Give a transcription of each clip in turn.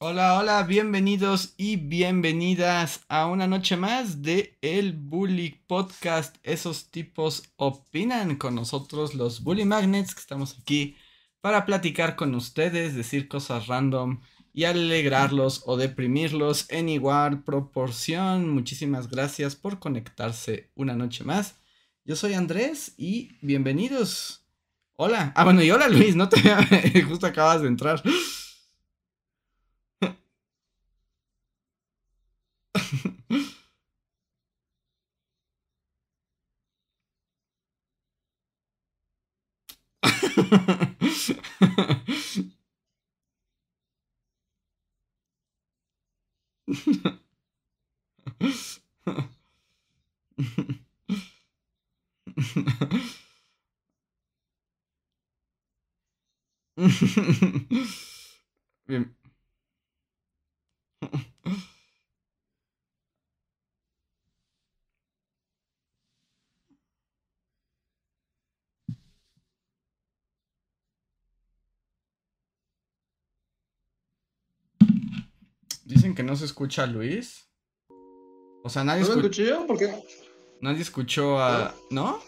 Hola, hola, bienvenidos y bienvenidas a una noche más de El Bully Podcast. Esos tipos opinan con nosotros, los Bully Magnets, que estamos aquí para platicar con ustedes, decir cosas random y alegrarlos o deprimirlos en igual proporción. Muchísimas gracias por conectarse una noche más. Yo soy Andrés y bienvenidos. Hola. Ah, bueno, y hola Luis, no te justo acabas de entrar. Bien. Dicen que no se escucha a Luis. O sea, nadie ¿No escu- escuché yo? ¿Por qué? Nadie escuchó a. ¿No?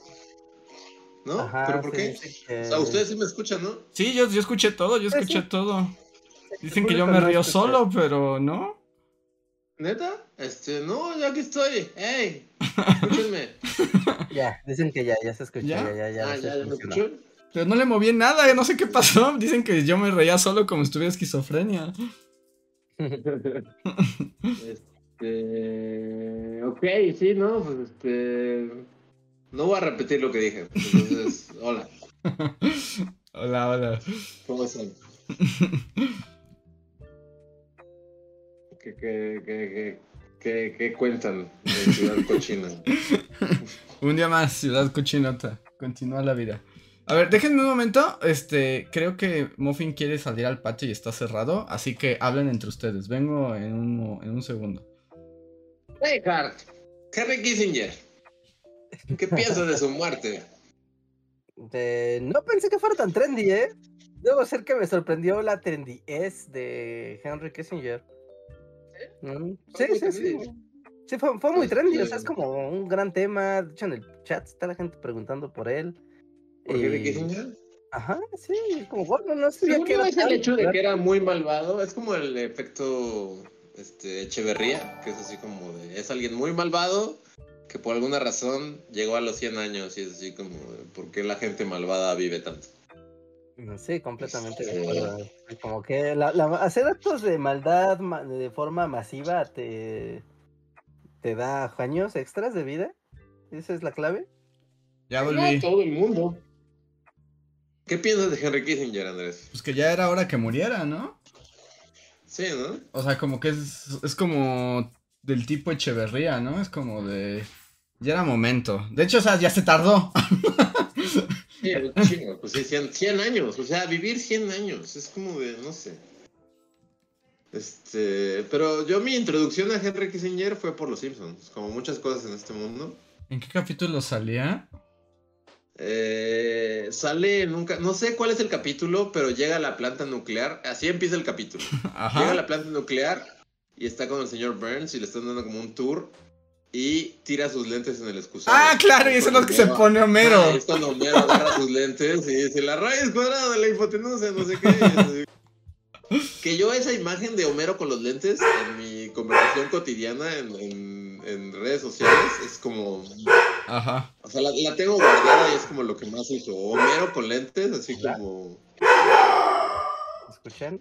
¿No? Ajá, ¿Pero por sí, qué? que- O sea, ustedes sí me escuchan, ¿no? Sí, yo, yo escuché todo, yo Sí, escuché sí. todo. Dicen que yo me río solo, pero no. ¿Neta? Este, no, yo aquí estoy. ¡Ey! Escúchenme. Ya, dicen que ya, ya se escuchó, ¿Ya? ya, ya, ya. ah, ya, ya me escuchó. Pero no le moví nada, no sé qué pasó. Dicen que yo me reía solo como si tuviera esquizofrenia. Este. Ok, sí, no, pues este. No voy a repetir lo que dije. Entonces, hola. Hola, hola. ¿Cómo están? ¿Qué, qué, qué, qué, qué, qué cuentan de Ciudad Cochina? Un día más, Ciudad Cochinota. Continúa la vida. A ver, déjenme un momento. Este, creo que Muffin quiere salir al patio y está cerrado. Así que hablen entre ustedes. Vengo en un, en un segundo. Hey, Hart. Henry Kissinger. ¿Qué piensas de su muerte? De- No pensé que fuera tan trendy, ¿eh? Debo ser que me sorprendió la trendiez de Henry Kissinger. Mm, Sí, muy sí, sí. trendy. Sí, fue, fue muy trendy, o sea, es como un gran tema. De hecho, en el chat está la gente preguntando por él. ¿Por Henry Y- Kissinger? Ajá, sí, como, bueno, no sabía Según que yo, era es el tan hecho de que era muy malvado. Es como el efecto este, Echeverría, que es así como de. Es alguien muy malvado que por alguna razón llegó a los 100 años y es así como. de, ¿Por qué la gente malvada vive tanto? Sí, completamente de acuerdo. Como que la, la- hacer actos de maldad ma- de forma masiva te, te da años extras de vida. Esa es la clave. Ya No, volví. todo el mundo. ¿Qué piensas de Henry Kissinger, Andrés? Pues que ya era hora que muriera, ¿no? Sí, ¿no? O sea, como que es, es como del tipo Echeverría, ¿no? Es como de... Ya era momento. De hecho, o sea, ya se tardó. Sí, un chingo. Pues sí, 100, 100 años. O sea, vivir 100 años. Es como de, no sé. Este, pero yo mi introducción a Henry Kissinger fue por los Simpsons, como muchas cosas en este mundo. ¿En qué capítulo salía? Eh, sale nunca, no sé cuál es el capítulo, pero llega a la planta nuclear. Así empieza el capítulo. Llega a la planta nuclear y está con el señor Burns y le están dando como un tour y tira sus lentes en el excusado. Ah, claro, y eso es lo que se pone Homero. Ah, es cuando Homero agarra sus lentes y dice la raíz cuadrada de la hipotenusa, no sé qué. Que yo esa imagen de Homero con los lentes en mi conversación cotidiana en, en- en redes sociales es como... Ajá. O sea, la, la tengo guardada y es como lo que más uso. Homero con lentes, así como... ¿Escuchan?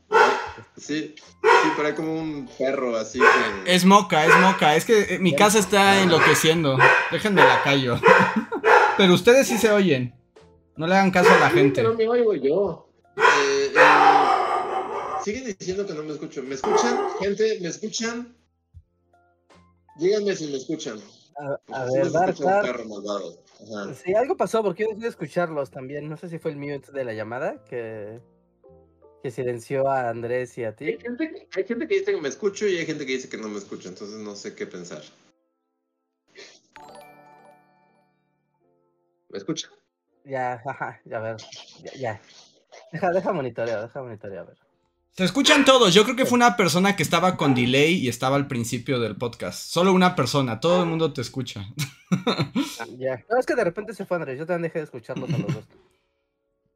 Sí, sí, pero hay como un perro así que... Es moca, es moca. Es que eh, mi casa está enloqueciendo. Déjenme la callo. Pero ustedes sí se oyen. No le hagan caso a la gente. No me oigo yo. Eh, eh, siguen diciendo que no me escucho. ¿Me escuchan? Gente, ¿me escuchan? Díganme si me escuchan. A, sí ver, me Dark escucha un Dark, perro malvado. Ajá. Sí, algo pasó porque yo dejé de escucharlos también. No sé si fue el mute de la llamada que, que silenció a Andrés y a ti. Hay gente, que- hay gente que dice que me escucho y hay gente que dice que no me escucho, entonces no sé qué pensar. ¿Me escucha? Ya, ajá, ya a ver. Ya, ya. Deja, deja monitoreo, deja monitoreo, a ver. Se escuchan todos. Yo creo que fue una persona que estaba con delay y estaba al principio del podcast. Solo una persona. Todo el mundo te escucha. Ya. No, es que de repente se fue Andrés. Yo también dejé de escucharlos a los dos.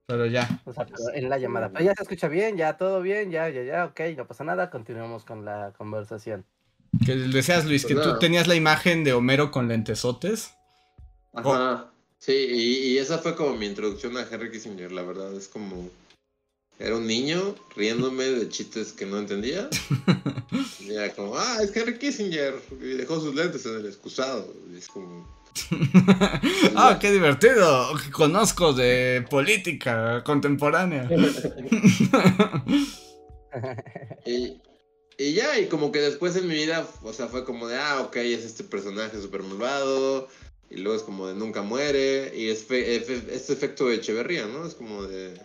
Pero ya. O sea, pero en la llamada. Pero ya se escucha bien, ya todo bien, ya, ya, ya, ok, no pasa nada. Continuamos con la conversación. Que deseas, Luis, que Pues tú tenías la imagen de Homero con lentesotes. Ajá. Sí, y, y esa fue como mi introducción a Henry Kissinger, la verdad. Es como. Era un niño riéndome de chistes que no entendía. Y era como, ah, es Henry Kissinger. Y dejó sus lentes en el excusado. Y es como. ah, qué divertido. Conozco de política contemporánea. Y, y ya, y como que después en mi vida, o sea, fue como de, ah, ok, es este personaje súper malvado. Y luego es como de nunca muere. Y es fe- efe- este efecto de Echeverría, ¿no? Es como de.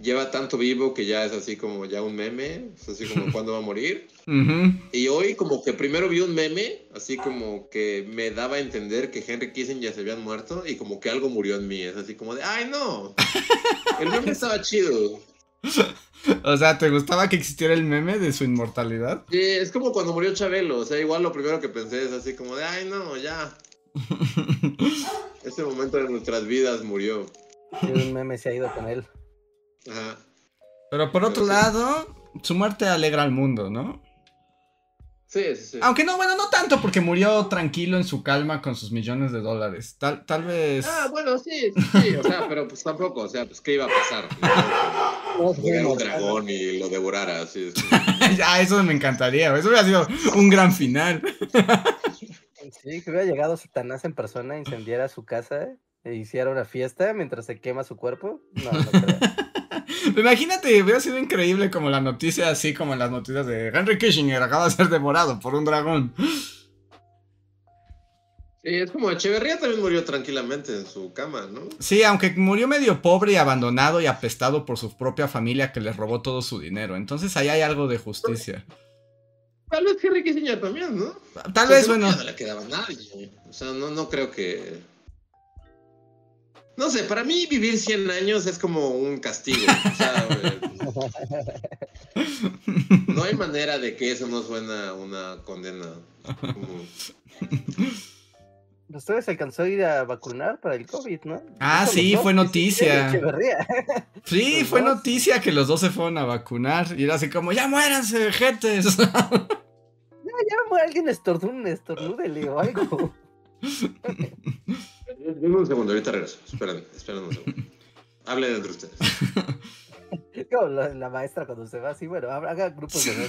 Lleva tanto vivo que ya es así como ya un meme. Es así como cuándo va a morir. Y hoy como que primero vi un meme, así como que me daba a entender que Henry Kissinger se habían muerto y como que algo murió en mí. Es así como de, ay no. El meme estaba chido. O sea, ¿te gustaba que existiera el meme de su inmortalidad? Sí, es como cuando murió Chabelo, o sea, igual lo primero que pensé es así como de, ay no, ya. Ese momento de nuestras vidas murió. Un meme se ha ido con él. Ajá. Pero por otro Sí. lado, su muerte alegra al mundo, ¿no? Sí, sí, sí. Aunque no, bueno, no tanto porque murió tranquilo en su calma con sus millones de dólares. Tal, tal vez... Ah, bueno, sí, sí, sí, o sea, pero pues tampoco, o sea, pues qué iba a pasar. No, Que un dragón y lo devorara, así es. ya, eso me encantaría. Eso hubiera sido un gran final. Sí, que hubiera llegado Satanás en persona, incendiara su casa e hiciera una fiesta mientras se quema su cuerpo. No, no creo. Imagínate, hubiera sido increíble como la noticia, así como en las noticias de Henry Kissinger acaba de ser devorado por un dragón. Sí, es como Echeverría también murió tranquilamente en su cama, ¿no? Sí, aunque murió medio pobre y abandonado y apestado por su propia familia que le robó todo su dinero. Entonces ahí hay algo de justicia. Tal vez Henry Kissinger también, ¿no? Tal vez, bueno. No le quedaba nadie. O sea, no, no creo que. No sé, para mí vivir 100 años es como un castigo. O sea, no hay manera de que eso no suena una condena. Como- Ustedes alcanzó a ir a vacunar para el COVID, ¿no? Ah, sí, dos, fue noticia. Sí, Los fue dos. noticia que los dos se fueron a vacunar. Y era así como, ya muéranse, jetes. Ya me alguien estornude, estornúdele o algo. Dime un segundo, ahorita regreso. Esperen, esperen un segundo. Hablen entre ustedes. Como la, la maestra cuando se va así, bueno, haga grupos de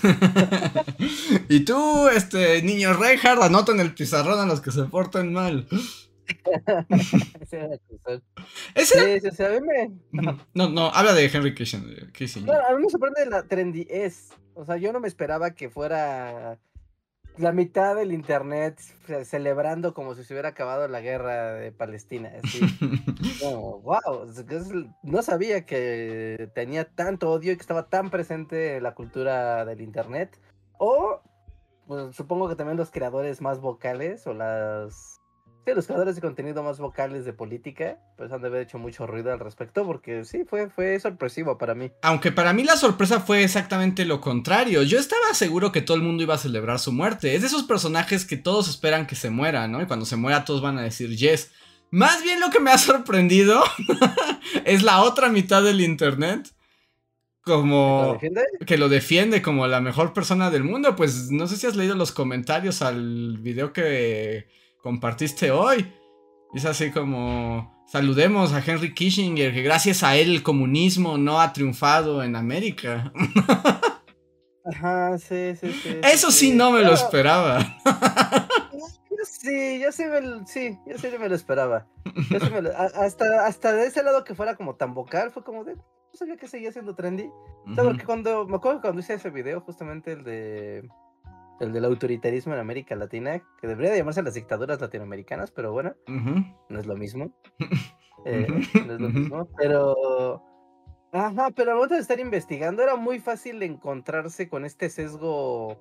y tú, este niño Reinhardt, anota en el pizarrón a los que se portan mal. Ese era el Sí, sí, sí, a mí me... No, no, habla de Henry Kissinger. A mí me sorprende la trendy es. O sea, yo no me esperaba que fuera la mitad del internet ce- celebrando como si se hubiera acabado la guerra de Palestina. Así. Wow. No sabía que tenía tanto odio y que estaba tan presente en la cultura del internet. O, pues supongo que también los creadores más vocales o las. Sí, los creadores de contenido más vocales de política, pues han de haber hecho mucho ruido al respecto, porque sí, fue, fue sorpresivo para mí. Aunque para mí la sorpresa fue exactamente lo contrario. Yo estaba seguro que todo el mundo iba a celebrar su muerte. Es de esos personajes que todos esperan que se muera, ¿no? Y cuando se muera todos van a decir yes. Más bien lo que me ha sorprendido es la otra mitad del internet. ¿Lo Como defiende? que lo defiende como la mejor persona del mundo. Pues no sé si has leído los comentarios al video que compartiste hoy. Es así como saludemos a Henry Kissinger, que gracias a él el comunismo no ha triunfado en América. Ajá, sí, sí, sí. Eso sí no me lo esperaba. Sí, yo sí me, lo- sí, yo sí me lo esperaba. Yo sí me lo- hasta, hasta de ese lado que fuera como tan vocal, fue como de, no sabía que seguía siendo trendy. O sea, Ujú. porque cuando, me acuerdo que cuando hice ese video, justamente el de, el del autoritarismo en América Latina, que debería de llamarse las dictaduras latinoamericanas, pero bueno, no es lo mismo. Eh, no es lo mismo, pero... Ajá, pero al momento de estar investigando era muy fácil encontrarse con este sesgo,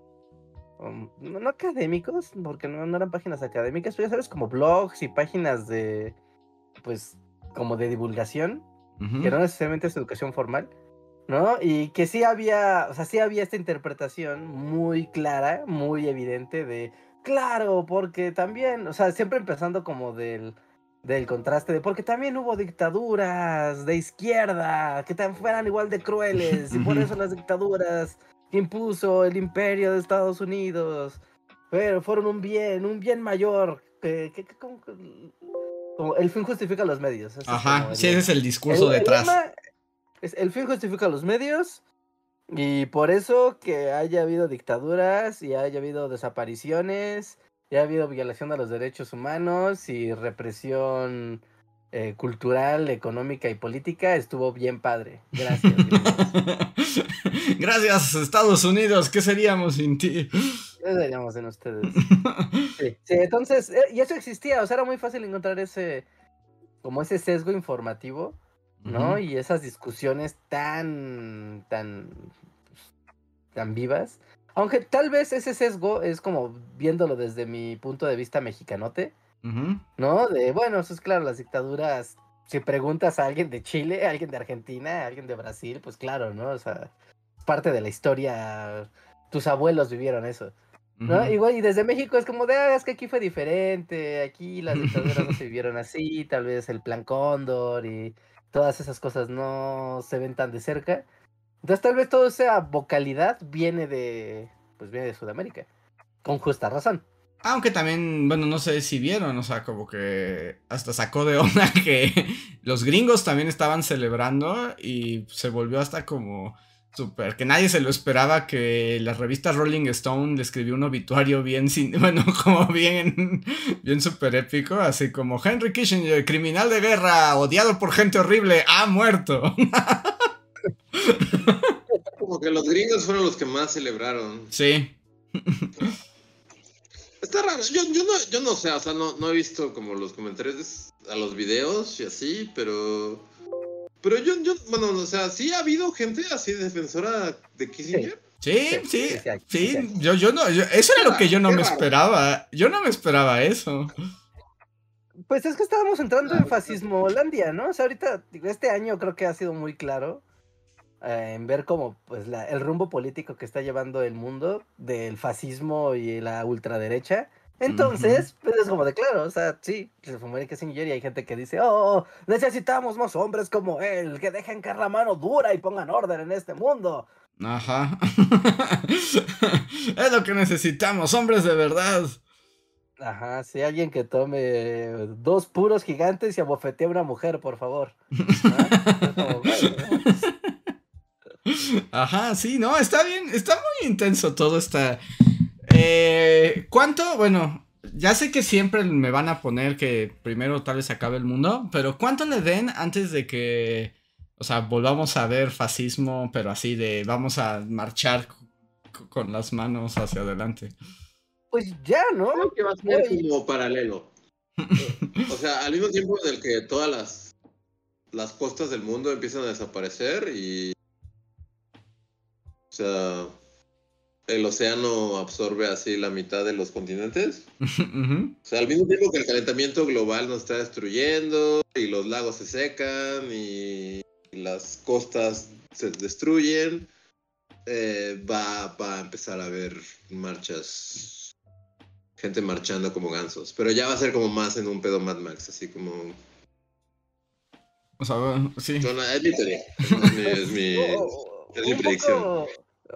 um, no, académicos, porque no, no eran páginas académicas, pero ya sabes, como blogs y páginas de, pues, como de divulgación, que no necesariamente es educación formal, ¿no? Y que sí había, o sea, sí había esta interpretación muy clara, muy evidente de, claro, porque también, o sea, siempre empezando como del, del contraste de, porque también hubo dictaduras de izquierda que también fueran igual de crueles, y por eso las dictaduras que impuso el imperio de Estados Unidos, pero fueron un bien, un bien mayor, que, que- que- como, el fin justifica los medios. Ajá, sí, ese es el discurso El- el detrás. lema es, el fin justifica los medios y por eso que haya habido dictaduras y haya habido desapariciones y haya habido violación de los derechos humanos y represión eh, cultural, económica y política, estuvo bien padre. Gracias. Gracias, Estados Unidos. ¿Qué seríamos sin ti? ¿Qué deberíamos en ustedes? Sí, sí, entonces, eh, y eso existía, o sea, era muy fácil encontrar ese, como ese sesgo informativo, ¿no? Y esas discusiones tan, tan, tan vivas. Aunque tal vez ese sesgo es como viéndolo desde mi punto de vista mexicanote. ¿no? De, bueno, eso es claro, las dictaduras, si preguntas a alguien de Chile, a alguien de Argentina, a alguien de Brasil, pues claro, ¿no? O sea, es parte de la historia, tus abuelos vivieron eso. ¿no? Igual, y desde México es como de, "Ah, es que aquí fue diferente, aquí las dictaduras no se vivieron así, tal vez el plan Cóndor y todas esas cosas no se ven tan de cerca. Entonces tal vez toda esa vocalidad viene de, pues viene de Sudamérica, con justa razón. Aunque también, bueno, no sé si vieron, o sea, como que hasta sacó de onda que los gringos también estaban celebrando y se volvió hasta como súper, que nadie se lo esperaba que la revista Rolling Stone le escribió un obituario bien, sin, bueno, como bien, bien súper épico, así como Henry Kissinger, criminal de guerra, odiado por gente horrible, ha muerto. Como que los gringos fueron los que más celebraron. Sí. Está raro. Yo, yo, no, yo no sé, o sea, no, no he visto como los comentarios a los videos y así, pero. Pero yo, yo, bueno, o sea, sí ha habido gente así defensora de Kissinger. Sí, Sí, sí, sí, sí, sí, sí. yo, yo no, yo- eso era lo que yo no me esperaba, yo no me esperaba eso. Pues es que estábamos entrando Ah, en fascismo Holandia, ¿no? O sea, ahorita, digo, este año creo que ha sido muy claro eh, en ver como pues la- el rumbo político que está llevando el mundo del fascismo y la ultraderecha. Entonces, pues es como de claro, o sea, sí, se fue Kissinger y hay gente que dice, oh, necesitamos más hombres como él, que dejen caer la mano dura y pongan orden en este mundo. Ajá. es lo que necesitamos, hombres de verdad. Ajá, sí, alguien que tome dos puros gigantes y abofetee a una mujer, por favor. ¿Ah? Ajá, sí, no, está bien, está muy intenso todo esta... Eh, ¿Cuánto? Bueno, ya sé que siempre me van a poner que primero tal vez se acabe el mundo, pero ¿cuánto le den antes de que, o sea, volvamos a ver fascismo, pero así de vamos a marchar con las manos hacia adelante? Pues ya, ¿no? Creo que va a ser como paralelo. O sea, al mismo tiempo en el que todas las, las costas del mundo empiezan a desaparecer y. O sea, el océano absorbe así la mitad de los continentes. O sea, al mismo tiempo que el calentamiento global nos está destruyendo y los lagos se secan y las costas se destruyen, eh, va, va a empezar a haber marchas, gente marchando como gansos. Pero ya va a ser como más en un pedo Mad Max, así como... O sea, sí. Yo, no- es mi teoría. Es mi, es mi- O- es mi un predicción. poco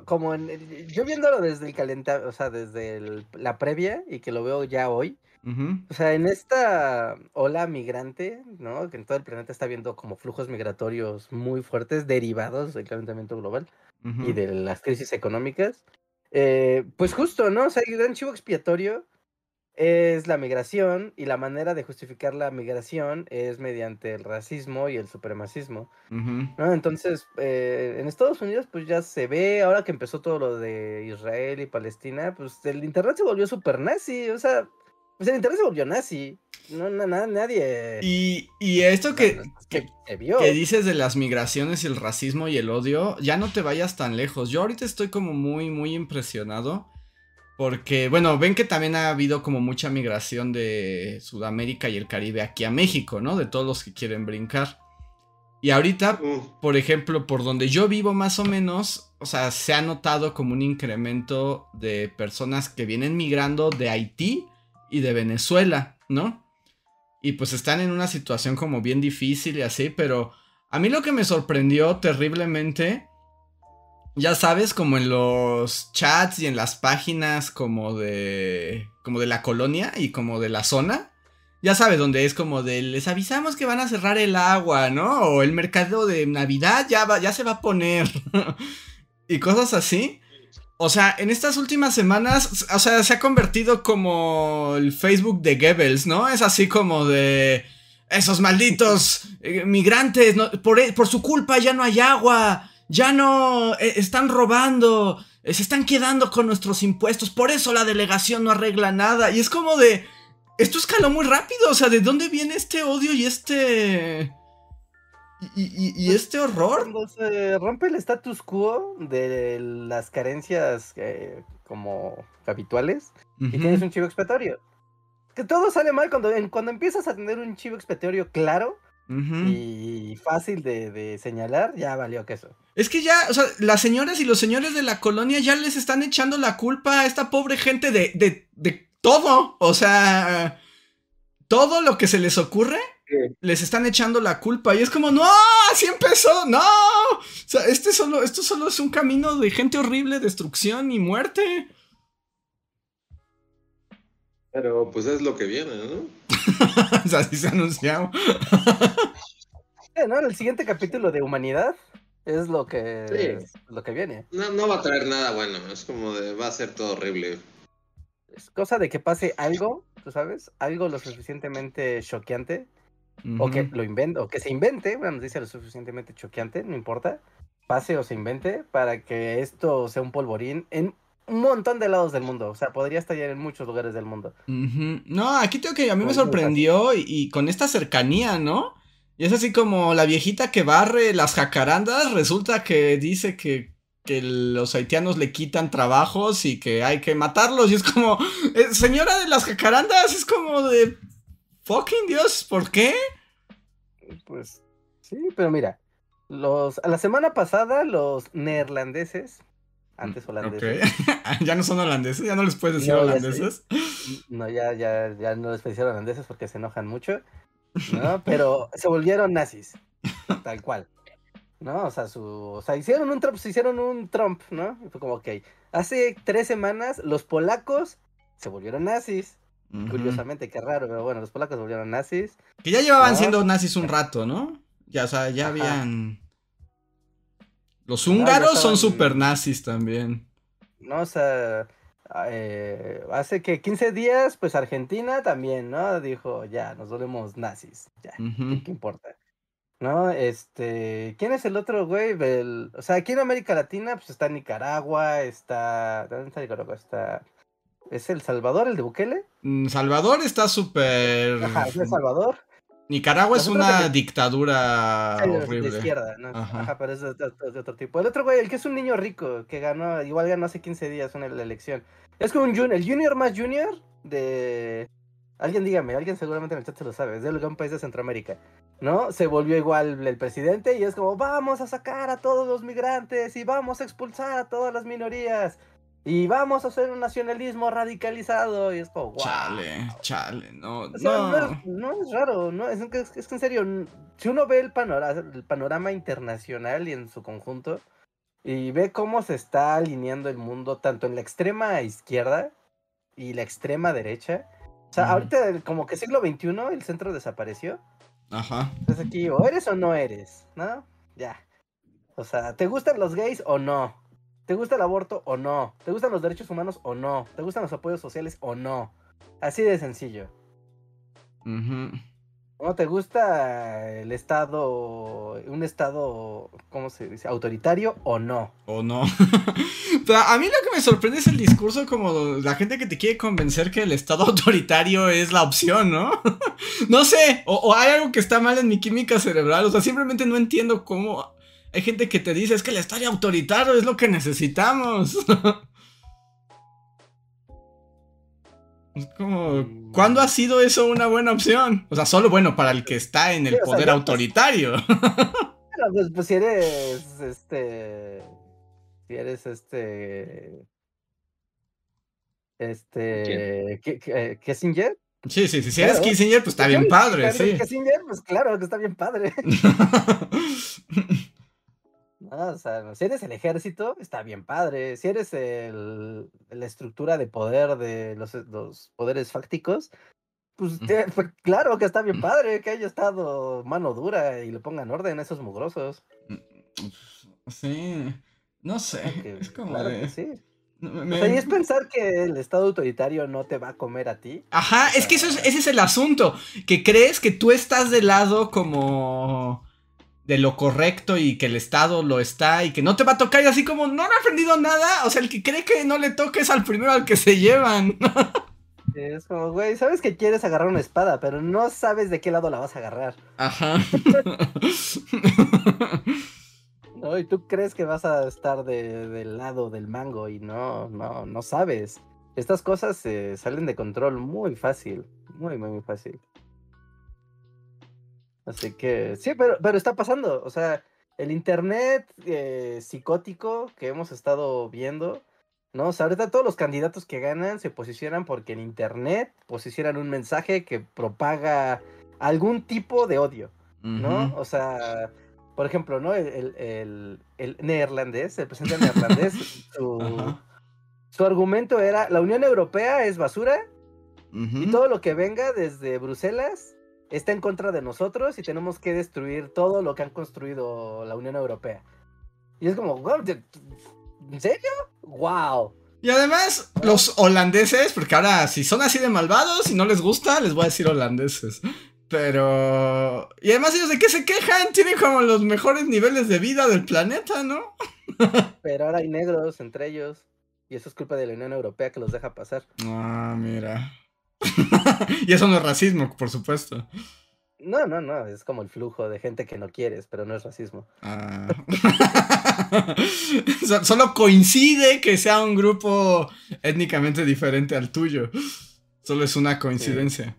como en el- yo viéndolo desde el calenta, o sea, desde el- la previa y que lo veo ya hoy, o sea, en esta ola migrante, ¿no? Que en todo el planeta está viendo como flujos migratorios muy fuertes derivados del calentamiento global y de las crisis económicas. eh, pues justo, ¿no? O sea, el gran chivo expiatorio es la migración y la manera de justificar la migración es mediante el racismo y el supremacismo. ¿no? Entonces, eh, en Estados Unidos, pues ya se ve, ahora que empezó todo lo de Israel y Palestina, pues el Internet se volvió super nazi, o sea, pues el Internet se volvió nazi. No, na- na- nadie Y, y esto que, que, vio. que dices de las migraciones y el racismo y el odio, ya no te vayas tan lejos. Yo ahorita estoy como muy, muy impresionado. Porque, bueno, ven que también ha habido como mucha migración de Sudamérica y el Caribe aquí a México, ¿no? De todos los que quieren brincar. Y ahorita, Uh, por ejemplo, por donde yo vivo más o menos, o sea, se ha notado como un incremento de personas que vienen migrando de Haití y de Venezuela, ¿no? Y pues están en una situación como bien difícil y así, pero a mí lo que me sorprendió terriblemente, ya sabes, como en los chats y en las páginas como de como de la colonia y como de la zona, ya sabes, donde es como de les avisamos que van a cerrar el agua, ¿no? O el mercado de Navidad ya va, ya se va a poner. y cosas así. O sea, en estas últimas semanas, o sea, se ha convertido como el Facebook de Goebbels, ¿no? Es así como de esos malditos eh, migrantes, ¿no? por, e- por su culpa ya no hay agua, ya no eh, están robando, eh, se están quedando con nuestros impuestos, por eso la delegación no arregla nada. Y es como de, esto escaló muy rápido, o sea, ¿de dónde viene este odio y este... Y, y- y este horror? Cuando se rompe el status quo de las carencias eh, como habituales y tienes un chivo expiatorio. Que todo sale mal cuando, cuando empiezas a tener un chivo expiatorio claro y fácil de, de señalar, ya valió queso. Es que ya, o sea, las señoras y los señores de la colonia ya les están echando la culpa a esta pobre gente de, de, de todo. O sea, todo lo que se les ocurre, les están echando la culpa. Y es como, no, así empezó, no. O sea, este solo, esto solo es un camino de gente horrible, destrucción y muerte. pero pues es lo que viene, ¿no? o sea, así se anunciaba. ¿no? El siguiente capítulo de humanidad es lo que, Sí. es lo que viene. No, no va a traer nada bueno. Es como de va a ser todo horrible. Es cosa de que pase algo, tú sabes, algo lo suficientemente choqueante, o que lo invente, o que se invente, una noticia lo suficientemente choqueante, no importa, pase o se invente, para que esto sea un polvorín en un montón de lados del mundo. O sea, podría estallar en muchos lugares del mundo. No, aquí tengo que a mí me sorprendió y, y con esta cercanía, ¿no? Y es así como la viejita que barre las jacarandas, resulta que dice que, que los haitianos le quitan trabajos y que hay que matarlos. Y es como, eh, señora de las jacarandas, es como de, fucking Dios, ¿por qué? Pues sí, pero mira, los, a la semana pasada los neerlandeses, antes Ok. holandeses, ya no son holandeses, ya no les puedes decir No, ya holandeses. no, ya, ya, ya no les decían holandeses porque se enojan mucho, ¿no? Pero se volvieron nazis, tal cual. ¿No? O sea, su, o sea, hicieron un Trump, se hicieron un Trump, ¿no? Y fue como, ok, hace tres semanas los polacos se volvieron nazis, curiosamente, qué raro, pero bueno, los polacos se volvieron nazis. Que ya llevaban No. siendo nazis un rato, ¿no? Ya, o sea, ya Ajá. habían... Los No, húngaros son super nazis también. ¿no? O sea, eh, hace que 15 días, pues Argentina también, ¿no? Dijo, ya, nos volvemos nazis, ya. ¿qué importa? ¿No? Este, ¿quién es el otro güey? El- o sea, aquí en América Latina, pues está Nicaragua, está, ¿dónde está Nicaragua? Está, ¿es El Salvador, el de Bukele? Mm, Salvador está súper... Ajá, es El Salvador. Nicaragua es una dictadura Sí, de- de horrible. izquierda, ¿no? Ajá. Ajá. pero es de, de- de otro tipo. El otro güey, el que es un niño rico, que ganó, igual ganó hace 15 días una la elección. Es como un junior, el junior más junior de... Alguien dígame, alguien seguramente en el chat se lo sabe, es de un país de Centroamérica, ¿no? Se volvió igual el presidente y es como, vamos a sacar a todos los migrantes y vamos a expulsar a todas las minorías y vamos a hacer un nacionalismo radicalizado y es como, wow. Chale, chale, no, O sea, no, no. es, no es raro, no, es, que- es que en serio, si uno ve el panorama, el panorama internacional y en su conjunto, y ve cómo se está alineando el mundo tanto en la extrema izquierda y la extrema derecha, o sea, ahorita como que siglo XXI el centro desapareció, Ajá. entonces aquí o eres o no eres, ¿no? Ya. O sea, ¿te gustan los gays o no? ¿Te gusta el aborto o no? ¿Te gustan los derechos humanos o no? ¿Te gustan los apoyos sociales o no? Así de sencillo. Ujú. ¿No te gusta el estado, un estado, ¿cómo se dice? ¿Autoritario o no? O no. Pero a mí lo que me sorprende es el discurso como la gente que te quiere convencer que el Estado autoritario es la opción, ¿no? no sé, o, o hay algo que está mal en mi química cerebral, o sea, simplemente no entiendo cómo hay gente que te dice es que el Estado autoritario es lo que necesitamos. es como, Mm. ¿cuándo ha sido eso una buena opción? O sea, solo bueno para el que está en el Sí, o sea, poder yo- autoritario. Bueno, pues, pues si eres, este, si eres este, este, ¿qué, qué, Kissinger? sí, sí, sí, si eres Claro. Kissinger, pues está Si bien padre, sí. Kissinger, pues claro que está bien padre. No, o sea, si eres el ejército, está bien padre. Si eres el, la estructura de poder de los, los poderes fácticos, pues, te- pues, claro que está bien padre que haya estado mano dura y le pongan orden a esos mugrosos. Sí, no sé, es como claro de- que sí. O sea, y es pensar que el estado autoritario no te va a comer a ti. Ajá, es que eso es, ese es el asunto, que crees que tú estás del lado como de lo correcto y que el Estado lo está y que no te va a tocar y así como no han aprendido nada, o sea, el que cree que no le toques al primero al que se llevan. Es como, güey, sabes que quieres agarrar una espada, pero no sabes de qué lado la vas a agarrar. Ajá. ¿no? Y tú crees que vas a estar de- del lado del mango y no, no, no sabes. Estas cosas se salen de control muy fácil, muy, muy, muy fácil. Así que, sí, pero, pero está pasando. O sea, el internet eh, psicótico que hemos estado viendo, ¿no? O sea, ahorita todos los candidatos que ganan se posicionan porque en internet posicionan un mensaje que propaga algún tipo de odio. ¿no? O sea, por ejemplo, ¿no? El, el, el- el neerlandés, el presidente neerlandés, su, su argumento era, la Unión Europea es basura y todo lo que venga desde Bruselas está en contra de nosotros y tenemos que destruir todo lo que han construido la Unión Europea. Y es como, "Wow, ¿de- ¿en serio? ¡Wow! Y además, los holandeses, porque ahora si son así de malvados y no les gusta, les voy a decir holandeses. Pero... Y además ellos de qué se quejan, tienen como los mejores niveles de vida del planeta, ¿no? Pero ahora hay negros entre ellos y eso es culpa de la Unión Europea que los deja pasar. Ah, mira. y eso no es racismo, por supuesto. No, no, no, es como el flujo de gente que no quieres, pero no es racismo. Ah. So- Solo coincide que sea un grupo étnicamente diferente al tuyo. Solo es una coincidencia.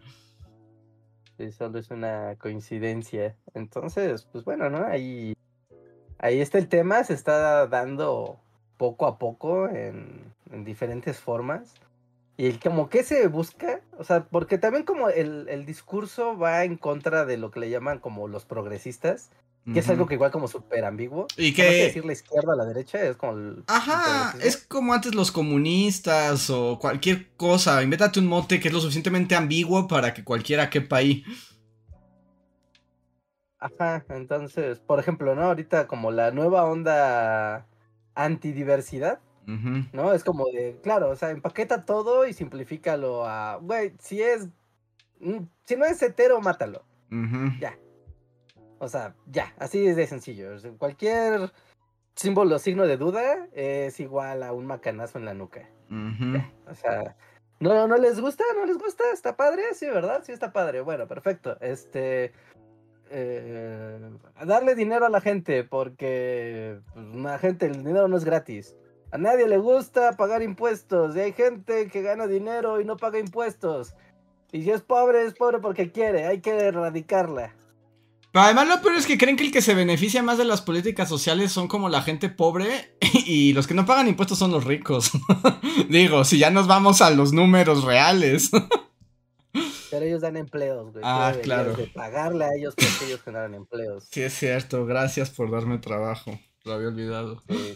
Sí, solo es una coincidencia. Entonces, pues bueno, ¿no? Ahí, ahí está el tema, se está dando poco a poco en, en diferentes formas. Y como que se busca, o sea, porque también como el, el discurso va en contra de lo que le llaman como los progresistas, que es algo que igual como súper ambiguo. Y No sé que... decir la izquierda o la derecha, es como el... Ajá, es como antes los comunistas o cualquier cosa. Invéntate un mote que es lo suficientemente ambiguo para que cualquiera quepa ahí. Ajá, entonces, por ejemplo, ¿no? Ahorita como la nueva onda antidiversidad, ¿no? Es como de, claro, o sea, empaqueta todo y simplifícalo a, güey, si es, mm, si no es hetero, mátalo. Ya. O sea, ya, así es de sencillo. o cualquier símbolo, signo de duda es igual a un macanazo en la nuca. O sea, no, no les gusta, no les gusta, está padre, sí, ¿verdad? Sí, está padre. Bueno, perfecto. Este, eh, darle dinero a la gente, porque pues, la gente, el dinero no es gratis. A nadie le gusta pagar impuestos, y hay gente que gana dinero y no paga impuestos. Y si es pobre, es pobre porque quiere, hay que erradicarla. Pero además lo peor es que creen que el que se beneficia más de las políticas sociales son como la gente pobre y los que no pagan impuestos son los ricos. Digo, si ya nos vamos a los números reales. Pero ellos dan empleos, güey. Ah, claro. De pagarle a ellos porque ellos generan empleos. Sí, es cierto, gracias por darme trabajo. Lo había olvidado. Sí,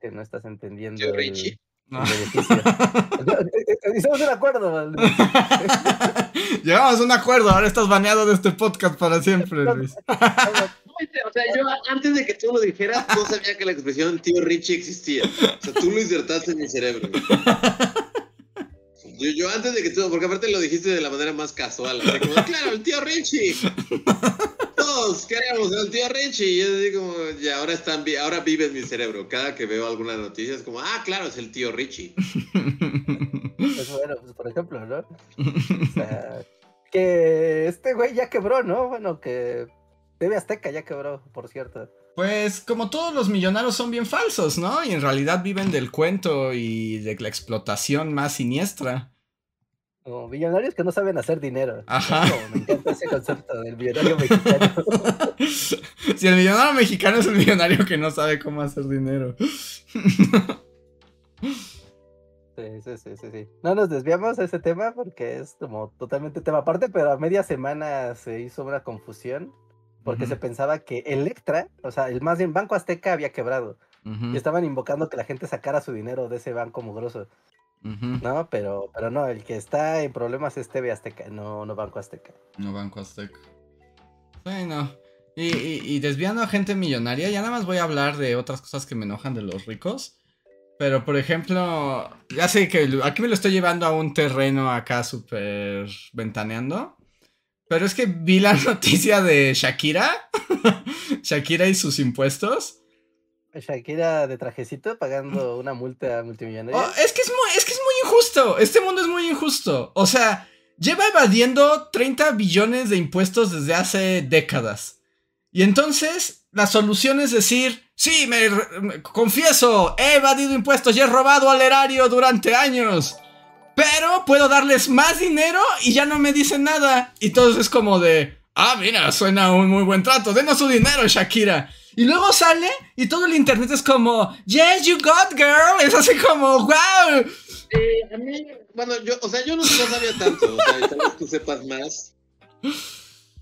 que no estás entendiendo. Tío el- Richie. No. el beneficio. Hicimos un acuerdo. Llegamos a un acuerdo, ahora estás baneado de este podcast para siempre, Luis. O sea, yo antes de que tú lo dijeras, no sabía que la expresión tío Richie existía. O sea, tú lo insertaste en mi cerebro. Yo, yo antes de que tú, porque aparte lo dijiste de la manera más casual, como, claro, el tío Richie. Todos queremos al tío Richie. Y yo así como, ya, ahora, están, ahora vive en mi cerebro. Cada que veo alguna noticia es como, ah, claro, es el tío Richie. Pues bueno, pues por ejemplo, ¿no? O sea, que este güey ya quebró, ¿no? Bueno, que TV Azteca ya quebró, por cierto. Pues como todos los millonarios son bien falsos, ¿no? Y en realidad viven del cuento y de la explotación más siniestra. Como millonarios que no saben hacer dinero. Ajá. Como me encanta ese concepto del millonario mexicano. si el millonario mexicano es el millonario que no sabe cómo hacer dinero. Sí, sí, sí, sí, sí. No nos desviamos de ese tema porque es como totalmente tema aparte, pero a media semana se hizo una confusión porque se pensaba que Electra, o sea, el más bien Banco Azteca había quebrado y estaban invocando que la gente sacara su dinero de ese banco mugroso, ¿no? Pero, pero no, el que está en problemas es TV Azteca, no, no Banco Azteca. No Banco Azteca. Bueno. Y, y- y desviando a gente millonaria, ya nada más voy a hablar de otras cosas que me enojan de los ricos. Pero, por ejemplo, ya sé que aquí me lo estoy llevando a un terreno acá súper ventaneando. Pero es que vi la noticia de Shakira. Shakira y sus impuestos. Shakira de trajecito pagando una multa multimillonaria. Oh, es, que es, muy, es que es muy injusto. Este mundo es muy injusto. O sea, lleva evadiendo 30 billones de impuestos desde hace décadas. Y entonces, la solución es decir, sí, me, me- confieso, he evadido impuestos y he robado al erario durante años. Pero puedo darles más dinero y ya no me dicen nada. Y todo es como de, ah, mira, suena un muy buen trato, denos su dinero, Shakira. Y luego sale y todo el internet es como, yes, you got girl. Es así como, wow. Eh, a mí, bueno, yo, o sea, yo no, sabía tanto, o sea, tal vez tú sepas más. O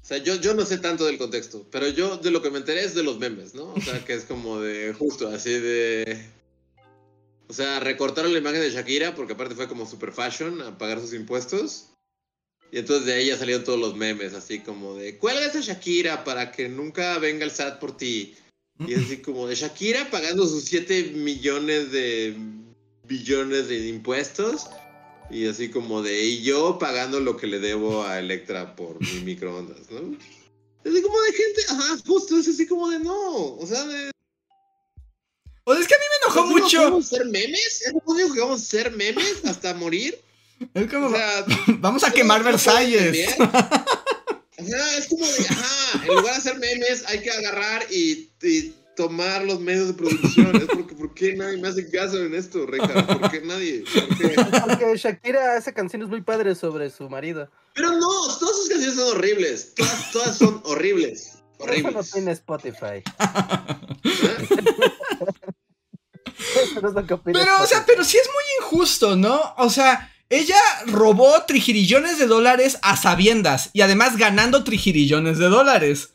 sea, yo, yo no sé tanto del contexto, pero yo de lo que me enteré es de los memes, ¿no? O sea, que es como de, justo así de... O sea, recortaron la imagen de Shakira porque aparte fue como super fashion a pagar sus impuestos. Y entonces de ahí ya salieron todos los memes, así como de, cuelga a Shakira para que nunca venga el SAT por ti. Y es así como de Shakira pagando sus 7 millones de billones de impuestos. Y así como de, y yo pagando lo que le debo a Electra por mi microondas, ¿no? Es así como de gente, ajá, justo, es así como de no, o sea, de... O es que a mí me enojó ¿es lo que mucho. ¿Vamos a ser memes? ¿Es lo único que vamos a ser memes hasta morir? Es como, O sea, vamos a quemar Versalles. entender. Ajá, es como de, ajá, en lugar de hacer memes hay que agarrar y, y tomar los medios de producción. Es porque, ¿por qué nadie me hace caso en esto, Reja? ¿Por qué nadie? ¿Por qué? Porque Shakira hace canciones muy padres sobre su marido. Pero no, todas sus canciones son horribles. Todas, todas son horribles. Por eso no Horribles. tiene Spotify. ¿Eh? Eso no es lo que opina Pero, o sea, pero sí es muy injusto, ¿no? O sea, ella robó trigirillones de dólares a sabiendas y además ganando trigirillones de dólares.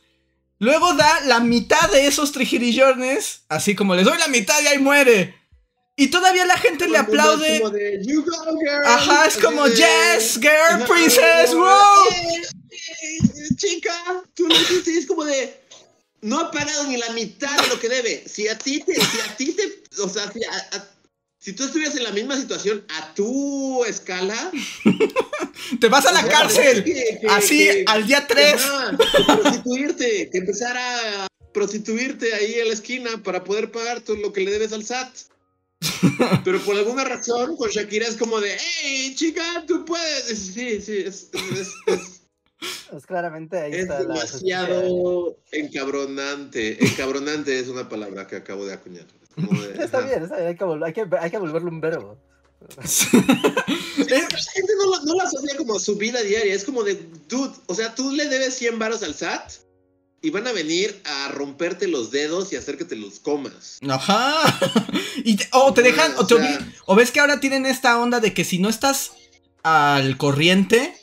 Luego da la mitad de esos trigirillones, así como les doy la mitad y ahí muere. Y todavía la gente le aplaude. como de, "You go, girl". Ajá, es como, de- yes, girl, princess, wow. "Eh, eh, Chica, tú lo hiciste es como de. No ha pagado ni la mitad de lo que debe. Si a ti te. Si a ti te. O sea, si, a- a- si tú estuvieras en la misma situación a tu escala. Te vas a la cárcel. que- que- Así, que- al día 3. Ajá, que prostituirte, que empezar a prostituirte ahí en la esquina para poder pagar todo lo que le debes al SAT. Pero por alguna razón con Shakira es como de, hey, chica, tú puedes. Sí, sí, es, es- es- Pues claramente ahí es está la demasiado encabronante. Encabronante es una palabra que acabo de acuñar. Es como de, Está bien, está bien, hay que, vol- hay, que, hay que volverlo un verbo. Sí, la gente no, lo- no lo asocia como a su vida diaria. Es como de, dude, o sea, tú le debes 100 varos al SAT y van a venir a romperte los dedos y hacer que te los comas. Ajá. Y te- o te dejan, o, te O sea- obli- o ves que ahora tienen esta onda de que si no estás al corriente,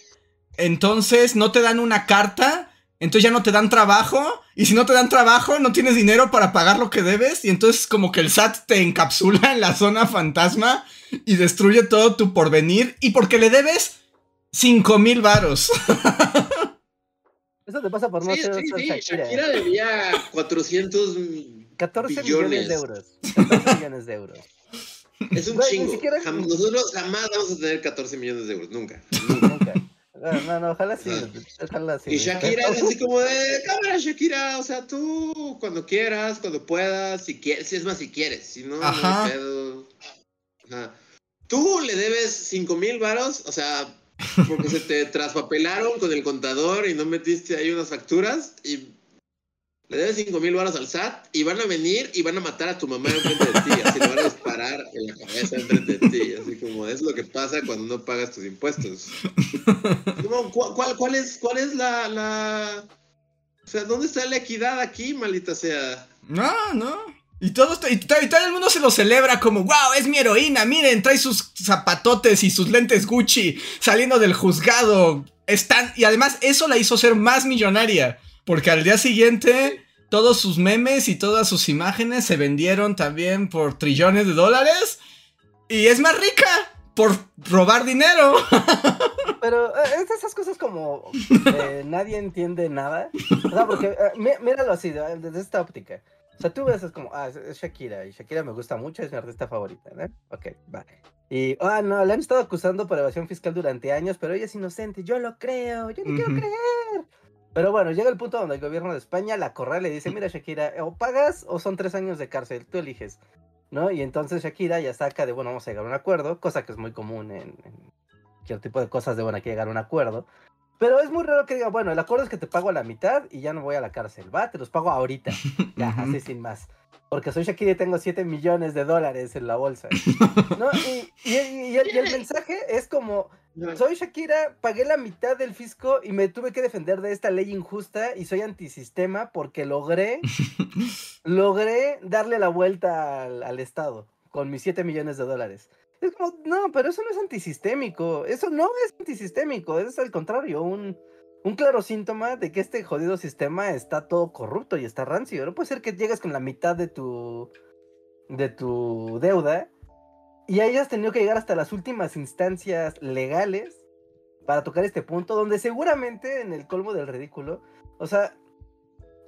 entonces no te dan una carta, entonces ya no te dan trabajo, y si no te dan trabajo, no tienes dinero para pagar lo que debes, y entonces como que el SAT te encapsula en la zona fantasma y destruye todo tu porvenir, y porque le debes 5 mil varos. Eso te pasa por no Sí, ser sí, sí. Shakira. Shakira debía 400 14 billones. millones de euros. 14 millones de euros. Es un No, chingo. siquiera- Jam- nosotros jamás vamos a tener 14 millones de euros, nunca. Nunca. No, no, ojalá sí. Ojalá sí. Y Shakira es así como de, cámara Shakira, o sea, tú cuando quieras, cuando puedas, si quieres, si es más si quieres, si no, no Ajá. hay pedo. Ajá. Tú le debes 5 mil varos, o sea, porque se te traspapelaron con el contador y no metiste ahí unas facturas y le debes 5 mil varos al SAT y van a venir y van a matar a tu mamá enfrente de ti, así le van a disparar en la cabeza enfrente de ti, así como es lo que pasa cuando no pagas tus impuestos. Como, ¿cu- cuál, es, la. O sea, ¿dónde está la equidad aquí, maldita sea? No, no. Y todo, y, y todo el mundo se lo celebra como, wow, es mi heroína, miren, trae sus zapatotes y sus lentes Gucci saliendo del juzgado. Están, y además eso la hizo ser más millonaria, porque al día siguiente todos sus memes y todas sus imágenes se vendieron también por trillones de dólares y es más rica por robar dinero. Pero eh, es de esas cosas como eh, nadie entiende nada. O sea, porque eh, mí- míralo así, de- desde esta óptica. O sea, tú ves, es como, ah, es, Shakira, y Shakira me gusta mucho, es mi artista favorita, ¿no? Ok, va. Y, ah, no, le han estado acusando por evasión fiscal durante años, pero ella es inocente, yo lo creo, yo no quiero Ujú. creer. Pero bueno, llega el punto donde el gobierno de España la corrale y dice, mira Shakira, o pagas o son tres años de cárcel, tú eliges. ¿No? Y entonces Shakira ya saca de, bueno, vamos a llegar a un acuerdo, cosa que es muy común en, en cualquier tipo de cosas de, bueno, hay que llegar a un acuerdo. Pero es muy raro que diga, bueno, el acuerdo es que te pago a la mitad y ya no voy a la cárcel, ¿va? Te los pago ahorita. Ya, así sin más. Porque soy Shakira y tengo 7 millones de dólares en la bolsa. ¿No? Y- y- y el, y el mensaje es como, soy Shakira, pagué la mitad del fisco y me tuve que defender de esta ley injusta y soy antisistema porque logré, logré darle la vuelta al, al Estado con mis 7 millones de dólares. Es como, no, pero eso no es antisistémico, eso no es antisistémico, es al contrario, un, un claro síntoma de que este jodido sistema está todo corrupto y está rancio. No puede ser que llegues con la mitad de tu, de tu deuda y hayas tenido que llegar hasta las últimas instancias legales para tocar este punto, donde seguramente en el colmo del ridículo, o sea,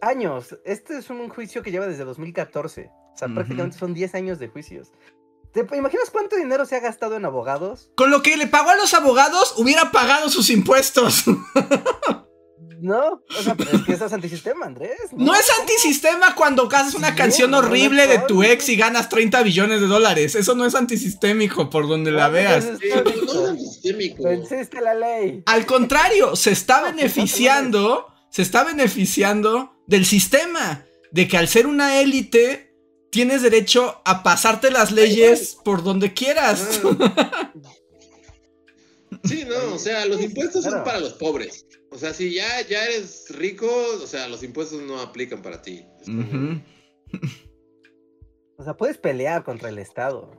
años, este es un juicio que lleva desde 2014, o sea, prácticamente son 10 años de juicios. ¿Te imaginas cuánto dinero se ha gastado en abogados? Con lo que le pagó a los abogados, hubiera pagado sus impuestos. No, o sea, pero es que eso es antisistema, Andrés. No es antisistema cuando haces una Sí, canción no horrible de tu ex y ganas 30 billones de dólares. Eso no es antisistémico por donde la veas. no es antisistémico. Venciste la ley. Al contrario, se está beneficiando, se está beneficiando del sistema. De que al ser una élite, tienes derecho a pasarte las leyes por donde quieras. Sí, no, o sea, los impuestos son para los pobres. O sea, si ya, ya eres rico, o sea, los impuestos no aplican para ti. O sea, puedes pelear contra el Estado.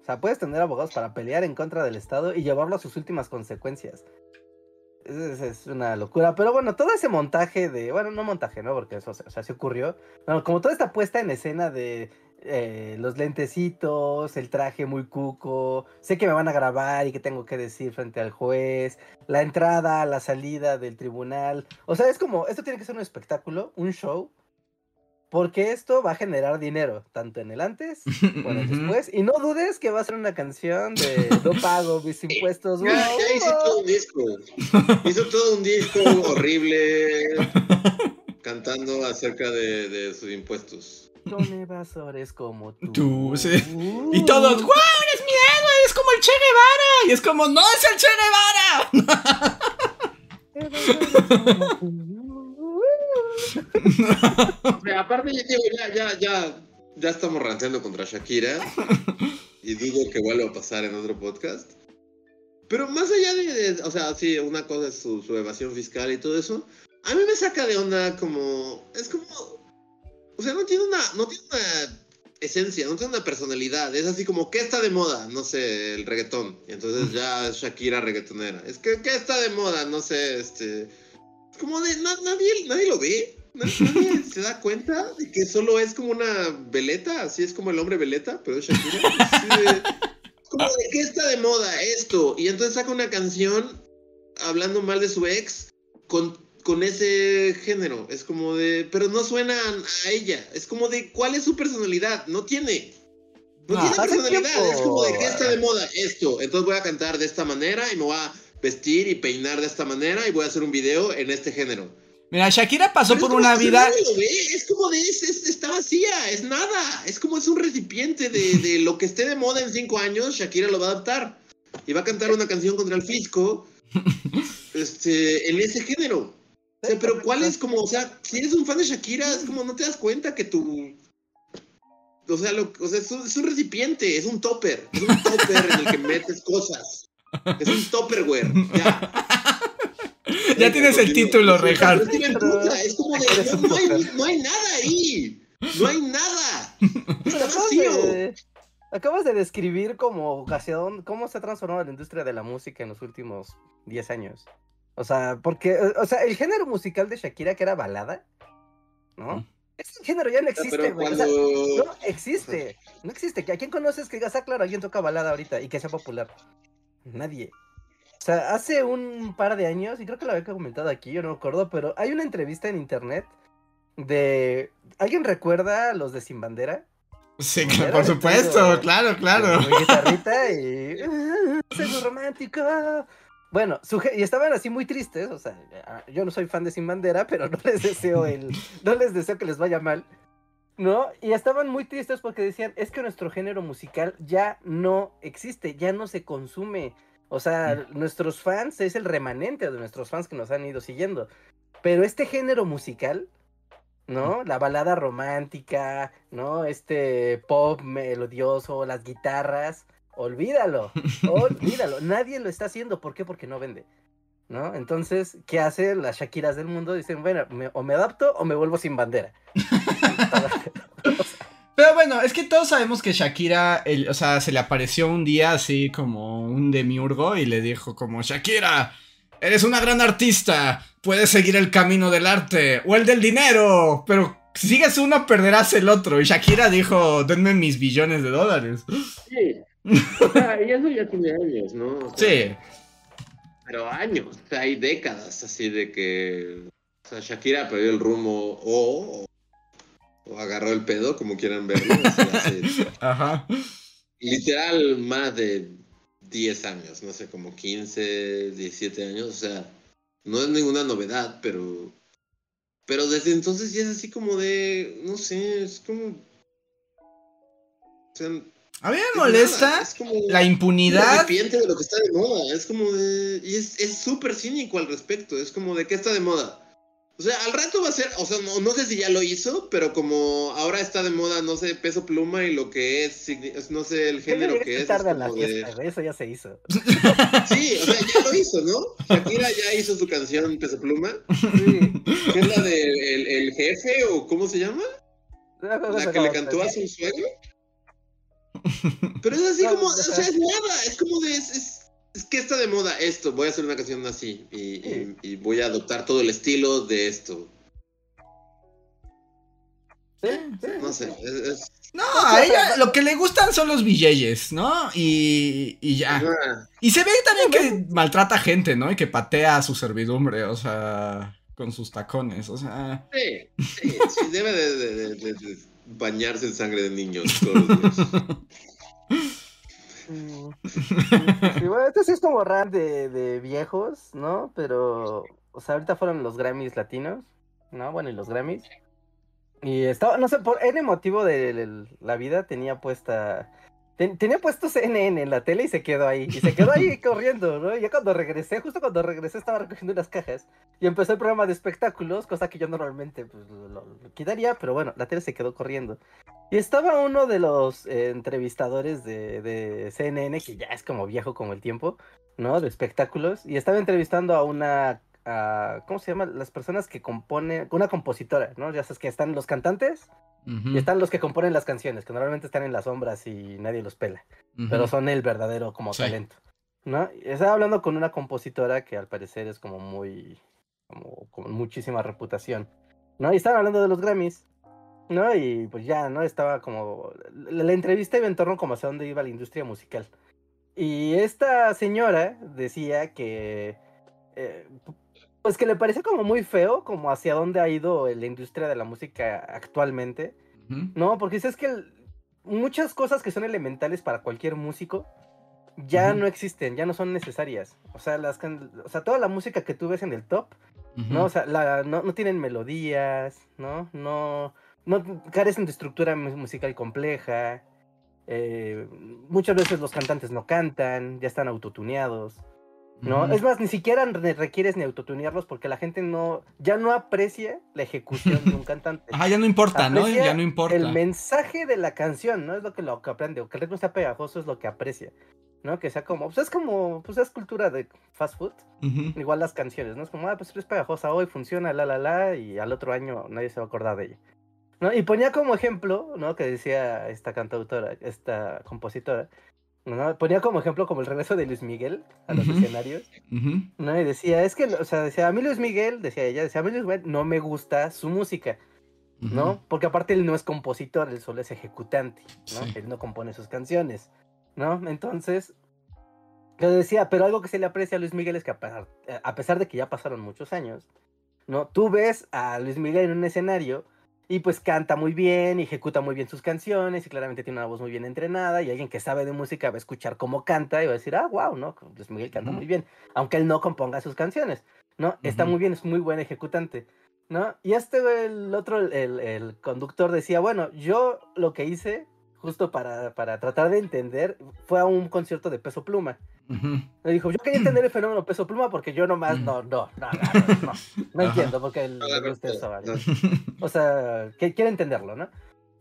O sea, puedes tener abogados para pelear en contra del Estado y llevarlo a sus últimas consecuencias. Es, es- una locura. Pero bueno, todo ese montaje de. Bueno, no montaje, ¿no? Porque eso o sea, sí ocurrió. No, como toda esta puesta en escena de eh, los lentecitos, el traje muy cuco. Sé que me van a grabar y que tengo que decir frente al juez. La entrada, la salida del tribunal. O sea, es como. Esto tiene que ser un espectáculo, un show. Porque esto va a generar dinero, tanto en el antes como en el después. Y no dudes que va a ser una canción de no pago mis impuestos. Ya, hizo todo un disco. Hizo todo un disco horrible cantando acerca de, de sus impuestos. Son evasores como tú. Tú, sí. Y todos, ¡guau! ¡Eres mi héroe! ¡Es como el Che Guevara! Y es como, ¡No es el Che Guevara! O sea, aparte, ya, digo, ya, ya, ya, ya estamos ranteando contra Shakira. Y dudo que vuelva a pasar en otro podcast. Pero más allá de, de- o sea, sí, una cosa es su, su evasión fiscal y todo eso. A mí me saca de onda como, es como, o sea, no tiene una, no tiene una esencia, no tiene una personalidad. Es así como, ¿qué está de moda? No sé, el reggaetón. Y entonces ya es Shakira reggaetonera. Es que, ¿qué está de moda? No sé, este, es como de, na- nadie, nadie lo ve. Na- Nadie se da cuenta de que solo es como una veleta, así es como el hombre veleta, pero es Shakira. Como de qué está de moda esto. Y entonces saca una canción hablando mal de su ex con, con ese género. Es como de. Pero no suena a ella. Es como de cuál es su personalidad. No tiene. No tiene personalidad, tiempo. es como de qué está de moda esto. Entonces voy a cantar de esta manera y me voy a vestir y peinar de esta manera y voy a hacer un video en este género. Mira, Shakira pasó Pero por una vida. nadie lo ve, Es como de, es, es- está vacía, es nada. Es como es un recipiente de, de lo que esté de moda en cinco años, Shakira lo va a adaptar. Y va a cantar una canción contra el fisco este, en ese género. O sea, pero ¿cuál es como, o sea, si eres un fan de Shakira, es como no te das cuenta que tu... O sea, lo, o sea es, un, es un recipiente, es un topper. Es un topper en el que metes cosas. Es un topperware. Ya. Ya tienes el título, Reinhardt. es como de, no, hay, topper. no hay nada ahí. No hay nada. Está acabas vacío. de, acabas de describir como hacia dónde- cómo se ha transformado la industria de la música en los últimos 10 años. O sea, porque, o sea, el género musical de Shakira que era balada, ¿no? Mm. Ese género ya no existe, güey. O sea, no existe, no existe. ¿A quién conoces que digas, ah, claro, alguien toca balada ahorita y que sea popular? Nadie. O sea, hace un par de años, y creo que lo había comentado aquí, yo no me acuerdo, pero hay una entrevista en internet de... ¿Alguien recuerda los de Sin Bandera? Sí, Era por supuesto, todo. claro, claro. Con guitarrita y. "Ah, muy romántico. Bueno, y estaban así muy tristes. O sea, yo no soy fan de Sin Bandera, pero no les deseo el. No les deseo que les vaya mal. ¿No? Y estaban muy tristes porque decían: es que nuestro género musical ya no existe, ya no se consume. O sea, nuestros fans es el remanente de nuestros fans que nos han ido siguiendo. Pero este género musical, ¿no? La balada romántica, ¿no? Este pop melodioso, las guitarras, olvídalo, olvídalo. Nadie lo está haciendo. ¿Por qué? Porque no vende. ¿No? Entonces, ¿qué hacen las Shakiras del mundo? Dicen, bueno, me- o me adapto o me vuelvo sin bandera. Pero bueno, es que todos sabemos que Shakira, el- o sea, se le apareció un día así como un demiurgo y le dijo como, Shakira, eres una gran artista, puedes seguir el camino del arte o el del dinero, pero si sigues uno perderás el otro. Y Shakira dijo, denme mis billones de dólares. Sí. O sea, y eso ya tiene años, ¿no? O sea, Sí, Pero años, o sea, hay décadas así de que o sea, Shakira perdió el rumbo o, o, agarró el pedo, como quieran verlo. así, ajá. literal más de 10 años, no sé, como 15, 17 años, o sea, no es ninguna novedad, pero pero desde entonces ya es así como de, no sé, es como o sea, A mí es me molesta nada, es como la un impunidad. de lo que está de moda, es como de y es es súper cínico al respecto, es como de qué está de moda. O sea, al rato va a ser, o sea, no, no sé si ya lo hizo, pero como ahora está de moda, no sé, peso pluma y lo que es, es, no sé, el género que es. es tarde a la de- fiesta, güey, eso ya se hizo. Sí, o sea, ya lo hizo, ¿no? Shakira ya hizo su canción Peso Pluma, Sí. que es la de el, el jefe o cómo se llama, la que le cantó a su suegro. Pero es así No, como, o o sea- es nada, es como de, es, es, es que está de moda esto, voy a hacer una canción así y, y- y voy a adoptar todo el estilo de esto. Sí, No sé, es, es- No, a ella lo que le gustan son los billeyes, ¿no? Y, y ya. Y se ve también que maltrata gente, ¿no? Y que patea a su servidumbre, o sea, con sus tacones, o sea. Sí, sí, sí, debe de, de- de- de- de bañarse en sangre de niños todos los días. Mm. Sí, bueno, esto sí es como rap de, de viejos, ¿no? Pero, o sea, ahorita fueron los Grammys latinos, ¿no? Bueno, y los Grammys. Y estaba, no sé, por N motivo de la vida tenía puesta. Ten- tenía puesto CNN en la tele y se quedó ahí. Y se quedó ahí corriendo, ¿no? Y ya cuando regresé, justo cuando regresé, estaba recogiendo unas cajas. Y empezó el programa de espectáculos, cosa que yo normalmente pues, lo, lo- lo quitaría, pero bueno, la tele se quedó corriendo. Y estaba uno de los eh, entrevistadores de, de CNN, que ya es como viejo como el tiempo, ¿no? De espectáculos. Y estaba entrevistando a una, a- ¿cómo se llama? Las personas que componen, una compositora, ¿no? Ya sabes que están los cantantes ujú, y están los que componen las canciones, que normalmente están en las sombras y nadie los pela, pero son el verdadero como Sí. talento, ¿no? Estaba hablando con una compositora que al parecer es como muy, como con muchísima reputación, ¿no? Y estaban hablando de los Grammys. ¿no? Y pues ya, ¿no? Estaba como... La, la entrevista iba en torno como hacia dónde iba la industria musical. Y esta señora decía que... eh, pues que le parecía como muy feo, como hacia dónde ha ido la industria de la música actualmente. No, porque es que el- muchas cosas que son elementales para cualquier músico ya no existen, ya no son necesarias. O sea, las o sea, toda la música que tú ves en el top, ¿no? O sea, la- no, no tienen melodías, ¿no? No, no carecen de estructura mu- musical compleja. eh, muchas veces los cantantes no cantan, ya están autotuneados, ¿no? Es más, ni siquiera re- requieres ni autotunearlos porque la gente no, ya no aprecia la ejecución de un cantante. Ajá, ya no importa, ¿no? Ya no importa. El mensaje de la canción, ¿no? Es lo que lo que aprende. O que el ritmo sea pegajoso es lo que aprecia. ¿No? Que sea como, pues es como, pues es cultura de fast food. Igual las canciones, ¿no? Es como, ah, pues es pegajosa hoy, funciona, la, la, la, y al otro año nadie se va a acordar de ella. ¿No? Y ponía como ejemplo, ¿no? Que decía esta cantautora, esta compositora, ¿no? Ponía como ejemplo como el regreso de Luis Miguel a los escenarios. ¿no? Y decía, es que, o sea, decía, a mí Luis Miguel, decía ella, decía, a mí Luis Miguel no me gusta su música. ¿no? Porque aparte él no es compositor, él solo es ejecutante, ¿no? Sí. Él no compone sus canciones, ¿no? Entonces, yo decía, pero algo que se le aprecia a Luis Miguel es que a pesar, eh, a pesar de que ya pasaron muchos años, ¿no? Tú ves a Luis Miguel en un escenario y pues canta muy bien, ejecuta muy bien sus canciones y claramente tiene una voz muy bien entrenada y alguien que sabe de música va a escuchar cómo canta y va a decir, ah, wow, ¿no? Luis Miguel canta muy bien, aunque él no componga sus canciones, ¿no? Está muy bien, es muy buen ejecutante. ¿no? Y este, el otro, el, el conductor decía, bueno, yo lo que hice, justo para, para tratar de entender, fue a un concierto de Peso Pluma. Me dijo, yo quería entender el fenómeno Peso Pluma porque yo nomás, no, no, no, no, no, no, no entiendo porque el, le no, ¿vale? no. O sea, que quiere entenderlo, ¿no?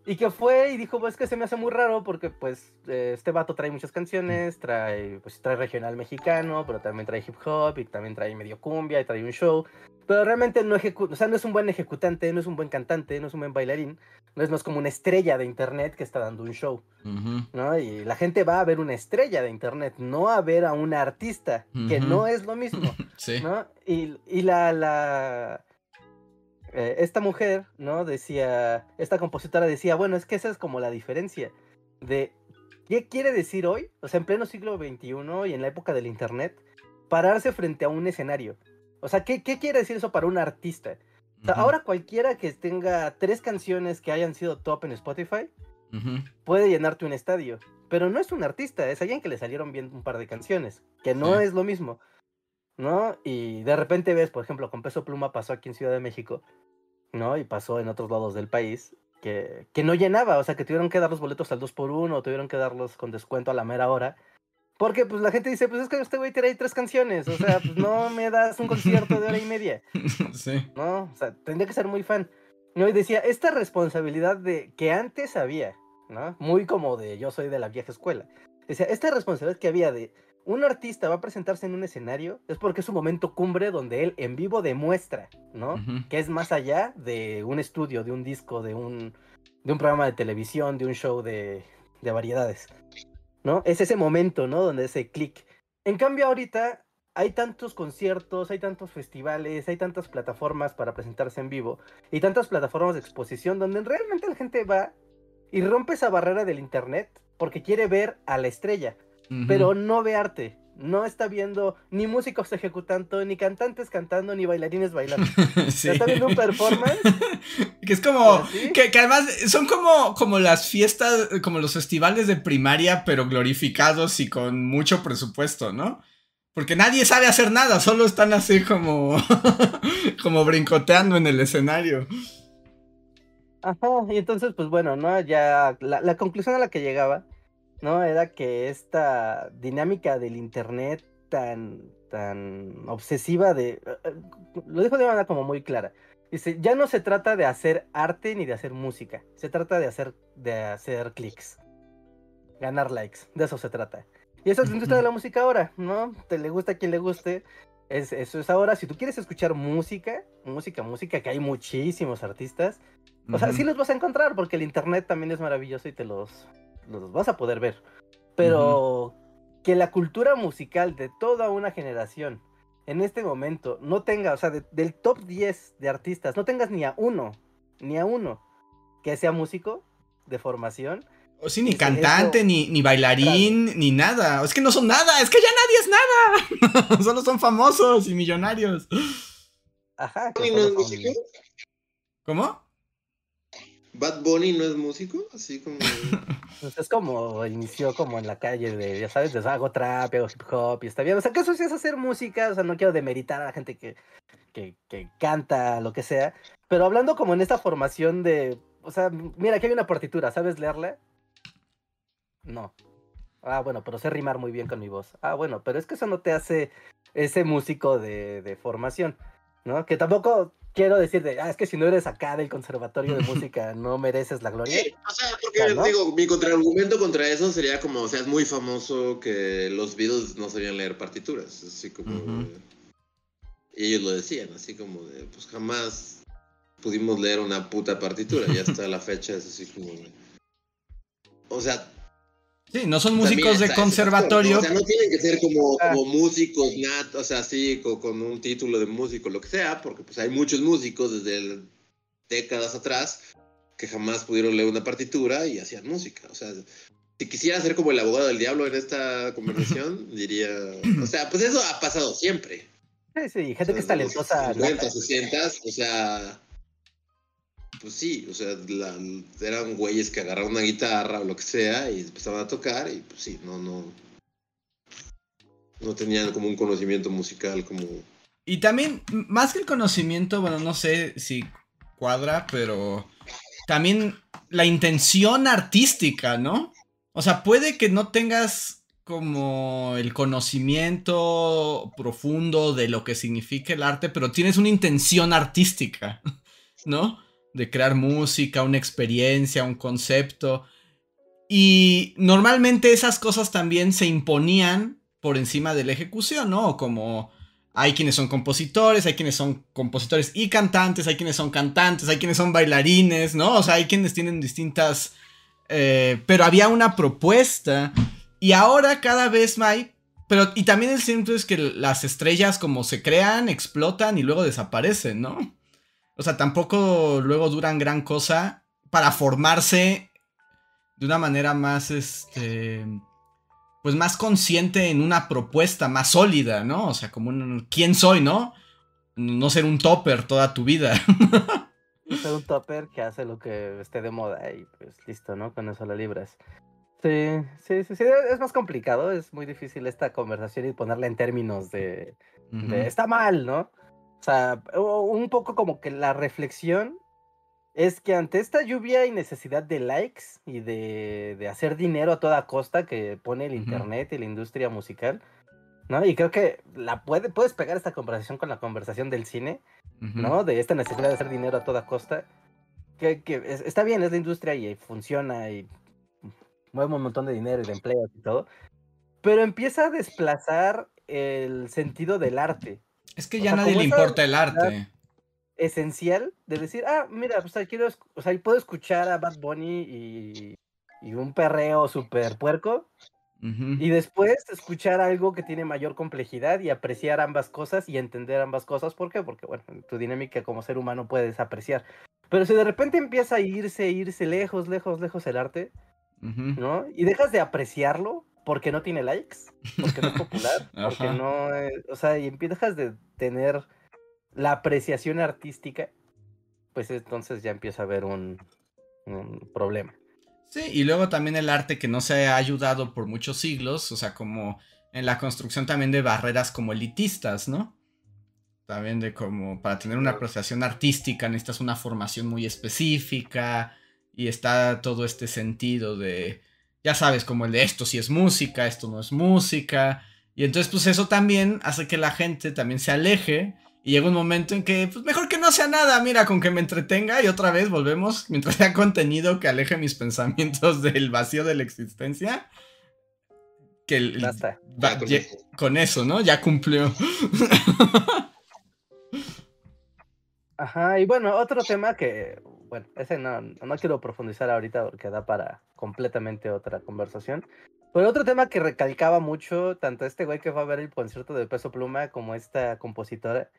Y que fue y dijo, pues que se me hace muy raro porque pues eh, este vato trae muchas canciones, trae, pues trae regional mexicano, pero también trae hip hop y también trae medio cumbia y trae un show. Pero realmente no ejecuta, o sea, no es un buen ejecutante, no es un buen cantante, no es un buen bailarín, no es, es como una estrella de internet que está dando un show, Ujú. ¿no? Y la gente va a ver una estrella de internet, no a ver a un artista, que Ujú. no es lo mismo. Sí. ¿no? Y, y la, la eh, esta mujer, ¿no? Decía, esta compositora decía, bueno, es que esa es como la diferencia de qué quiere decir hoy, o sea, en pleno siglo XXI y en la época del internet, pararse frente a un escenario. O sea, ¿qué, qué quiere decir eso para un artista? O sea, Ujú. ahora cualquiera que tenga tres canciones que hayan sido top en Spotify Ujú. puede llenarte un estadio. Pero no es un artista, es alguien que le salieron bien un par de canciones, que no es lo mismo. ¿No? Y de repente ves, por ejemplo, con Peso Pluma pasó aquí en Ciudad de México, ¿no? Y pasó en otros lados del país, que, que no llenaba, o sea, que tuvieron que dar los boletos al 2 por 1 o tuvieron que darlos con descuento a la mera hora. Porque pues la gente dice, pues es que este güey tiene ahí tres canciones, o sea, pues no me das un concierto de hora y media. Sí. ¿no? O sea, tendría que ser muy fan. ¿no? Y decía, esta responsabilidad de que antes había, ¿no? Muy como de yo soy de la vieja escuela. Decía, esta responsabilidad que había de un artista va a presentarse en un escenario es porque es un momento cumbre donde él en vivo demuestra, ¿no? Que es más allá de un estudio, de un disco, de un, de un programa de televisión, de un show de, de variedades, ¿no? Es ese momento, ¿no? Donde ese clic. En cambio, ahorita hay tantos conciertos, hay tantos festivales, hay tantas plataformas para presentarse en vivo y tantas plataformas de exposición donde realmente la gente va y rompe esa barrera del internet porque quiere ver a la estrella, Pero no ve arte. No está viendo ni músicos ejecutando, ni cantantes cantando, ni bailarines bailando. Sí. Está viendo un performance. Que es como. Que, que además son como, como las fiestas, como los festivales de primaria, pero glorificados y con mucho presupuesto, ¿no? Porque nadie sabe hacer nada, solo están así como. como brincoteando en el escenario. Ajá, y entonces, pues bueno, ¿no? Ya la, la conclusión a la que llegaba, ¿no? Era que esta dinámica del internet tan, tan obsesiva de... eh, eh, Lo dijo de una manera como muy clara. Dice, ya no se trata de hacer arte ni de hacer música, se trata de hacer, de hacer clics, ganar likes, de eso se trata. Y eso es la industria de la música ahora, ¿no? Te le gusta a quien le guste, es, eso es ahora. Si tú quieres escuchar música, música, música, que hay muchísimos artistas, o sea, sí los vas a encontrar porque el internet también es maravilloso y te los, los vas a poder ver. Pero que la cultura musical de toda una generación en este momento no tenga, o sea, de- del top 10 de artistas, no tengas ni a uno, ni a uno que sea músico de formación. O sí, ni cantante, eso- ni, ni bailarín, ni nada. Es que no son nada, es que ya nadie es nada. Solo son famosos y millonarios. Ajá. ¿Cómo? Bad Bunny no es músico, así como. Pues es como inició como en la calle de, ya sabes, de hago trap, hago hip hop y está bien. O sea, que eso sí es hacer música, o sea, no quiero demeritar a la gente que, que, que canta, lo que sea. Pero hablando como en esta formación de, o sea, mira, aquí hay una partitura, ¿sabes leerla? No. Ah, bueno, pero sé rimar muy bien con mi voz. Ah, bueno, pero es que eso no te hace ese músico de, de formación, ¿no? Que tampoco quiero decir de, ah, es que si no eres acá del conservatorio de música no mereces la gloria. Sí, o sea, porque digo, mi contraargumento contra eso sería como, o sea, es muy famoso que los Beatles no sabían leer partituras, así como... Y ellos lo decían, así como de, pues jamás pudimos leer una puta partitura, y hasta la fecha es así como... O sea, Sí, no son músicos de conservatorio. ¿no? O sea, no tienen que ser como, como músicos nat, o sea, sí, con, con, un título de músico, lo que sea, porque pues hay muchos músicos desde décadas atrás que jamás pudieron leer una partitura y hacían música. O sea, si quisiera ser como el abogado del diablo en esta conversación, diría, o sea, pues eso ha pasado siempre. Sí, sí, gente o sea, que es talentosa. 50, 60, o sea, pues sí, o sea, eran güeyes que agarraban una guitarra o lo que sea y empezaban a tocar y pues sí, no, no. No tenían como un conocimiento musical como. Y también, más que el conocimiento, bueno, no sé si cuadra, pero también la intención artística, ¿no? O sea, puede que no tengas como el conocimiento profundo de lo que significa el arte, pero tienes una intención artística, ¿no? De crear música, una experiencia, un concepto. Y normalmente esas cosas también se imponían por encima de la ejecución, ¿no? Como hay quienes son compositores, hay quienes son compositores y cantantes, hay quienes son cantantes, hay quienes son bailarines, ¿no? O sea, hay quienes tienen distintas... Eh, pero había una propuesta y ahora cada vez más hay... Pero, y también el centro es que las estrellas como se crean, explotan y luego desaparecen, ¿no? O sea, tampoco luego duran gran cosa para formarse de una manera más, este, pues más consciente en una propuesta más sólida, ¿no? O sea, como un, ¿quién soy, no? No ser un topper toda tu vida. ser un topper que hace lo que esté de moda y pues listo, ¿no? Con eso la libras. Sí, sí, sí, sí, es más complicado, es muy difícil esta conversación y ponerla en términos de, uh -huh. de está mal, ¿no? O sea, un poco como que la reflexión es que ante esta lluvia y necesidad de likes y de, de hacer dinero a toda costa que pone el uh -huh. internet y la industria musical, ¿no? Y creo que la puede, puedes pegar esta conversación con la conversación del cine, uh -huh. ¿no? De esta necesidad de hacer dinero a toda costa. Que, que es, está bien, es la industria y funciona y mueve un montón de dinero y de empleos y todo. Pero empieza a desplazar el sentido del arte. Es que ya o sea, nadie le importa el arte. Esencial de decir, ah, mira, pues quiero, o sea, puedo escuchar a Bad Bunny y, y un perreo súper puerco. Uh -huh. Y después escuchar algo que tiene mayor complejidad y apreciar ambas cosas y entender ambas cosas. ¿Por qué? Porque, bueno, tu dinámica como ser humano puedes apreciar. Pero si de repente empieza a irse, irse lejos, lejos, lejos el arte, uh -huh. ¿no? Y dejas de apreciarlo, porque no tiene likes, porque no es popular, porque no, es, o sea, y dejas de tener la apreciación artística, pues entonces ya empieza a haber un, un, problema. Sí, y luego también el arte que no se ha ayudado por muchos siglos, o sea, como en la construcción también de barreras como elitistas, ¿no? También de como para tener una apreciación artística necesitas una formación muy específica y está todo este sentido de ya sabes, como el de esto sí es música, esto no es música. Y entonces, pues eso también hace que la gente también se aleje. Y llega un momento en que, pues mejor que no sea nada, mira, con que me entretenga y otra vez volvemos, mientras sea contenido que aleje mis pensamientos del vacío de la existencia. Que el, Basta. Va, ya, con eso, ¿no? Ya cumplió. Ajá, y bueno, otro tema que, bueno, ese no, no quiero profundizar ahorita porque da para completamente otra conversación. Pero otro tema que recalcaba mucho, tanto este güey que fue a ver el concierto de Peso Pluma como esta compositora,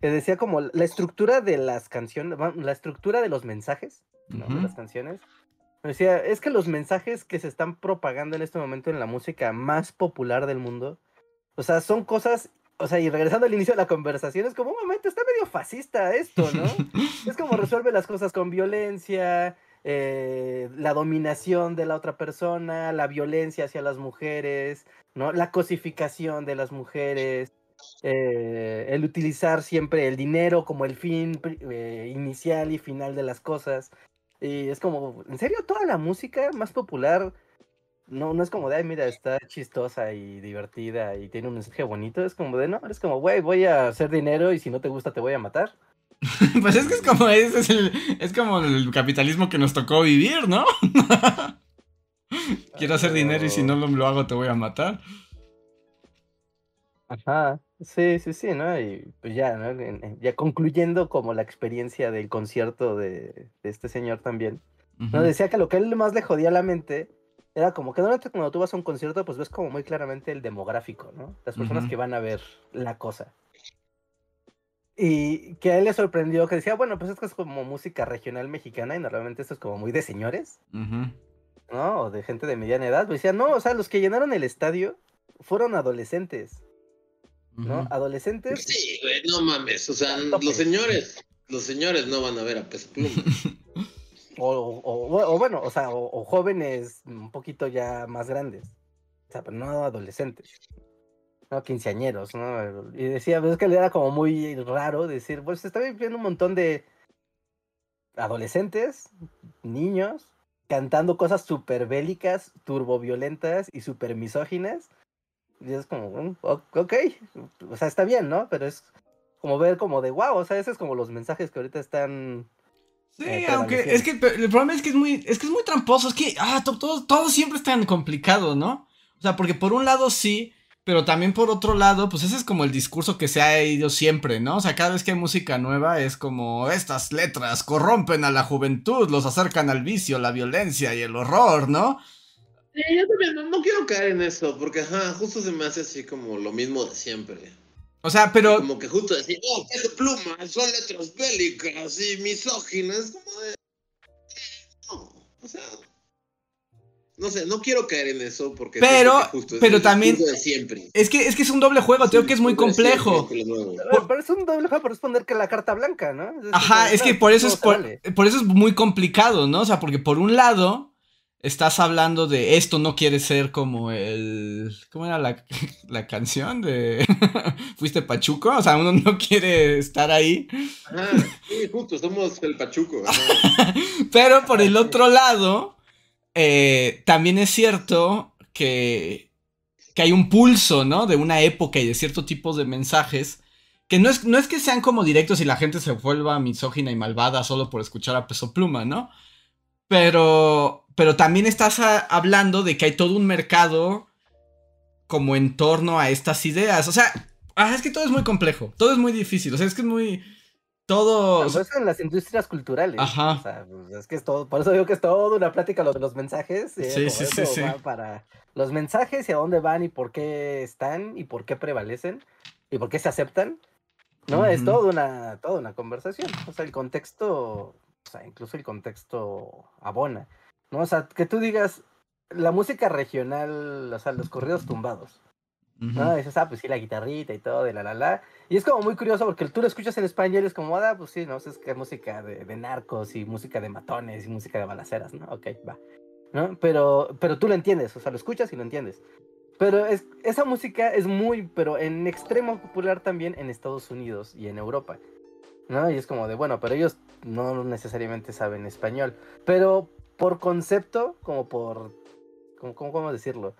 que decía como la estructura de las canciones, la estructura de los mensajes, ¿no? uh -huh. de las canciones. Decía, es que los mensajes que se están propagando en este momento en la música más popular del mundo, o sea, son cosas o sea, y regresando al inicio de la conversación, es como un momento, está medio fascista esto, ¿no? es como resuelve las cosas con violencia, eh, la dominación de la otra persona, la violencia hacia las mujeres, ¿no? La cosificación de las mujeres, eh, el utilizar siempre el dinero como el fin eh, inicial y final de las cosas. Y es como, en serio, toda la música más popular no, no es como de, ay, mira, está chistosa y divertida y tiene un mensaje bonito. Es como de, no, es como, güey, voy a hacer dinero y si no te gusta te voy a matar. pues es que es como, es, el, es como el capitalismo que nos tocó vivir, ¿no? Quiero hacer dinero y si no lo, lo, hago te voy a matar. Ajá, sí, sí, sí, ¿no? Y pues ya, ¿no? Ya concluyendo como la experiencia del concierto de, de este señor también. ¿no? Decía que lo que él más le jodía a la mente era como que normalmente cuando tú vas a un concierto, pues ves como muy claramente el demográfico, ¿no? Las personas que van a ver la cosa. Y que a él le sorprendió que decía, bueno, pues esto es como música regional mexicana y normalmente esto es como muy de señores, ¿no? O de gente de mediana edad. Pues decía, no, o sea, los que llenaron el estadio fueron adolescentes, ¿no? Adolescentes. Sí, güey, no mames, o sea, los señores, los señores no van a ver a Peso Pluma. o, o, bueno, o sea, o, jóvenes un poquito ya más grandes, o sea, pero no adolescentes. ¿no? Quinceañeros, ¿no? Y decía, pues es que le era como muy raro decir, pues está viendo un montón de adolescentes, niños, cantando cosas súper bélicas, turboviolentas y súper misóginas. Y es como, mm, ok, o sea, está bien, ¿no? Pero es como ver como de, wow, o sea, esos es como los mensajes que ahorita están... Sí, eh, aunque es que el problema es que es muy, es que es muy tramposo, es que, ah, todo, todo siempre es tan complicado, ¿no? O sea, porque por un lado sí, pero también por otro lado, pues ese es como el discurso que se ha ido siempre, ¿no? O sea, cada vez que hay música nueva es como estas letras corrompen a la juventud, los acercan al vicio, la violencia y el horror, ¿no? Sí, yo también no, quiero caer en eso, porque ajá, justo se me hace así como lo mismo de siempre. O sea, pero. Como que justo decir, oh, qué pluma, son letras bélicas y misóginas, como de. No, o sea. No sé, no quiero caer en eso porque pero, justo, pero también de siempre. es que es que es un doble juego, creo que es muy complejo. Pero, es un doble juego para responder que la carta blanca, ¿no? Ajá, es que por eso es por, eso es muy complicado, ¿no? O sea, porque por un lado estás hablando de esto no quiere ser como el ¿cómo era la, la canción de fuiste pachuco? O sea, uno no quiere estar ahí. Ajá, sí, justo somos el pachuco. pero por el otro lado eh, también es cierto que, que hay un pulso, ¿no? De una época y de cierto tipo de mensajes. Que no es, no es que sean como directos y la gente se vuelva misógina y malvada solo por escuchar a Peso Pluma, ¿no? Pero, pero también estás hablando de que hay todo un mercado como en torno a estas ideas. O sea, ah, es que todo es muy complejo, todo es muy difícil, o sea, es que es muy todo. Por eso en las industrias culturales. Ajá. O sea, pues, es que es todo. Por eso digo que es todo una plática lo de los mensajes. Eh, sí, sí, sí, Para los mensajes y a dónde van y por qué están y por qué prevalecen y por qué se aceptan. ¿No? Es toda una, toda una conversación. O sea, el contexto. O sea, incluso el contexto abona. ¿No? O sea, que tú digas la música regional, o sea, los corridos tumbados. ¿no? Dices, ah, pues sí, la guitarrita y todo, de la la la. Y es como muy curioso porque tú lo escuchas en español y es como, ah, pues sí, ¿no? Es que es música de, de, narcos y música de matones y música de balaceras, ¿no? Ok, va. ¿No? Pero, pero tú lo entiendes, o sea, lo escuchas y lo entiendes. Pero es, esa música es muy, pero en extremo popular también en Estados Unidos y en Europa. ¿No? Y es como de, bueno, pero ellos no necesariamente saben español. Pero por concepto, como por, ¿cómo, cómo decirlo?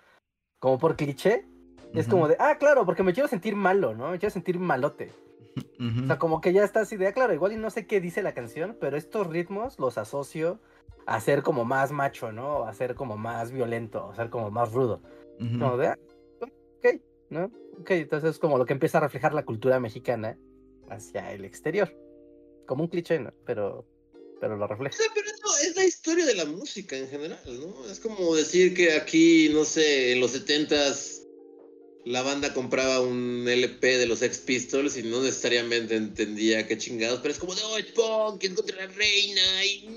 Como por cliché, es como de, ah, claro, porque me quiero sentir malo, ¿no? Me quiero sentir malote. O sea, como que ya está así de, ah, claro, igual y no sé qué dice la canción, pero estos ritmos los asocio a ser como más macho, ¿no? A ser como más violento, a ser como más rudo. Como de, ah, ok, ¿no? Ok, entonces es como lo que empieza a reflejar la cultura mexicana hacia el exterior. Como un cliché, ¿no? Pero, pero lo refleja. Sí, pero eso es la historia de la música en general, ¿no? Es como decir que aquí, no sé, en los setentas la banda compraba un LP de los Ex Pistols y no necesariamente entendía qué chingados, pero es como de, oh, es punk, es contra la reina, y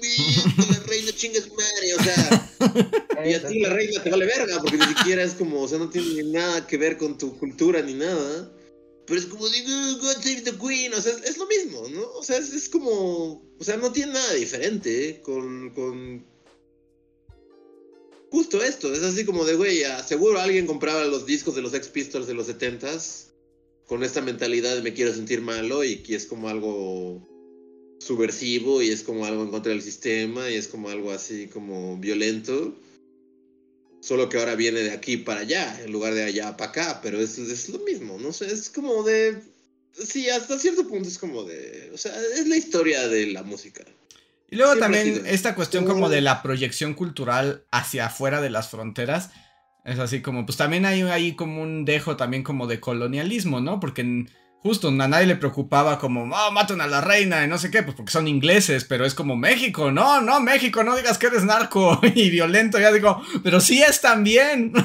la reina chinga su madre, o sea, y a ti la reina te vale verga, porque ni siquiera es como, o sea, no tiene nada que ver con tu cultura ni nada, pero es como de God Save the Queen, o sea, es, lo mismo, ¿no? O sea, es, como, o sea, no tiene nada diferente con, con justo esto, es así como de, güey, seguro alguien compraba los discos de los Ex Pistols de los 70s con esta mentalidad de me quiero sentir malo y que es como algo subversivo y es como algo en contra del sistema y es como algo así como violento. Solo que ahora viene de aquí para allá, en lugar de allá para acá, pero es, es lo mismo, no sé, es como de... Sí, hasta cierto punto es como de... O sea, es la historia de la música. Y luego también esta cuestión como de la proyección cultural hacia afuera de las fronteras. Es así como, pues también hay ahí como un dejo también como de colonialismo, ¿no? Porque justo a nadie le preocupaba como, oh, maten a la reina y no sé qué, pues porque son ingleses, pero es como México, no, no, México, no digas que eres narco y violento, ya digo, pero sí es también.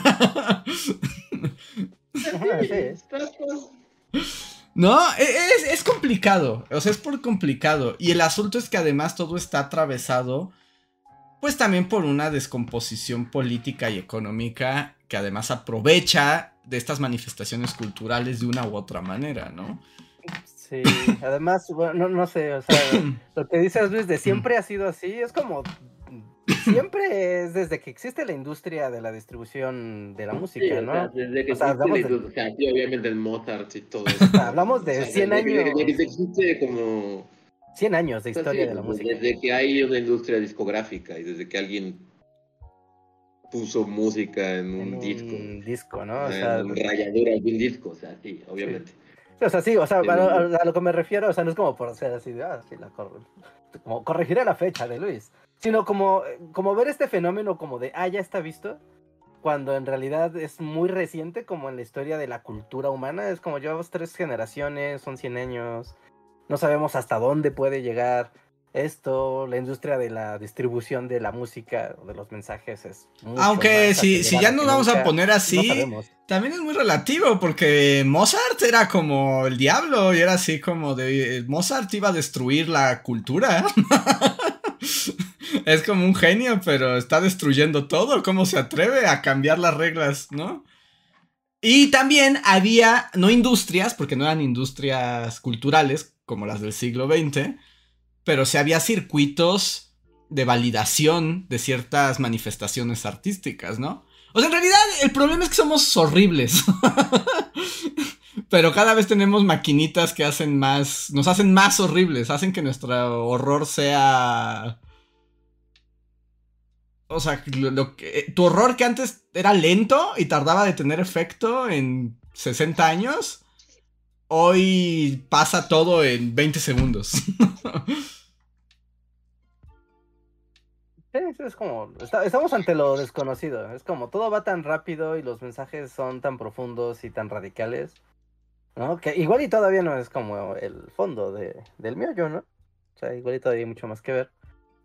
no, e, es, es complicado, o sea, es por complicado. Y el asunto es que además todo está atravesado pues también por una descomposición política y económica que además aprovecha de estas manifestaciones culturales de una u otra manera, ¿no? Sí, además, bueno, no, sé, o sea, lo que dices Luis de siempre ha sido así, es como siempre es desde que existe la industria de la distribución de la música, ¿no? O sea, desde que existe la industria, sí, obviamente el Mozart y todo eso. hablamos de 100 años. Desde que existe como 100 años de historia de la música. Desde que hay una industria discográfica y desde que alguien puso música en un, disco. Un disco, ¿no? O sea, en rayadura de un disco, o sea, sí, obviamente. O sea, sí, o sea, a, lo que me refiero, o sea, no es como por ser así de, ah, sí, la como corregiré la fecha de Luis, sino como, como ver este fenómeno como de, ah, ya está visto, cuando en realidad es muy reciente como en la historia de la cultura humana, es como llevamos tres generaciones, son 100 años, no sabemos hasta dónde puede llegar esto, la industria de la distribución de la música, de los mensajes es... Aunque si, si ya nos vamos a poner así, también es muy relativo, porque Mozart era como el diablo y era así como de... Mozart iba a destruir la cultura. es como un genio, pero está destruyendo todo. ¿Cómo se atreve a cambiar las reglas, no? Y también había, no industrias, porque no eran industrias culturales, como las del siglo XX, pero sí había circuitos de validación de ciertas manifestaciones artísticas, ¿no? O sea, en realidad el problema es que somos horribles. pero cada vez tenemos maquinitas que hacen más, nos hacen más horribles, hacen que nuestro horror sea... O sea, lo, que, tu horror que antes era lento y tardaba de tener efecto en 60 años, hoy pasa todo en 20 segundos. Es como, estamos ante lo desconocido, es como todo va tan rápido y los mensajes son tan profundos y tan radicales, ¿no? Que igual y todavía no es como el fondo de, del yo, ¿no? O sea, igual y todavía hay mucho más que ver.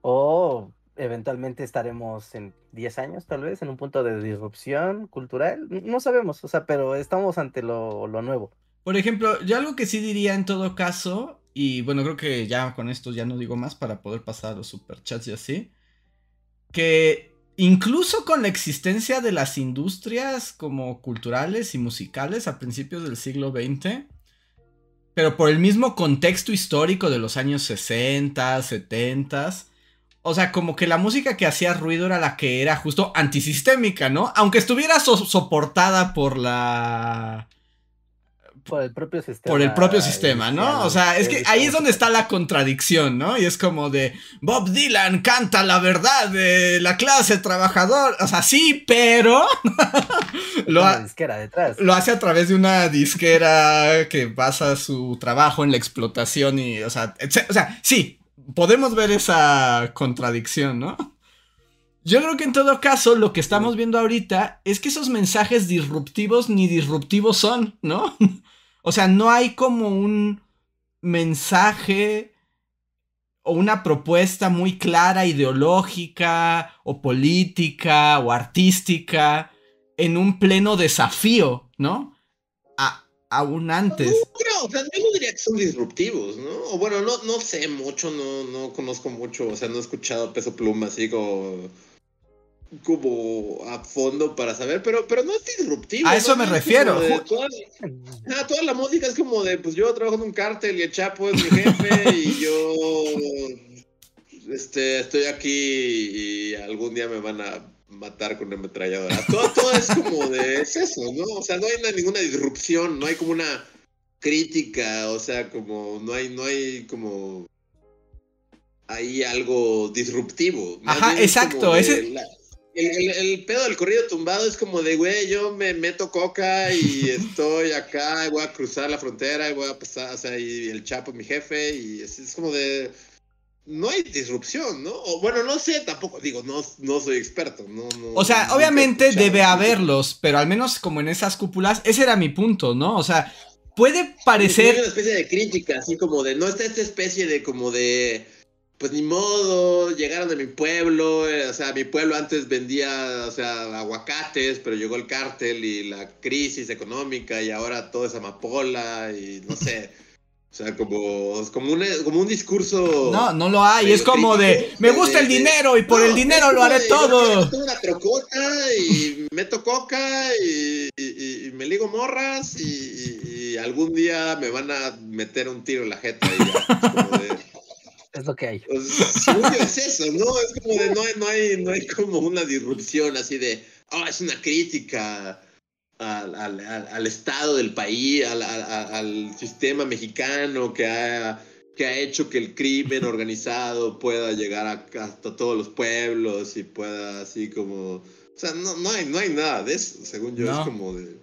O eventualmente estaremos en 10 años, tal vez, en un punto de disrupción cultural, no sabemos, o sea, pero estamos ante lo, lo nuevo. Por ejemplo, yo algo que sí diría en todo caso, y bueno, creo que ya con esto ya no digo más para poder pasar a los superchats y así, que incluso con la existencia de las industrias como culturales y musicales a principios del siglo XX, pero por el mismo contexto histórico de los años 60, 70, o sea, como que la música que hacía ruido era la que era justo antisistémica, ¿no? Aunque estuviera soportada por la por el propio sistema. Por el propio sistema, ¿no? O sea, es que ahí es donde está la contradicción, ¿no? Y es como de Bob Dylan canta la verdad de la clase trabajador. O sea, sí, pero. lo, disquera detrás. lo hace a través de una disquera que basa su trabajo en la explotación y. O sea, o sea, sí, podemos ver esa contradicción, ¿no? Yo creo que en todo caso lo que estamos viendo ahorita es que esos mensajes disruptivos ni disruptivos son, ¿no? O sea, no hay como un mensaje o una propuesta muy clara, ideológica o política o artística en un pleno desafío, ¿no? A, aún antes. No, o sea, yo no diría que son disruptivos, ¿no? O bueno, no, no sé mucho, no, no conozco mucho, o sea, no he escuchado Peso Pluma así como como a fondo para saber, pero, pero no es disruptivo. A eso ¿no? me Es refiero. de Toda, ah, toda la música es como de, pues yo trabajo en un cártel y el Chapo es mi jefe y yo este, estoy aquí y algún día me van a matar con una ametralladora. Todo, todo es como de, es eso, ¿no? O sea, no hay una- ninguna disrupción, no hay como una crítica, o sea, como, no hay, no hay como ahí algo disruptivo. Ajá, exacto, ese- la- el, pedo del corrido tumbado es como de, güey, yo me meto coca y estoy acá, y voy a cruzar la frontera y voy a pasar, o sea, y el Chapo es mi jefe, y es, es como de... No hay disrupción, ¿no? O, bueno, no sé, tampoco, digo, no, no soy experto, no, no- O sea, obviamente debe haberlos, pero al menos como en esas cúpulas, ese era mi punto, ¿no? O sea, puede Hay parecer... una especie de crítica, así como de, no está esta especie de como de, pues ni modo, llegaron de mi pueblo, eh, o sea, mi pueblo antes vendía, o sea, aguacates, pero llegó el cártel y la crisis económica y ahora todo es amapola y no sé, o sea, como, como, un, como un discurso... No, no lo hay, es como de, me gusta el de- dinero y por No, el dinero lo haré de, yo todo. Tengo una trocota y meto coca y, y- y me ligo morras y, algún día me van a meter un tiro en la jeta y ya. Como de, Es lo que hay. pues, según yo es eso, ¿no? Es como de, no hay, no hay, no hay como una disrupción así de, oh, es una crítica al, al- al- al estado del país, al, al- al- al sistema mexicano que ha, que ha hecho que el crimen organizado pueda llegar a, hasta todos los pueblos y pueda así como... O sea, no, no, hay, no hay nada de eso, según yo, No. es como de...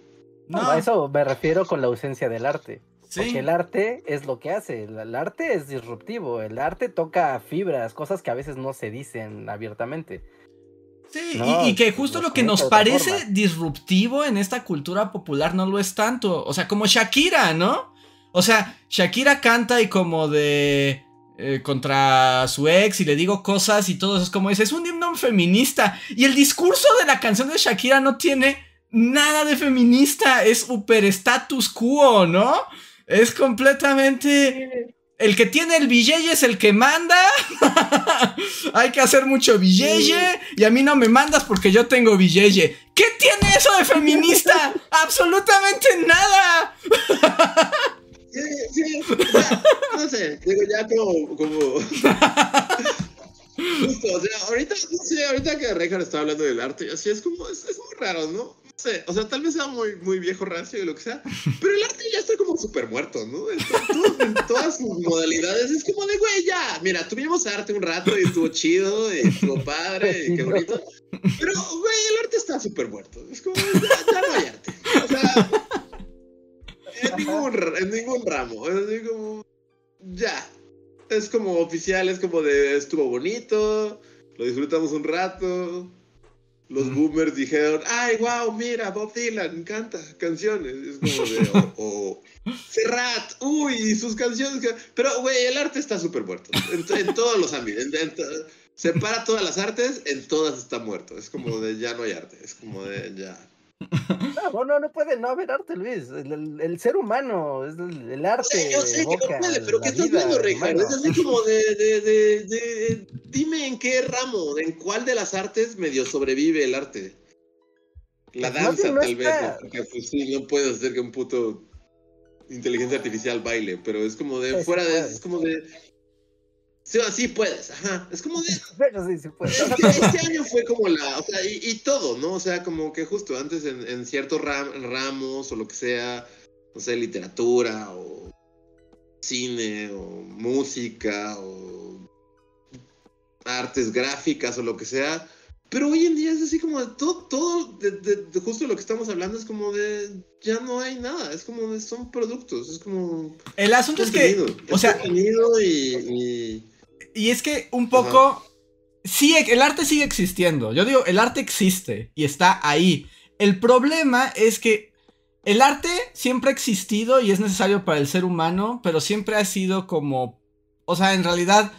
No, No, a eso me refiero con la ausencia del arte. Sí. Porque el arte es lo que hace. El, arte es disruptivo. El arte toca fibras, cosas que a veces no se dicen abiertamente. Sí, y- No, y, que justo lo que nos parece forma. disruptivo en esta cultura popular no lo es tanto. O sea, como Shakira, ¿no? O sea, Shakira canta y como de... eh, contra su ex y le digo cosas y todo eso es como dice, es un himno feminista y el discurso de la canción de Shakira no tiene nada de feminista, es super status quo, ¿no? Es completamente... El que tiene el billete es el que manda. Hay que hacer mucho billete. Y a mí no me mandas porque yo tengo billete. ¿Qué tiene eso de feminista? Absolutamente nada. Sí, sí, o sea, no sé, digo ya como, como... Justo, o sea, ahorita, sé, ahorita que Reinhardt está hablando del arte, así es como, es, es muy raro, ¿no? O sea, tal vez sea muy, muy viejo rancio y lo que sea, pero el arte ya está como súper muerto, ¿no? En, to- todo- en todas sus modalidades es como de, güey, ya, mira, tuvimos arte un rato y estuvo chido estuvo padre qué bonito, pero, güey, el arte está súper muerto, es como, ya, no hay arte, o sea, en ningún, en ningún ramo, es así como, ya, es como oficial, es como de estuvo bonito, lo disfrutamos un rato. Los Mm. boomers dijeron, ay, wow, mira, Bob Dylan canta canciones. Es como de, o, o Serrat, uy, sus canciones. que-". Pero, güey, el arte está súper muerto. En, to- en todos los ámbitos. en- en to- separa todas las artes, en todas está muerto. Es como de, ya no hay arte. Es como de, ya. No, no, no puede no haber arte, Luis. El, el- el ser humano, es el, el arte. yo sé que no puede, pero ¿qué estás viendo, humano. Es así como de, de, de, de- Dime en qué ramo, en cuál de las artes medio sobrevive el arte. La Pues danza, no tal vez, porque pues sí, no puedes hacer que un puto inteligencia artificial baile, pero es como de, fuera de, puede. es como de... Sí, así puedes, ajá. Es como de, Pero sí, sí puede. este, año fue como la, o sea, y, y todo, ¿no? O sea, como que justo antes en, en ciertos ram- ramos o lo que sea, no sé, literatura o cine o música o artes gráficas o lo que sea. Pero hoy en día es así como de todo, todo, de, de- de justo lo que estamos hablando es como de, ya no hay nada, es como de, son productos, es como... El asunto es que, o sea- contenido y- y y es que un poco, sí, el arte sigue existiendo. Yo digo, el arte existe y está ahí. El problema es que el arte siempre ha existido y es necesario para el ser humano, pero siempre ha sido como, o sea, en realidad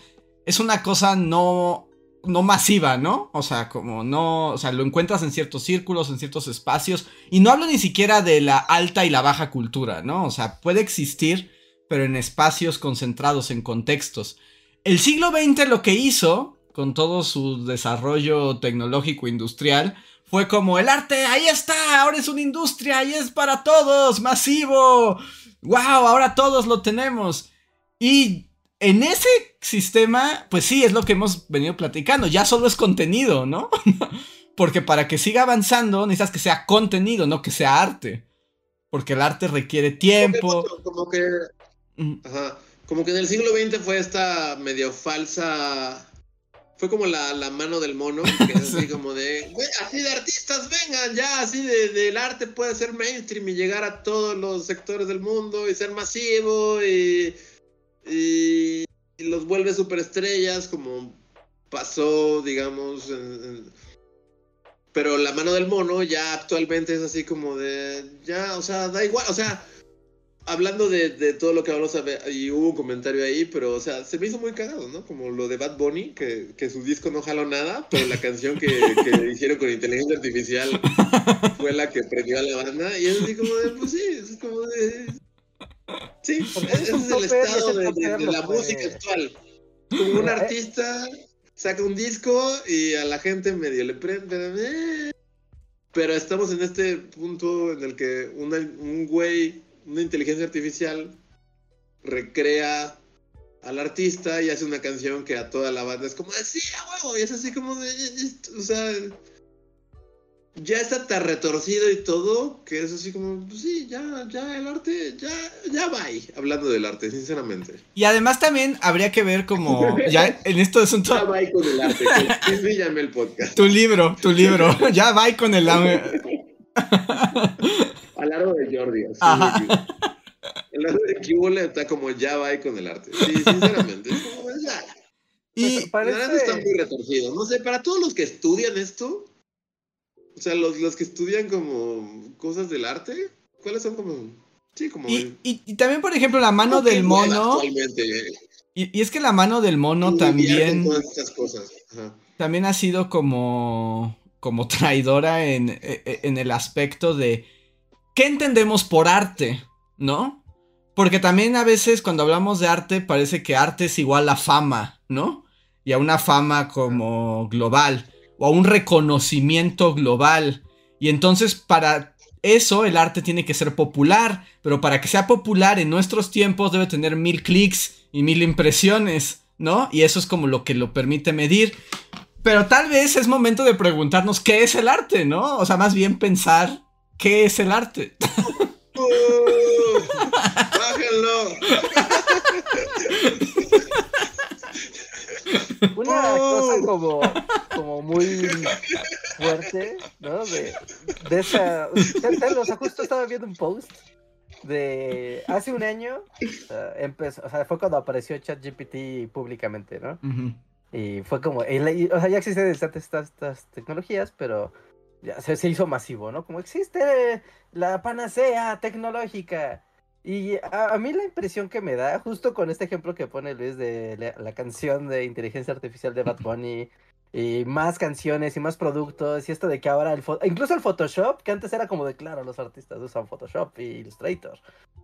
es una cosa no no masiva, ¿no? O sea, como no, o sea, lo encuentras en ciertos círculos, en ciertos espacios y no hablo ni siquiera de la alta y la baja cultura, ¿no? O sea, puede existir, pero en espacios concentrados, en contextos. El siglo XX lo que hizo, con todo su desarrollo tecnológico industrial, fue como el arte, ahí está, ahora es una industria y es para todos, masivo. ¡Wow! Ahora todos lo tenemos. Y en ese sistema, pues sí, es lo que hemos venido platicando, ya solo es contenido, ¿no? Porque para que siga avanzando necesitas que sea contenido, no que sea arte. Porque el arte requiere tiempo. Como que, ajá, como que en el siglo XX fue esta medio falsa fue como la, mano del mono, que es así como de, así de artistas, vengan ya, así de, del arte puede ser mainstream y llegar a todos los sectores del mundo y ser masivo y, y, los vuelve superestrellas como pasó, digamos, pero la mano del mono ya actualmente es así como de, ya, o sea, da igual, o sea, hablando de, todo lo que hablamos, y hubo un comentario ahí, pero, o sea, se me hizo muy cagado, ¿no? Como lo de Bad Bunny, que, que su disco no jaló nada, pero la canción que, que hicieron con inteligencia artificial fue la que prendió a la banda, y es así como de, pues sí, es como de... Sí, ese es, el estado de, la música actual. Como un artista saca un disco y a la gente medio le prende... Pero estamos en este punto en el que un güey una inteligencia artificial recrea al artista y hace una canción que a toda la banda es como de sí, a huevo, y es así como de, o sea, ya está tan retorcido y todo que es así como, pues sí, ya, ya el arte, ya, ya va ahí, hablando del arte, sinceramente. Y además también habría que ver como, ya en esto es un... Ya va con el arte, que llame el podcast. Tu libro, tu libro, ya va con el... Al largo de Jordi. El largo de Kibole está como ya va ahí con el arte. Sí, sinceramente. ya. Y parece... está muy retorcido. No sé, para todos los que estudian esto, o sea, los, los que estudian como cosas del arte, ¿cuáles son como Sí, como. Y, y, también, por ejemplo, la mano del mono. Y, y, es que la mano del mono también. estas cosas. También ha sido como. como traidora en, e, e, en el aspecto de. ¿Qué entendemos por arte? ¿No? Porque también a veces cuando hablamos de arte parece que arte es igual a fama, ¿no? Y a una fama como global o a un reconocimiento global. Y entonces para eso el arte tiene que ser popular, pero para que sea popular en nuestros tiempos debe tener mil clics y mil impresiones, ¿no? Y eso es como lo que lo permite medir. Pero tal vez es momento de preguntarnos qué es el arte, ¿no? O sea, más bien pensar ¿Qué es el arte? Uh, bájenlo. Una cosa como, como muy fuerte, ¿no? De, de esa. O sea, justo estaba viendo un post de hace un año. empezó, o sea, fue cuando apareció ChatGPT públicamente, ¿no? Y fue como. o sea, ya existen estas, estas tecnologías, pero ya se, se, hizo masivo, ¿no? Como existe la panacea tecnológica. Y a, mí la impresión que me da, justo con este ejemplo que pone Luis de la, la canción de inteligencia artificial de Bad Bunny, y más canciones y más productos y esto de que ahora el incluso el Photoshop que antes era como de claro los artistas usan Photoshop y Illustrator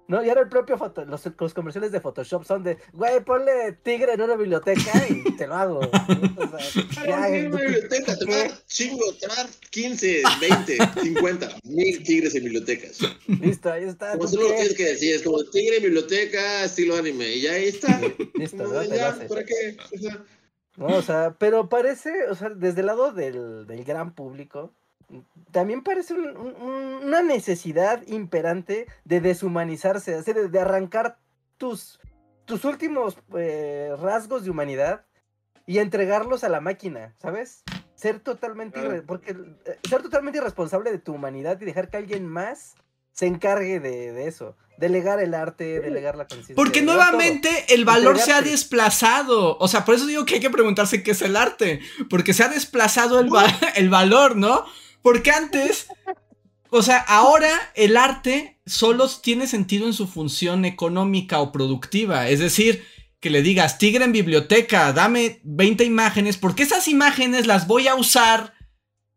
no y ahora el propio foto los, los, comerciales de Photoshop son de güey ponle tigre en una biblioteca y te lo hago o sea, ya, en una biblioteca te va a dar chingo te va a dar 15 20 50 mil tigres en bibliotecas. Listo ahí está como solo lo tienes que decir es como tigre en biblioteca estilo anime y ya ahí está. Listo ya, ¿para qué? O sea, no, o sea, pero parece, o sea, desde el lado del, del gran público, también parece una necesidad imperante de deshumanizarse, de, de arrancar tus, tus últimos eh, rasgos de humanidad y entregarlos a la máquina, ¿sabes? Ser totalmente, porque, eh, ser totalmente irresponsable de tu humanidad y dejar que alguien más se encargue de, eso. Delegar el arte, delegar la conciencia. Porque nuevamente el valor se ha desplazado. O sea, por eso digo que hay que preguntarse qué es el arte. Porque se ha desplazado el, el valor, ¿no? Porque antes, o sea, ahora el arte solo tiene sentido en su función económica o productiva. Es decir, que le digas, tigre en biblioteca, dame 20 imágenes, porque esas imágenes las voy a usar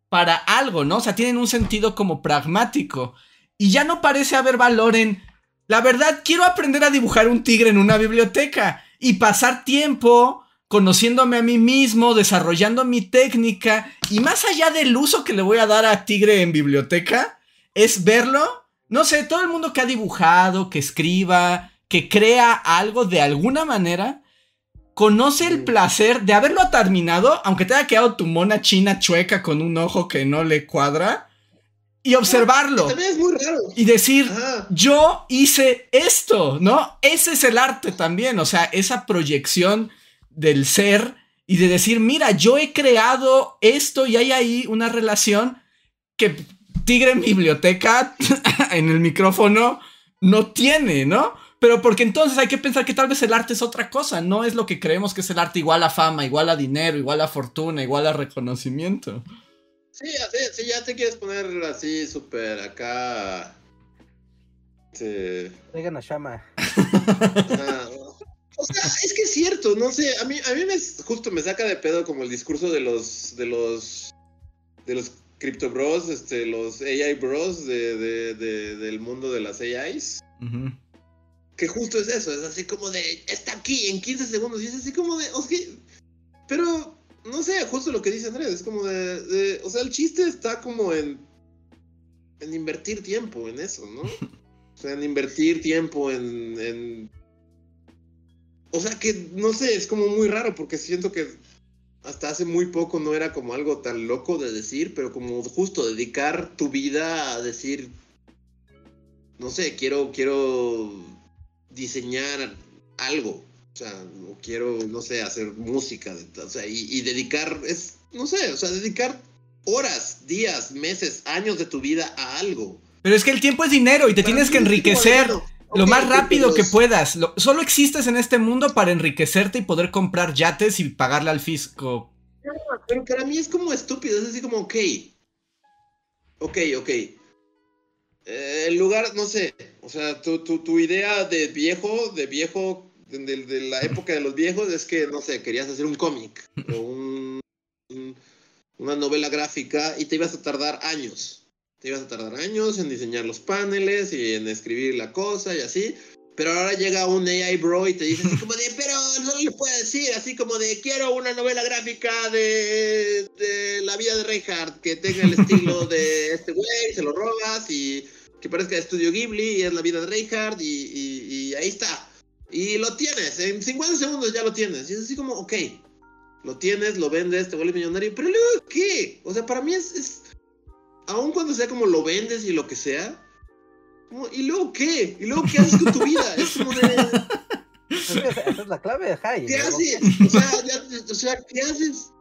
para algo, ¿no? O sea, tienen un sentido como pragmático y ya no parece haber valor en, la verdad, quiero aprender a dibujar un tigre en una biblioteca y pasar tiempo conociéndome a mí mismo, desarrollando mi técnica y más allá del uso que le voy a dar a Tigre en biblioteca, es verlo, no sé, todo el mundo que ha dibujado, que escriba, que crea algo de alguna manera, conoce el placer de haberlo terminado, aunque te haya quedado tu mona china chueca con un ojo que no le cuadra, y observarlo. También es muy raro. Y decir, Ajá. yo hice esto, ¿no? Ese es el arte también, o sea, esa proyección del ser y de decir, mira, yo he creado esto y hay ahí una relación que Tigre en biblioteca, en el micrófono, no tiene, ¿no? Pero porque entonces hay que pensar que tal vez el arte es otra cosa, no es lo que creemos que es el arte igual a fama, igual a dinero, igual a fortuna, igual a reconocimiento. Sí, así, sí, ya te quieres poner así súper acá. Sí. Traigan a Shama. O sea, es que es cierto, no sé, a mí, a mí me, justo me saca de pedo como el discurso de los, de los, de los Crypto Bros, este, los AI Bros de, de- de- del mundo de las AIs. Que justo es eso, es así como de, está aquí en 15 segundos y es así como de, o sea, pero, no sé, justo lo que dice Andrés, es como de, de- o sea, el chiste está como en, en invertir tiempo en eso, ¿no? O sea, en invertir tiempo en, en... O sea, que, no sé, es como muy raro porque siento que hasta hace muy poco no era como algo tan loco de decir, pero como justo dedicar tu vida a decir, no sé, quiero, quiero diseñar algo. O sea, o quiero, no sé, hacer música. O sea, y, y dedicar, es, no sé, o sea, dedicar horas, días, meses, años de tu vida a algo. Pero es que el tiempo es dinero y te Para tienes que enriquecer lo más rápido que puedas. Lo- solo existes en este mundo para enriquecerte y poder comprar yates y pagarle al fisco. Pero para mí es como estúpido, es así como, ok. Ok, ok. Eh, el lugar, no sé, o sea, tu, tu, tu idea de viejo, de viejo, de, la época de los viejos, es que, no sé, querías hacer un cómic o un, un- una novela gráfica y te ibas a tardar años. Te ibas a tardar años en diseñar los paneles y en escribir la cosa y así. Pero ahora llega un AI bro y te dice así como de, pero no le puedo decir, así como de, quiero una novela gráfica de, la vida de Reinhardt que tenga el estilo de este güey, se lo robas y que parezca de Estudio Ghibli y es la vida de Reinhardt y ahí está. Y lo tienes, en 50 segundos ya lo tienes. Y es así como, ok, lo tienes, lo vendes, te vuelves millonario, pero luego, ¿qué? O sea, para mí es, es aun cuando sea como lo vendes y lo que sea, como, ¿y luego qué? ¿Y luego qué haces con tu vida? Es como de... Esa es la clave de Jai. ¿Qué ¿no? haces? O sea, ya- o sea, ¿qué haces?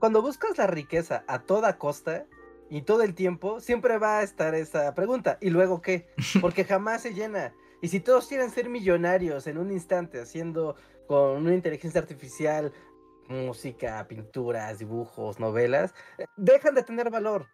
Cuando buscas la riqueza a toda costa y todo el tiempo, siempre va a estar esa pregunta. ¿Y luego qué? Porque jamás se llena. Y si todos quieren ser millonarios en un instante haciendo con una inteligencia artificial música, pinturas, dibujos, novelas, eh, dejan de tener valor.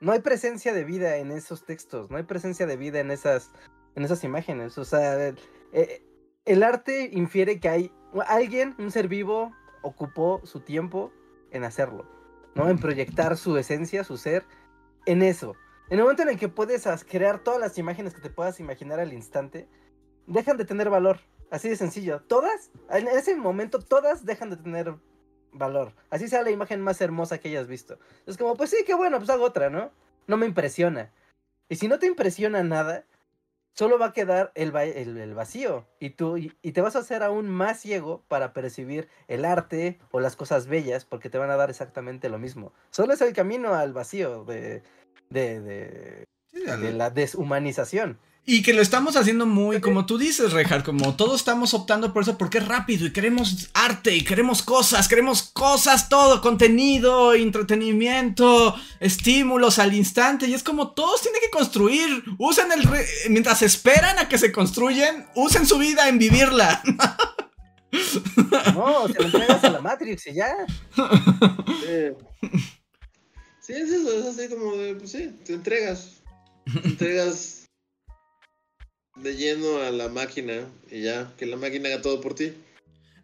No hay presencia de vida en esos textos, no hay presencia de vida en esas, en esas imágenes. O sea, el, eh, el arte infiere que hay alguien, un ser vivo, ocupó su tiempo en hacerlo, ¿no? En proyectar su esencia, su ser, en eso. En el momento en el que puedes crear todas las imágenes que te puedas imaginar al instante, dejan de tener valor. Así de sencillo. Todas, en ese momento, todas dejan de tener valor. Así sea la imagen más hermosa que hayas visto. Es como, pues sí, qué bueno, pues hago otra, ¿no? No me impresiona. Y si no te impresiona nada, solo va a quedar el vacío. Y tú y, y te vas a hacer aún más ciego para percibir el arte o las cosas bellas, porque te van a dar exactamente lo mismo. Solo es el camino al vacío de, de, de, de la deshumanización. Y que lo estamos haciendo muy, como tú dices, Rejar, como todos estamos optando por eso porque es rápido y queremos arte y queremos cosas, queremos cosas, todo, contenido, entretenimiento, estímulos al instante. Y es como todos tienen que construir. Usen el. re- mientras esperan a que se construyen, usen su vida en vivirla. No, se lo entregas a la Matrix y ya. Sí, es eso, es así como de, pues sí, te entregas. Te entregas de lleno a la máquina y ya, que la máquina haga todo por ti.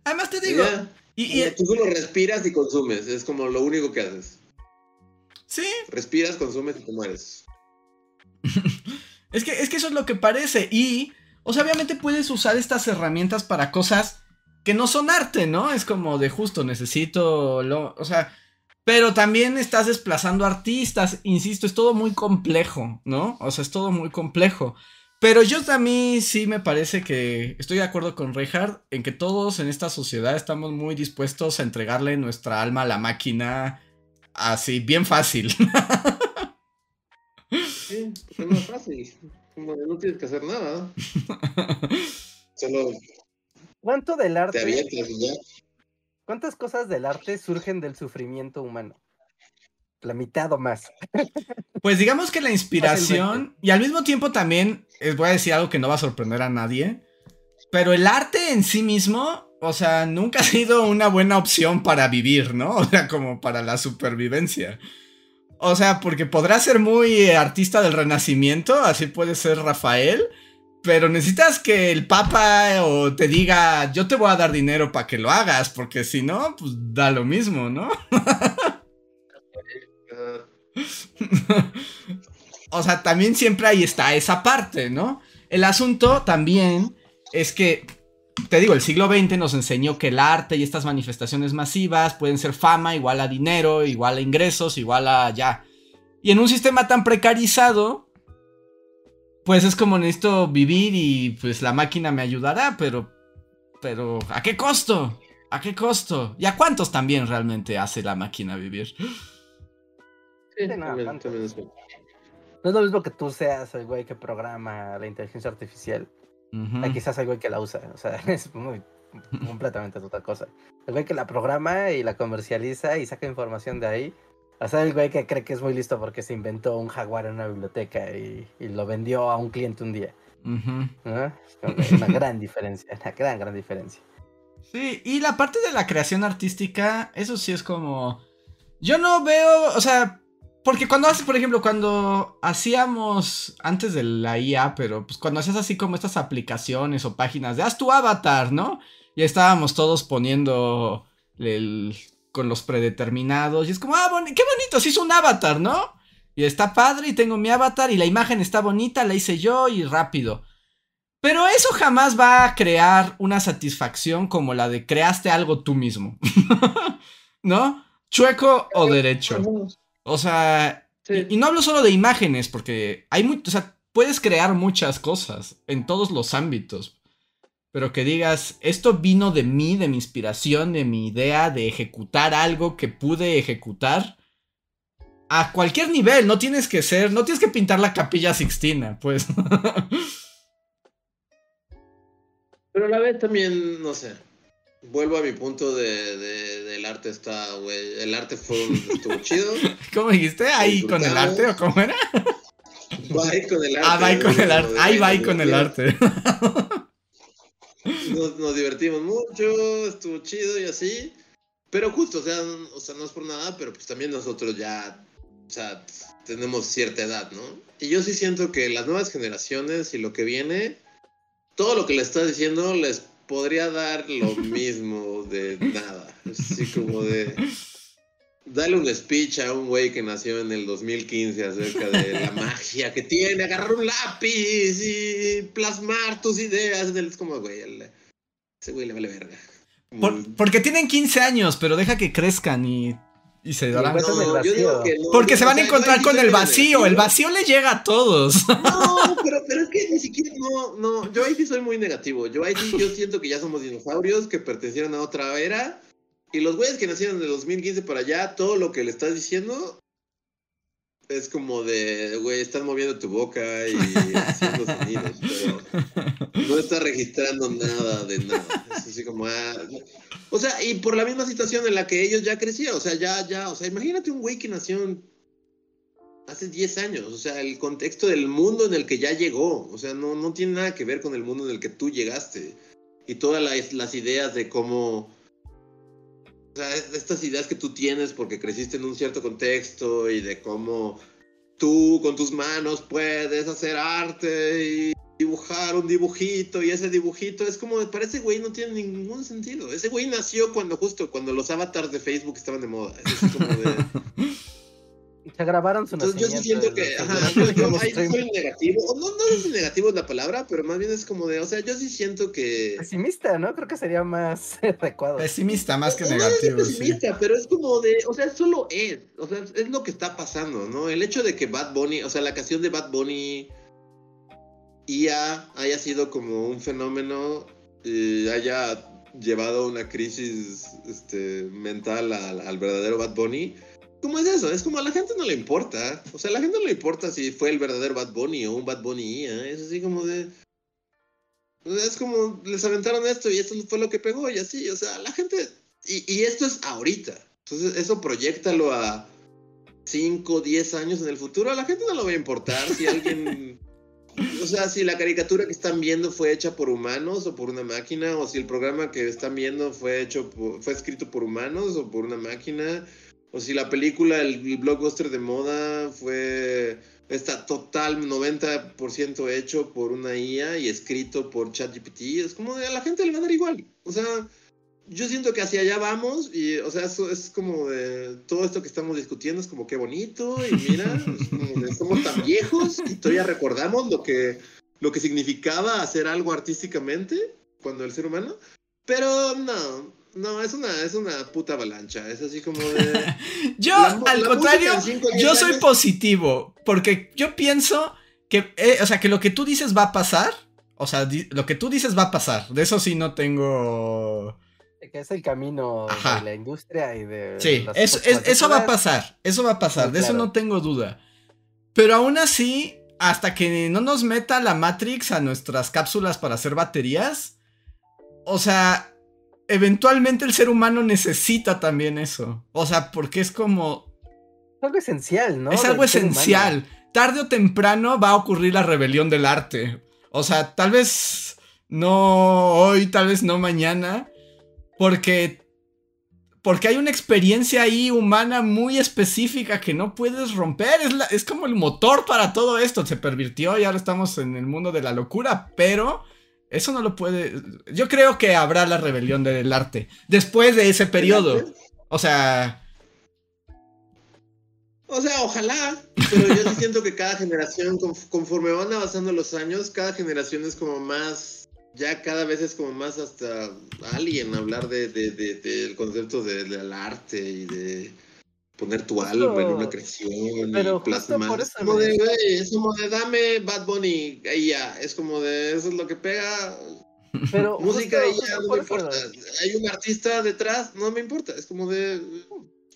Además te Y digo. ya. Y, Y y- tú solo respiras y consumes, es como lo único que haces. sí, Respiras, consumes y te mueres. Es que, es que eso es lo que parece. Y, o sea, obviamente puedes usar estas herramientas para cosas que no son arte, ¿no? Es como de justo, necesito, lo, o sea, pero también estás desplazando artistas, insisto, es todo muy complejo, ¿no? O sea, es todo muy complejo. Pero yo también sí me parece que estoy de acuerdo con Reinhardt en que todos en esta sociedad estamos muy dispuestos a entregarle nuestra alma a la máquina así, bien fácil. Sí, es más fácil. Como no tienes que hacer nada. Solo ¿Cuánto del te arte, y ya. Cuántas cosas del arte surgen del sufrimiento humano? La mitad o más. Pues digamos que la inspiración y al mismo tiempo también les voy a decir algo que no va a sorprender a nadie, pero el arte en sí mismo, o sea, nunca ha sido una buena opción para vivir, ¿no? O sea, como para la supervivencia. O sea, porque podrá ser muy eh, artista del renacimiento, así puede ser Rafael, pero necesitas que el papa o te diga, yo te voy a dar dinero para que lo hagas, porque si no, pues da lo mismo, ¿no? O sea, también siempre ahí está esa parte, ¿no? El asunto también es que, te digo, el siglo XX nos enseñó que el arte y estas manifestaciones masivas pueden ser fama igual a dinero, igual a ingresos, igual a ya. Y en un sistema tan precarizado, pues es como necesito vivir y pues la máquina me ayudará, pero, pero, ¿a qué costo? ¿A qué costo? ¿Y a cuántos también realmente hace la máquina vivir? sí, Sí, no, No es lo mismo que tú seas el güey que programa la inteligencia artificial. Ujú. a quizás el güey que la usa. O sea, es muy completamente otra cosa. El güey que la programa y la comercializa y saca información de ahí. O sea, el güey que cree que es muy listo porque se inventó un jaguar en una biblioteca y, y lo vendió a un cliente un día. Como que una gran diferencia, una gran, gran diferencia. Sí, y la parte de la creación artística, eso sí es como... Yo no veo, o sea, porque cuando haces, por ejemplo, cuando hacíamos, antes de la IA, pero pues cuando hacías así como estas aplicaciones o páginas de haz tu avatar, ¿no? Y estábamos todos poniendo el, con los predeterminados y es como, ah, qué bonito, se hizo un avatar, ¿no? Y está padre y tengo mi avatar y la imagen está bonita, la hice yo y rápido. Pero eso jamás va a crear una satisfacción como la de creaste algo tú mismo. ¿No? Chueco o derecho. O sea, Sí. y, y no hablo solo de imágenes, porque hay mucho, o sea, puedes crear muchas cosas en todos los ámbitos. Pero que digas, esto vino de mí, de mi inspiración, de mi idea de ejecutar algo que pude ejecutar. A cualquier nivel, no tienes que ser, no tienes que pintar la capilla Sixtina, pues. Pero a la vez también, no sé. Vuelvo a mi punto de, de- del arte está, güey. El arte fue un, estuvo chido. ¿Cómo dijiste? ¿Ahí con el arte o cómo era? Bye con el arte. Ah, bye con el arte. Ahí va con el arte. Nos, nos divertimos mucho, estuvo chido y así. Pero justo, o sea, o sea, no es por nada, pero pues también nosotros ya, o sea, tenemos cierta edad, ¿no? Y yo sí siento que las nuevas generaciones y lo que viene, todo lo que le estás diciendo les podría dar lo mismo de nada. Así como de... Dale un speech a un güey que nació en el 2015 acerca de la magia que tiene, agarrar un lápiz y plasmar tus ideas. Es como, güey, el- ese güey le vale verga. Por- porque tienen 15 años, pero deja que crezcan y, y se darán no, Porque se van a encontrar con el vacío. El vacío le llega a todos. No, pero, pero es que ni siquiera, no, no, yo ahí sí soy muy negativo. Yo ahí sí, yo siento que ya somos dinosaurios que pertenecieron a otra era. Y los güeyes que nacieron el 2015 para allá, todo lo que le estás diciendo es como de, güey, estás moviendo tu boca y haciendo sonidos, pero no estás registrando nada de nada. Es así como, ah, o sea, y por la misma situación en la que ellos ya crecían, o sea, ya, ya, o sea, imagínate un güey que nació hace 10 años, o sea, el contexto del mundo en el que ya llegó, o sea, no, no tiene nada que ver con el mundo en el que tú llegaste. Y todas las, las ideas de cómo, o sea, es- estas ideas que tú tienes porque creciste en un cierto contexto y de cómo tú con tus manos puedes hacer arte y dibujar un dibujito y ese dibujito es como, para ese güey no tiene ningún sentido. Ese güey nació cuando justo, cuando los avatars de Facebook estaban de moda. Es como de... Se grabaron su Entonces yo sí siento que, ajá, ahí soy negativo, no, no sé si negativo es la palabra, pero más bien es como de, o sea, yo sí siento que... Pesimista, ¿no? Creo que sería más adecuado. Pesimista más que No, no negativo. es sí. pesimista, pero es como de, o sea, solo es, o sea, es lo que está pasando, ¿no? El hecho de que Bad Bunny, o sea, la canción de Bad Bunny IA haya sido como un fenómeno, y haya llevado una crisis este, mental al, al verdadero Bad Bunny. ¿Cómo es eso? Es como a la gente no le importa. O sea, a la gente no le importa si fue el verdadero Bad Bunny o un Bad Bunny IA. Es así como de... Es como les aventaron esto y esto fue lo que pegó y así. O sea, la gente... Y, y esto es ahorita. Entonces eso proyectalo a 5, 10 años en el futuro. A la gente no le va a importar si alguien... O sea, si la caricatura que están viendo fue hecha por humanos o por una máquina, o si el programa que están viendo fue hecho por- fue escrito por humanos o por una máquina, o si la película, el, el blockbuster de moda fue está total 90% hecho por una IA y escrito por ChatGPT, es como de, a la gente le va a dar igual. O sea, yo siento que hacia allá vamos y, o sea, eso es como de todo esto que estamos discutiendo es como qué bonito y mira, es como de, somos tan viejos y todavía recordamos lo que, lo que significaba hacer algo artísticamente cuando el ser humano, pero no, no, es una, es una puta avalancha, es así como de... Yo, La al la contrario, yo soy años- positivo. Porque yo pienso que, eh, o sea, que lo que tú dices va a pasar. O sea, lo que tú dices va a pasar. De eso sí no tengo. Que es el camino Ajá. de la industria y de. Sí, las eso, es- eso va a pasar. Eso va a pasar. Sí, De eso claro. no tengo duda. Pero aún así, hasta que no nos meta la Matrix a nuestras cápsulas para hacer baterías. O sea, eventualmente el ser humano necesita también eso. O sea, porque es como. Es algo esencial, ¿no? es algo humano. esencial. Tarde o temprano va a ocurrir la rebelión del arte. O sea, tal vez no hoy, tal vez no mañana. Porque. Porque hay una experiencia ahí humana muy específica que no puedes romper. Es, la- es como el motor para todo esto. Se pervirtió y ahora estamos en el mundo de la locura. Pero eso no lo puede. Yo creo que habrá la rebelión del arte. Después de ese periodo. O sea. O sea, ojalá, pero yo sí siento que cada generación, conf- conforme van avanzando los años, cada generación es como más, ya cada vez es como más hasta alien hablar de, de- de- del concepto de- del arte y de poner tu Justo- alma en una creación pero y plasmar. por Es eso, como de, güey. es como de dame Bad Bunny y ya, es como de, eso es lo que pega, Pero música justo- y ya, no me eso, importa. Hay un artista detrás, no me importa, es como de...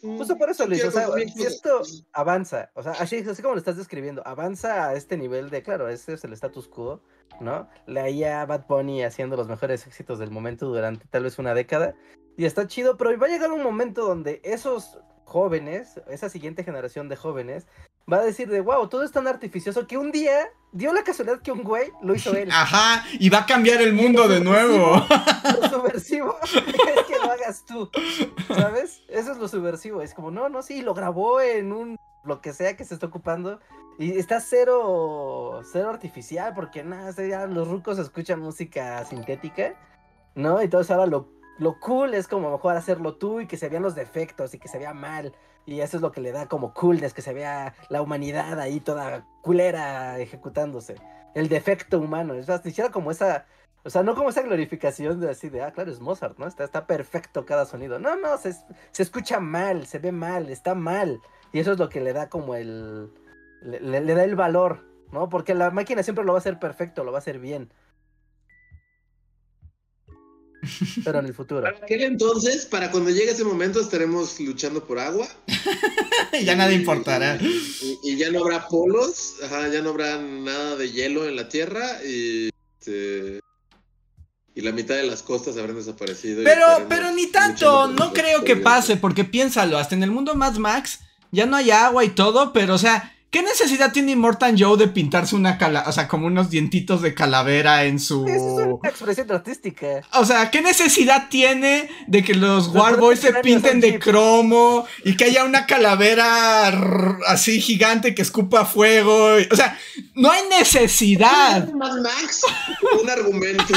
Justo por eso, Luis, o sea, si esto avanza, o sea, así, así como lo estás describiendo, avanza a este nivel de, claro, este es el status quo, ¿no? La IA Bad Bunny haciendo los mejores éxitos del momento durante tal vez una década, y está chido, pero va a llegar un momento donde esos jóvenes, esa siguiente generación de jóvenes, va a decir de, wow, todo es tan artificioso que un día dio la casualidad que un güey lo hizo él. Ajá, y va a cambiar el mundo de nuevo. Lo subversivo es que lo hagas tú, ¿sabes? Eso es lo subversivo. Es como, no, no, sí, lo grabó en un lo que sea que se esté ocupando y está cero, cero artificial porque nada, los rucos escuchan música sintética, ¿no? Entonces ahora lo, lo cool es como mejor hacerlo tú y que se vean los defectos y que se vea mal. Y eso es lo que le da como coolness, que se vea la humanidad ahí toda culera ejecutándose. El defecto humano. O sea, hiciera como esa, o sea, no como esa glorificación de así de, ah, claro, es Mozart, ¿no? Está, está perfecto cada sonido. No, no, se, se escucha mal, se ve mal, está mal. Y eso es lo que le da como el... Le, le- le da el valor, ¿no? Porque la máquina siempre lo va a hacer perfecto, lo va a hacer bien. Pero en el futuro. Para aquel entonces, para cuando llegue ese momento, estaremos luchando por agua. ya nada importará. Y, y ya no habrá polos, ajá, ya no habrá nada de hielo en la tierra y, este, y la mitad de las costas habrán desaparecido. Pero, pero ni tanto, no creo que pase, porque piénsalo, hasta en el mundo Mad Max ya no hay agua y todo, pero o sea, ¿qué necesidad tiene Immortan Joe de pintarse una cala, o sea, como unos dientitos de calavera en su... Esa es una expresión artística. O sea, ¿qué necesidad tiene de que los Los Warboys se pinten de cromo y que haya una calavera así gigante que escupa fuego? y- O sea, no hay necesidad. Mad Max, un argumento.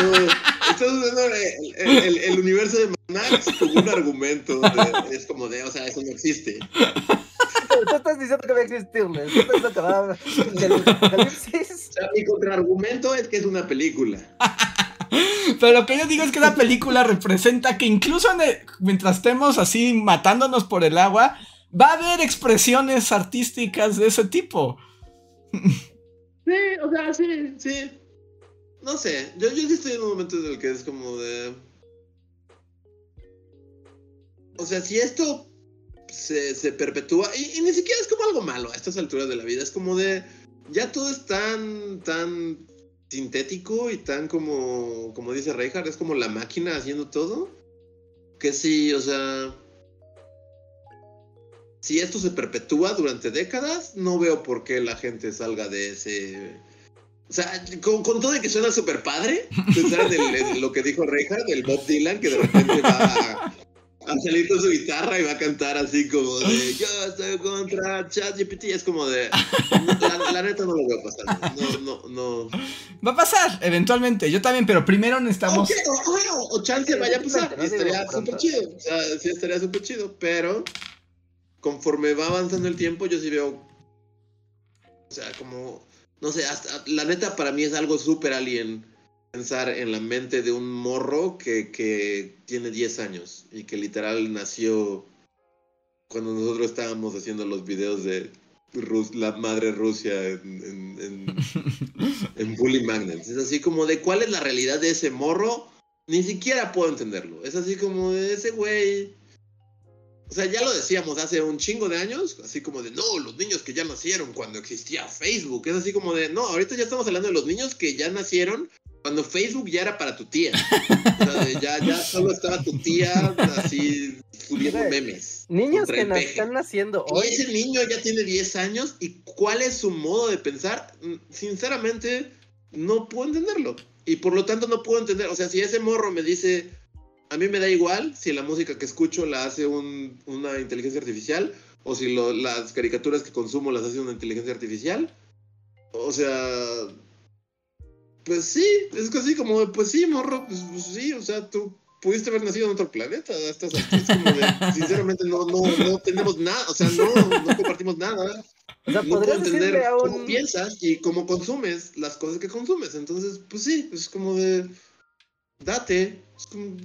Estás usando el, el- el- el universo de Mad Max como un argumento. de- es como de, o sea, eso no existe. Tú estás diciendo que va a existir, güey. Tú estás diciendo que va a haber el apocalipsis. O sea, mi contraargumento es que es una película. Pero lo que yo digo es que la película representa que incluso en el- mientras estemos así matándonos por el agua, va a haber expresiones artísticas de ese tipo. Sí, o sea, sí, sí. No sé, yo, yo sí estoy en un momento en el que es como de... O sea, si esto se, perpetúa, y, ni siquiera es como algo malo a estas alturas de la vida, es como de... Ya todo es tan, tan sintético y tan como, como dice Reinhardt, es como la máquina haciendo todo. Que sí, o sea... Si esto se perpetúa durante décadas, no veo por qué la gente salga de ese... O sea, con, todo y que suena súper padre, pensar en, el- lo que dijo Reinhardt, del Bob Dylan, que de repente va a, a salir con su guitarra y va a cantar así como de yo estoy contra ChatGPT, es como de... La, la neta no lo veo pasar. No, no, no. Va a pasar, eventualmente. Yo también, pero primero necesitamos. Ok, o, o- o chance vaya a pasar. Y estaría súper chido. O sea, sí estaría súper chido. Pero conforme va avanzando el tiempo, yo sí veo. O sea, como. No sé, hasta. La neta para mí es algo súper alien pensar en la mente de un morro que, que tiene 10 años y que literal nació cuando nosotros estábamos haciendo los videos de Rus- la madre Rusia en, en- en- en Bully Magnets. Es así como de cuál es la realidad de ese morro. Ni siquiera puedo entenderlo. Es así como de ese güey. O sea, ya lo decíamos hace un chingo de años. Así como de, no, los niños que ya nacieron cuando existía Facebook. Es así como de, no, ahorita ya estamos hablando de los niños que ya nacieron cuando Facebook ya era para tu tía. O sea, de ya, ya solo estaba tu tía así subiendo memes. Niños que están naciendo Y hoy. ese niño ya tiene 10 años y cuál es su modo de pensar, Mm, sinceramente no puedo entenderlo. Y por lo tanto no puedo entender, o sea, si ese morro me dice, a mí me da igual si la música que escucho la hace un- una inteligencia artificial o si lo- las caricaturas que consumo las hace una inteligencia artificial. O sea, pues sí, es así como, pues sí, morro, pues, pues sí, o sea, tú pudiste haber nacido en otro planeta. a estas alturas, como de, sinceramente, no, no, no tenemos nada, o sea, no, no compartimos nada. O sea, No puedo entender a cómo un. piensas y cómo consumes las cosas que consumes. Entonces, pues sí, es como de, date. Es como,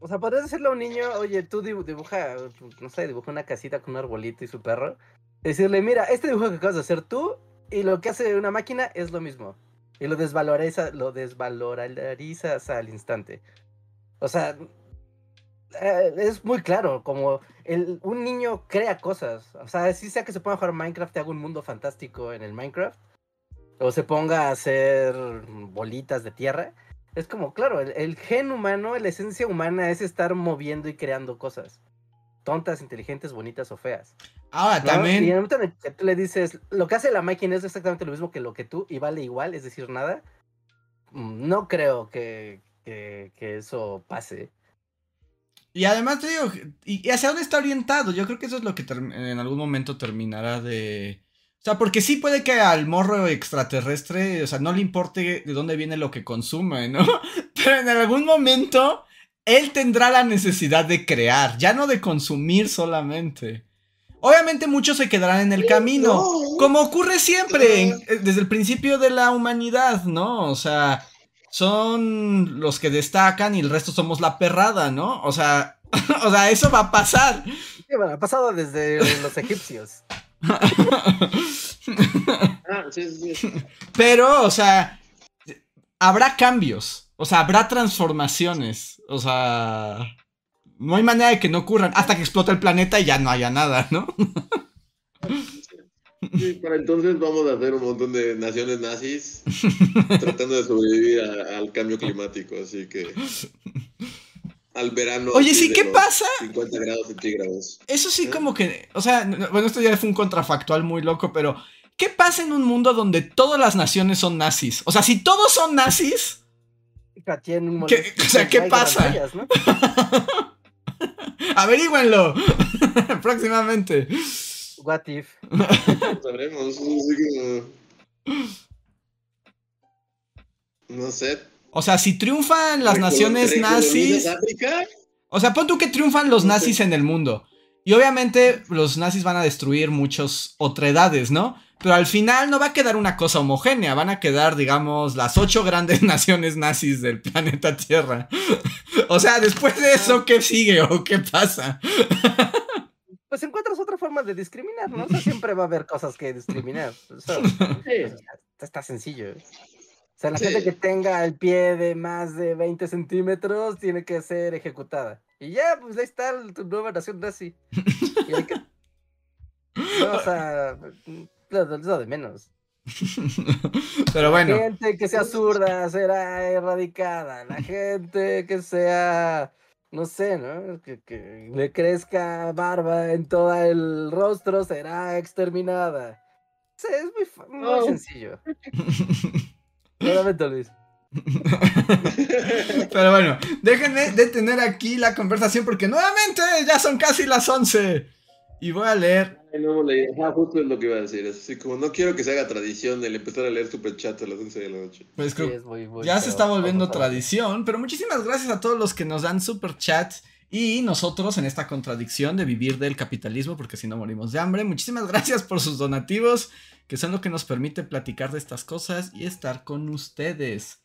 O sea, podrías decirle a un niño, oye, tú dibu- dibuja, no sé, dibuja una casita con un arbolito y su perro. Decirle, mira, este dibujo que acabas de hacer tú y lo que hace una máquina es lo mismo. Y lo desvaloriza, lo desvalorizas al instante. O sea, eh, es muy claro, como un niño crea cosas. O sea, si sea que se ponga a jugar Minecraft y haga un mundo fantástico en el Minecraft. O se ponga a hacer bolitas de tierra. Es como, claro, el, el gen humano, la esencia humana es estar moviendo y creando cosas. Tontas, inteligentes, bonitas o feas. Ahora, ¿no? también. Y en el momento en el que tú le dices, lo que hace la máquina es exactamente lo mismo que lo que tú y vale igual, es decir, nada. mm, No creo que, que, que eso pase. Y además te digo, ¿y hacia dónde está orientado? Yo creo que eso es lo que en algún momento terminará de... O sea, porque sí puede que al morro extraterrestre, o sea, no le importe de dónde viene lo que consume, ¿no? Pero en algún momento él tendrá la necesidad de crear, ya no de consumir solamente. Obviamente muchos se quedarán en el camino, no. como ocurre siempre, en- eh, desde el principio de la humanidad, ¿no? O sea, son los que destacan y el resto somos la perrada, ¿no? O sea, o sea, eso va a pasar. Sí, bueno, ha pasado desde los egipcios. Ah, sí, sí, sí. Pero, o sea, habrá cambios, o sea, habrá transformaciones, o sea, no hay manera de que no ocurran hasta que explote el planeta y ya no haya nada, ¿no? Sí, para entonces vamos a hacer un montón de naciones nazis tratando de sobrevivir a- al cambio climático, así que al verano. Oye, sí, ¿qué pasa? 50 grados centígrados. Eso sí ¿Eh? como que, o sea, no- bueno, esto ya fue un contrafactual muy loco, pero ¿qué pasa en un mundo donde todas las naciones son nazis? O sea, si todos son nazis, un ¿Qué- o sea, qué pasa? batallas, ¿no? averígüenlo próximamente. What if? No sé. O sea, si triunfan las ¿recolo- naciones nazis, África? o sea, pon tú que triunfan los nazis en el mundo Y obviamente los nazis van a destruir muchas otredades, ¿no? Pero al final no va a quedar una cosa homogénea, van a quedar, digamos, las ocho grandes naciones nazis del planeta Tierra. o sea, después de eso, ¿qué sigue o qué pasa? pues encuentras otra forma de discriminar, ¿no? O sea, siempre va a haber cosas que discriminar. Eso, sí. Está sencillo. O sea, la gente que tenga el pie de más de 20 centímetros tiene que ser ejecutada. Y ya, pues ahí está tu nueva nación nazi. Y que... o sea, lo, de menos. Pero bueno. La gente que sea zurda será erradicada. La gente que sea, no sé, ¿no? Que, que le crezca barba en todo el rostro será exterminada. Sí, es muy, muy oh. sencillo. Luis. Pero bueno, déjenme detener aquí la conversación porque nuevamente ya son casi las 11. Y voy a leer. no, ah, justo es lo que iba a decir. así como no quiero que se haga tradición el empezar a leer super chat a las 11 de la noche. Pues ya se está volviendo tradición. Pero muchísimas gracias a todos los que nos dan super chat. Y nosotros en esta contradicción de vivir del capitalismo, porque si no morimos de hambre. Muchísimas gracias por sus donativos, que son lo que nos permite platicar de estas cosas y estar con ustedes.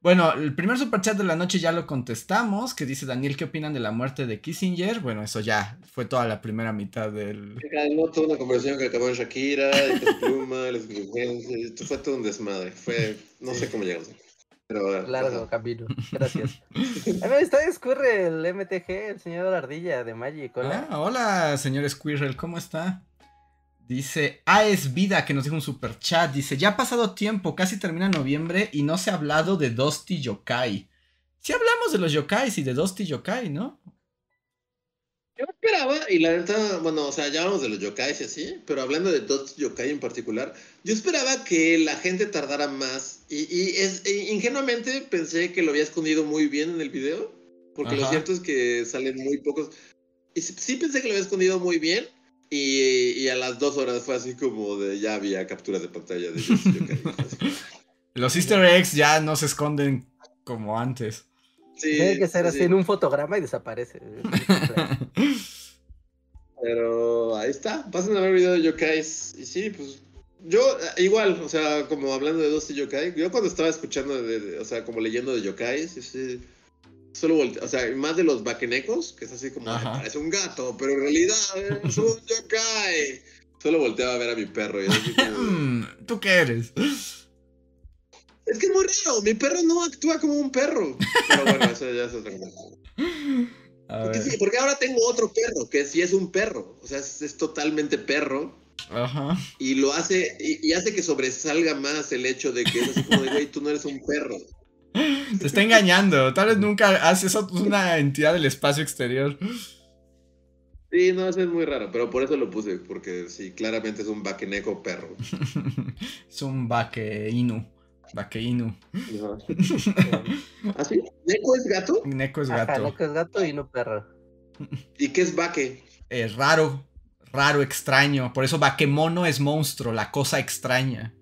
Bueno, el primer superchat de la noche ya lo contestamos, que dice Daniel, ¿qué opinan de la muerte de Kissinger? Bueno, eso ya fue toda la primera mitad del... No, toda una conversación que acabó en Shakira, Pluma, esto fue todo un desmadre, fue, no sé cómo llegamos. Pero, Largo camino, gracias. A ver, está escurre el MTG, el señor Ardilla de Magic, hola. Ah, hola, señor Squirrel, ¿cómo está? Dice AES Vida que nos dijo un super chat. Dice: Ya ha pasado tiempo, casi termina noviembre y no se ha hablado de Dusty Yokai. Sí hablamos de los yokais y de Dusty Yokai, ¿no? Yo esperaba, y la verdad, bueno, o sea, ya hablamos de los yokais y así, pero hablando de Dusty Yokai en particular, yo esperaba que la gente tardara más. Y, es, e ingenuamente pensé que lo había escondido muy bien en el video, porque lo cierto es que salen muy pocos. Y sí pensé que lo había escondido muy bien, y, a las dos horas fue así como de ya había capturas de pantalla de Los easter eggs ya no se esconden como antes. Tiene que ser así en un fotograma y desaparece. Pero ahí está. Pasen a ver video de yokais. Y sí, pues. Yo, igual, o sea, como hablando de dos yokai, yo cuando estaba escuchando, o sea, como leyendo de yokais, sí, solo voltea, o sea, más de los vaquenecos, que es así como, es un gato, pero en realidad es un yokai. Solo volteaba a ver a mi perro y así como, ¿Tú qué eres? Es que es muy raro, mi perro no actúa como un perro. Pero bueno, eso ya es otra cosa. Porque, porque, ahora tengo otro perro, que sí es un perro. O sea, es, totalmente perro. Ajá. Y lo hace, y, y, hace que sobresalga más el hecho de que es así como de, güey, tú no eres un perro. Te está engañando. Tal vez nunca haces una entidad del espacio exterior. Sí, no, eso es muy raro, pero por eso lo puse, porque sí, claramente es un vaqueneco perro. es un vaqueinu. Vaqueinu. ¿Ah, sí? ¿Neko es gato? Neko es gato. Neko es gato y no perro. ¿Y qué es vaque? Es raro, raro, extraño. Por eso vaquemono es monstruo, la cosa extraña.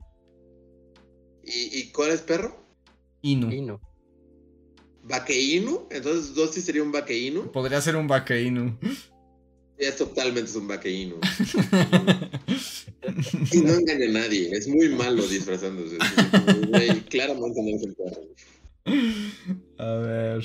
¿Y, y cuál es perro? Inu. Inu. ¿Vaqueinu? Entonces Dusty sería un vaqueinu. Podría ser un vaqueinu. Es totalmente un vaqueinu. y no engaña a nadie. Es muy malo disfrazándose. claramente no es el perro. A ver.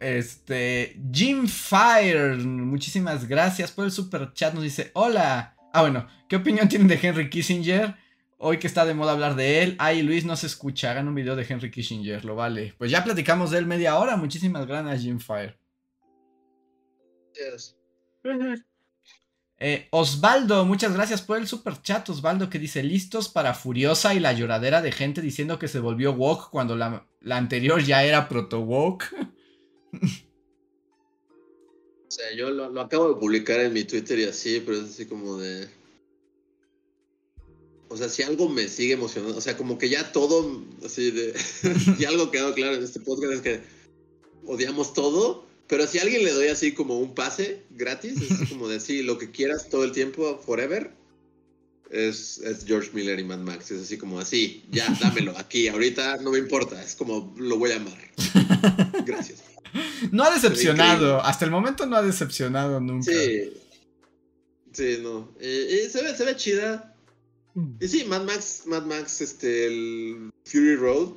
Este. Jim Fire. Muchísimas gracias por el super chat. Nos dice: Hola. Ah, bueno. ¿Qué opinión tienen de Henry Kissinger? Hoy que está de moda hablar de él. Ay, Luis no se escucha. Hagan un video de Henry Kissinger, lo vale. Pues ya platicamos de él media hora. Muchísimas gracias, Jim Fire. Eh, Osvaldo, muchas gracias por el super chat. Osvaldo que dice: Listos para Furiosa y la lloradera de gente diciendo que se volvió woke cuando la, anterior ya era proto woke. o sea, yo lo acabo de publicar en mi Twitter y así, pero es así como de o sea, si algo me sigue emocionando, o sea, como que ya todo, así de, y algo quedó claro en este podcast es que odiamos todo, pero si a alguien le doy así como un pase gratis, es como decir lo que quieras todo el tiempo, forever, es, es, George Miller y Mad Max, es así como así, ya, dámelo aquí, ahorita no me importa, es como lo voy a amar. Gracias. No ha decepcionado, hasta el momento no ha decepcionado nunca. Sí. Sí, no. Eh, eh, se, ve, se ve chida. Mm. Y sí, Mad Max, Mad Max, este, el Fury Road,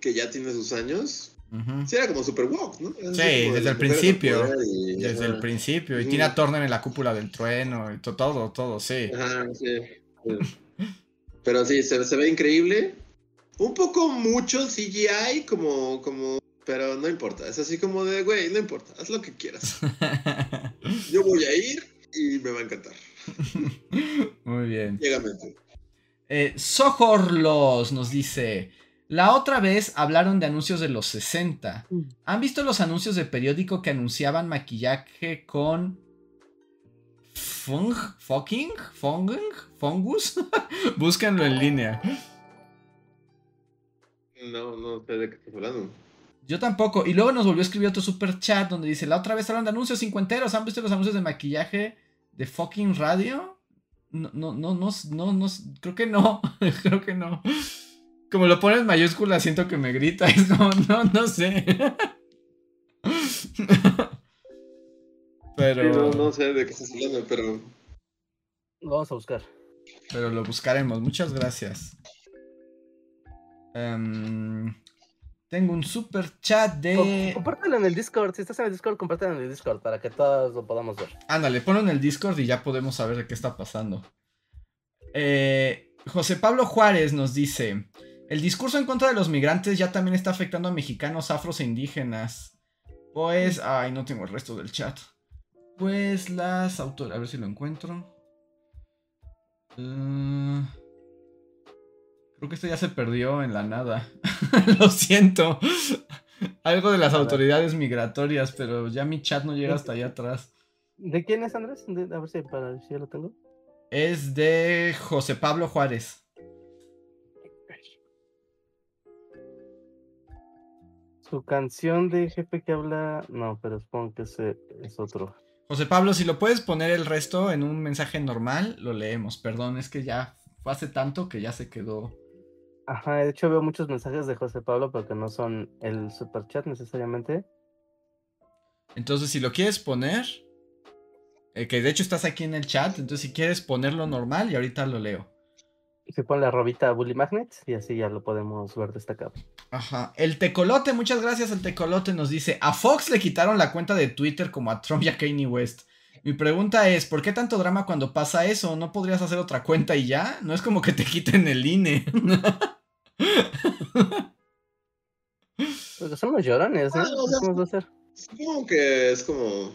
que ya tiene sus años. Sí, era como Super Walk, ¿no? Era Sí, de desde el principio. poder y- Desde el principio. Y. Tina Turner en la cúpula del trueno. Y todo, todo, sí. Ajá, sí. sí. Pero sí, se, se ve increíble. Un poco mucho CGI, como, como, pero no importa. Es así como de, güey, no importa, haz lo que quieras. Yo voy a ir y me va a encantar. Muy bien. Llegamente. Eh, Sojorlos nos dice. La otra vez hablaron de anuncios de los 60. Mm. ¿Han visto los anuncios de periódico que anunciaban maquillaje con fung, fucking, funging, fungus? Búscanlo en línea. No, no sé de qué estás hablando. Yo tampoco. Y luego nos volvió a escribir otro super chat donde dice, la otra vez hablan de anuncios cincuenteros. ¿Han visto los anuncios de maquillaje de fucking radio? No, no, no, no, no, no, creo que no. creo que no. Como lo pone en mayúscula, siento que me grita. Es como, no, no sé. Pero, Sí, no, no sé de qué estás hablando, pero. Lo vamos a buscar. pero lo buscaremos. Muchas gracias. Em, tengo un super chat de... Compártelo en el Discord. Si estás en el Discord, compártelo en el Discord para que todos lo podamos ver. Ándale, ponlo en el Discord y ya podemos saber de qué está pasando. Eh, José Pablo Juárez nos dice: El discurso en contra de los migrantes ya también está afectando a mexicanos, afros e indígenas. Pues. Ay, no tengo el resto del chat. Pues las autoridades. A ver si lo encuentro. Eh, creo que esto ya se perdió en la nada. lo siento. Algo de las autoridades migratorias, pero ya mi chat no llega hasta allá atrás. ¿De quién es Andrés? De- a ver si, para, si ya lo tengo. Es de José Pablo Juárez. Su canción de jefe que habla. No, pero supongo que ese es otro. José Pablo, si lo puedes poner el resto en un mensaje normal, lo leemos. Perdón, es que ya fue hace tanto que ya se quedó. Ajá, de hecho veo muchos mensajes de José Pablo, pero que no son el superchat necesariamente. Entonces, si lo quieres poner, eh, que de hecho estás aquí en el chat, entonces si quieres ponerlo normal y ahorita lo leo. Se pone la robita Bully Magnet y así ya lo podemos ver destacado. Ajá. El tecolote, muchas gracias. El tecolote nos dice: A Fox le quitaron la cuenta de Twitter como a Trump y a Kanye West. Mi pregunta es: ¿por qué tanto drama cuando pasa eso? ¿No podrías hacer otra cuenta y ya? No es como que te quiten el. INE. Porque son los llorones, ¿eh? Ah, o sea, ¿Cómo va a ser? Supongo que es como.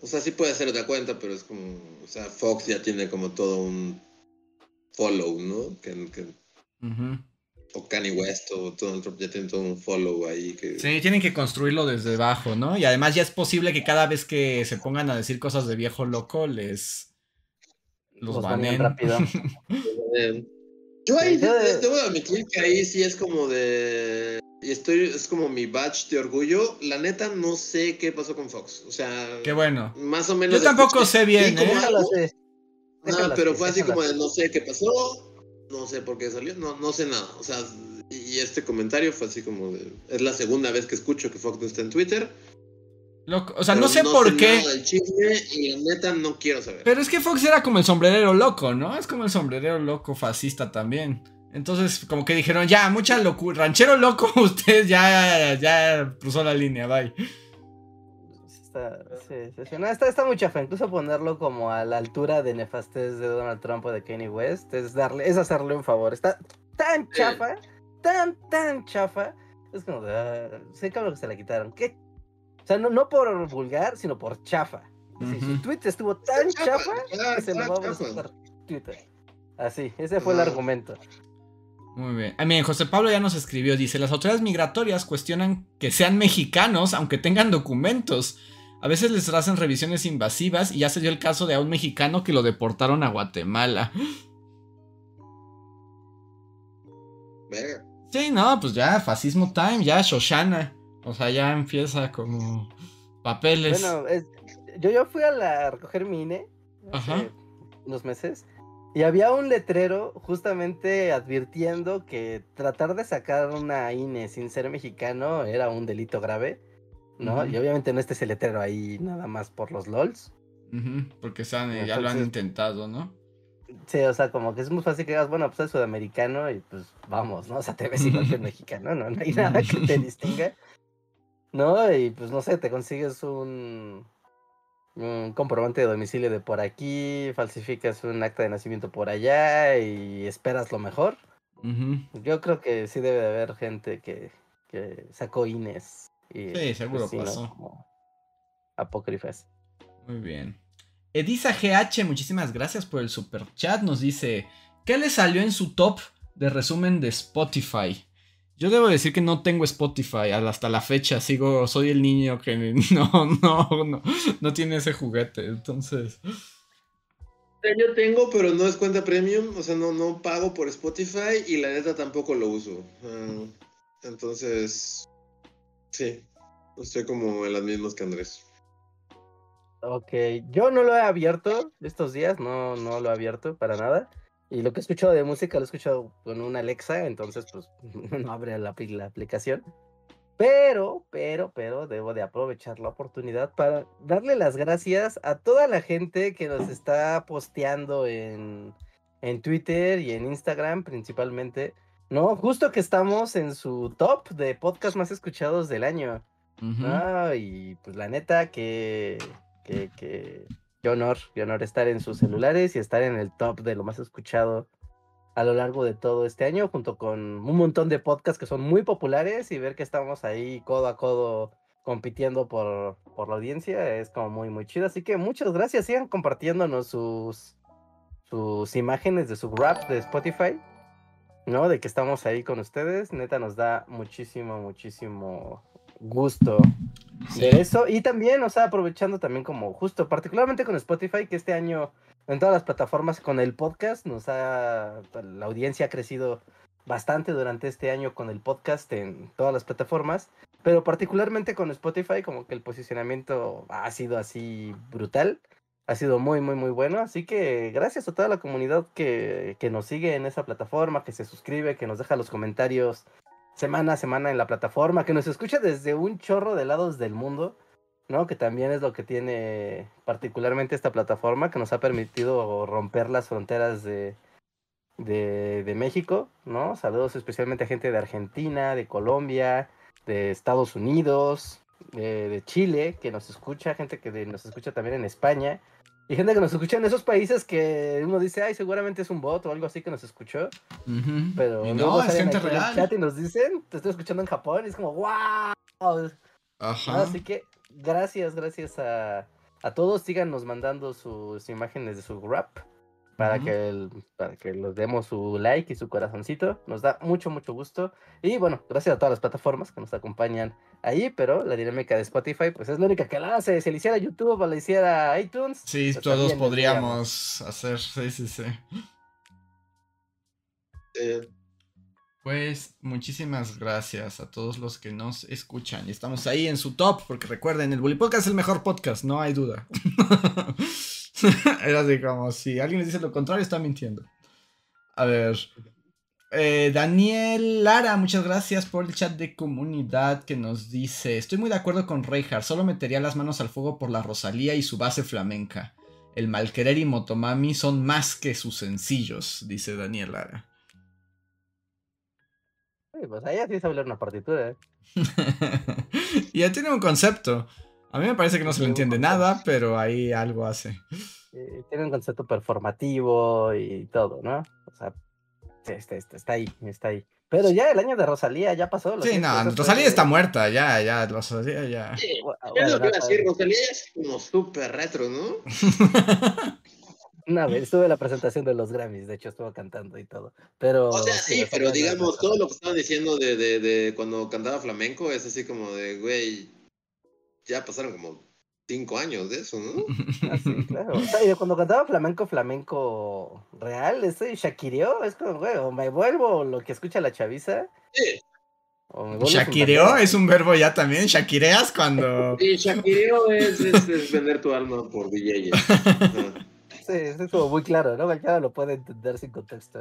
O sea, sí puede ser otra cuenta, pero es como. O sea, Fox ya tiene como todo un follow, ¿no? Que, que- o Kanye West o Donald Trump ya tienen todo un follow ahí que. Sí, tienen que construirlo desde abajo, ¿no? Y además ya es posible que cada vez que se pongan a decir cosas de viejo loco, les... Los, Los banen. rápido. Yo ahí Yo de- de- debo admitir que ahí sí es como de. Y estoy, es como mi badge de orgullo. La neta no sé qué pasó con Fox. O sea, Qué bueno. más o menos. Yo tampoco escuché- sé bien, ¿eh? Algo, ajá, déjalo pero fue así como de no sé qué pasó. No sé por qué salió. No, no sé nada. O sea, y este comentario fue así como de. Es la segunda vez que escucho que Fox no está en Twitter. Loco- O sea, pero no sé por qué. nada del chisme y la neta no quiero saber. Pero es que Fox era como el sombrerero loco, ¿no? Es como el sombrerero loco fascista también. Entonces, como que dijeron, ya, mucha locura. Ranchero loco, usted ya, ya cruzó la línea, bye. Está, sí, sí, sí. No, está, está muy chafa. Incluso ponerlo como a la altura de nefastez de Donald Trump o de Kanye West es darle, es hacerle un favor. Está tan chafa, tan, tan chafa. Es como de, ah, sé cabrón que se la quitaron. ¿Qué? O sea, no, no por vulgar, sino por chafa. Sí, Su tweet estuvo tan Está chafa ya, que se lo está va a Twitter. Así, ese fue el argumento. Muy bien. Ah, miren, José Pablo ya nos escribió, dice, las autoridades migratorias cuestionan que sean mexicanos aunque tengan documentos. A veces les hacen revisiones invasivas y ya se dio el caso de a un mexicano que lo deportaron a Guatemala. Verga. Sí, no, pues ya, fascismo time, ya Shoshana. O sea, ya empieza como papeles. Bueno, es- yo, yo fui a, la, a recoger mi INE hace Ajá. unos meses y había un letrero justamente advirtiendo que tratar de sacar una INE sin ser mexicano era un delito grave, ¿no? Y obviamente no está ese letrero ahí nada más por los LOLs. Porque saben, ya lo han intentado, ¿no? Sí, o sea, como que es muy fácil que digas, bueno, pues es sudamericano y pues vamos, ¿no? O sea, te ves igual que el mexicano, ¿no? No hay nada que te distinga. ¿No? Y pues no sé, te consigues un, un comprobante de domicilio de por aquí, falsificas un acta de nacimiento por allá y esperas lo mejor. Yo creo que sí debe de haber gente que, que sacó INES. Y, Sí, seguro pasó. Como apócrifas. Muy bien. Edisa GH, muchísimas gracias por el super chat. Nos dice: ¿Qué le salió en su top de resumen de Spotify? Yo debo decir que no tengo Spotify hasta la fecha. Sigo, soy el niño que no, no, no, no tiene ese juguete. Entonces, Yo tengo, pero no es cuenta premium, o sea, no, no pago por Spotify y la neta tampoco lo uso. Ah, entonces, sí, estoy como en las mismas que Andrés. Ok, yo no lo he abierto estos días, no, no lo he abierto para nada. Y lo que he escuchado de música lo he escuchado con una Alexa, entonces pues no abre la, la aplicación. Pero, pero, pero debo de aprovechar la oportunidad para darle las gracias a toda la gente que nos está posteando en, en Twitter y en Instagram principalmente. No, justo que estamos en su top de podcast más escuchados del año. Ah, y pues la neta, que, que, que, qué honor, qué honor estar en sus celulares y estar en el top de lo más escuchado a lo largo de todo este año, junto con un montón de podcasts que son muy populares y ver que estamos ahí codo a codo compitiendo por, por la audiencia es como muy, muy chido. Así que muchas gracias, sigan compartiéndonos sus, sus imágenes de su rap de Spotify. ¿No? De que estamos ahí con ustedes, neta nos da muchísimo, muchísimo gusto Sí. ver eso. Y también, o sea, aprovechando también como justo, particularmente con Spotify, que este año en todas las plataformas con el podcast nos ha, la audiencia ha crecido bastante durante este año con el podcast en todas las plataformas, pero particularmente con Spotify como que el posicionamiento ha sido así brutal. Ha sido muy, muy, muy bueno. Así que gracias a toda la comunidad que, que nos sigue en esa plataforma, que se suscribe, que nos deja los comentarios semana a semana en la plataforma, que nos escucha desde un chorro de lados del mundo, ¿no? Que también es lo que tiene particularmente esta plataforma, que nos ha permitido romper las fronteras de, de, de México, ¿no? Saludos especialmente a gente de Argentina, de Colombia, de Estados Unidos, de, Chile, que nos escucha, gente que nos escucha también en España. Y gente que nos escucha en esos países que uno dice, ay, seguramente es un bot o algo así que nos escuchó. Pero Y no, es gente aquí en el real. chat y nos dicen, te estoy escuchando en Japón, y es como, wow. Ajá. Así que gracias, gracias a, a todos. Síganos mandando sus imágenes de su rap para, que el- para que los demos su like y su corazoncito. Nos da mucho, mucho gusto. Y bueno, gracias a todas las plataformas que nos acompañan ahí, pero la dinámica de Spotify, pues es la única que la hace. Si le hiciera YouTube o le hiciera iTunes. Sí, pues, todos podríamos hacer. Sí, sí, sí. Eh, Pues muchísimas gracias a todos los que nos escuchan. Y estamos ahí en su top, porque recuerden, el Bully Podcast es el mejor podcast, no hay duda. Era así como, si alguien les dice lo contrario, está mintiendo. A ver. Eh, Daniel Lara, muchas gracias por el chat de comunidad que nos dice: Estoy muy de acuerdo con Reinhardt, solo metería las manos al fuego por la Rosalía y su base flamenca. El Malquerer y Motomami son más que sus sencillos, dice Daniel Lara. Sí, pues ahí sí sabe leer una partitura. ¿eh? y ya tiene un concepto. A mí me parece que no se le entiende nada, pero ahí algo hace. Eh, tiene un concepto performativo y todo, ¿no? O sea, sí, está, está- está ahí, está ahí. Pero ya el año de Rosalía ya pasó. Sí, no, fue- Rosalía está muerta, ya, ya, Rosalía ya. sí, Bu- es bueno, lo que iba a no, decir, Rosalía es como súper retro, ¿no? Una vez estuve en la presentación de los Grammys, de hecho estuvo cantando y todo. Pero. O sea, sí, pero no digamos, todo lo que estaban diciendo de, de, de cuando cantaba flamenco es así como de, güey, ya pasaron como cinco años de eso, ¿no? Ah, sí, claro. O sea, y de cuando cantaba flamenco, flamenco real, ese Shakireo, es como, güey, o me vuelvo lo que escucha la chaviza, Sí, o me vuelvo. Shakireo es un verbo ya también. Shakireas cuando. y Shakireo es, es, es vender tu alma por billetes. Sí, es como muy claro, ¿no? Cualquiera lo puede entender sin contexto.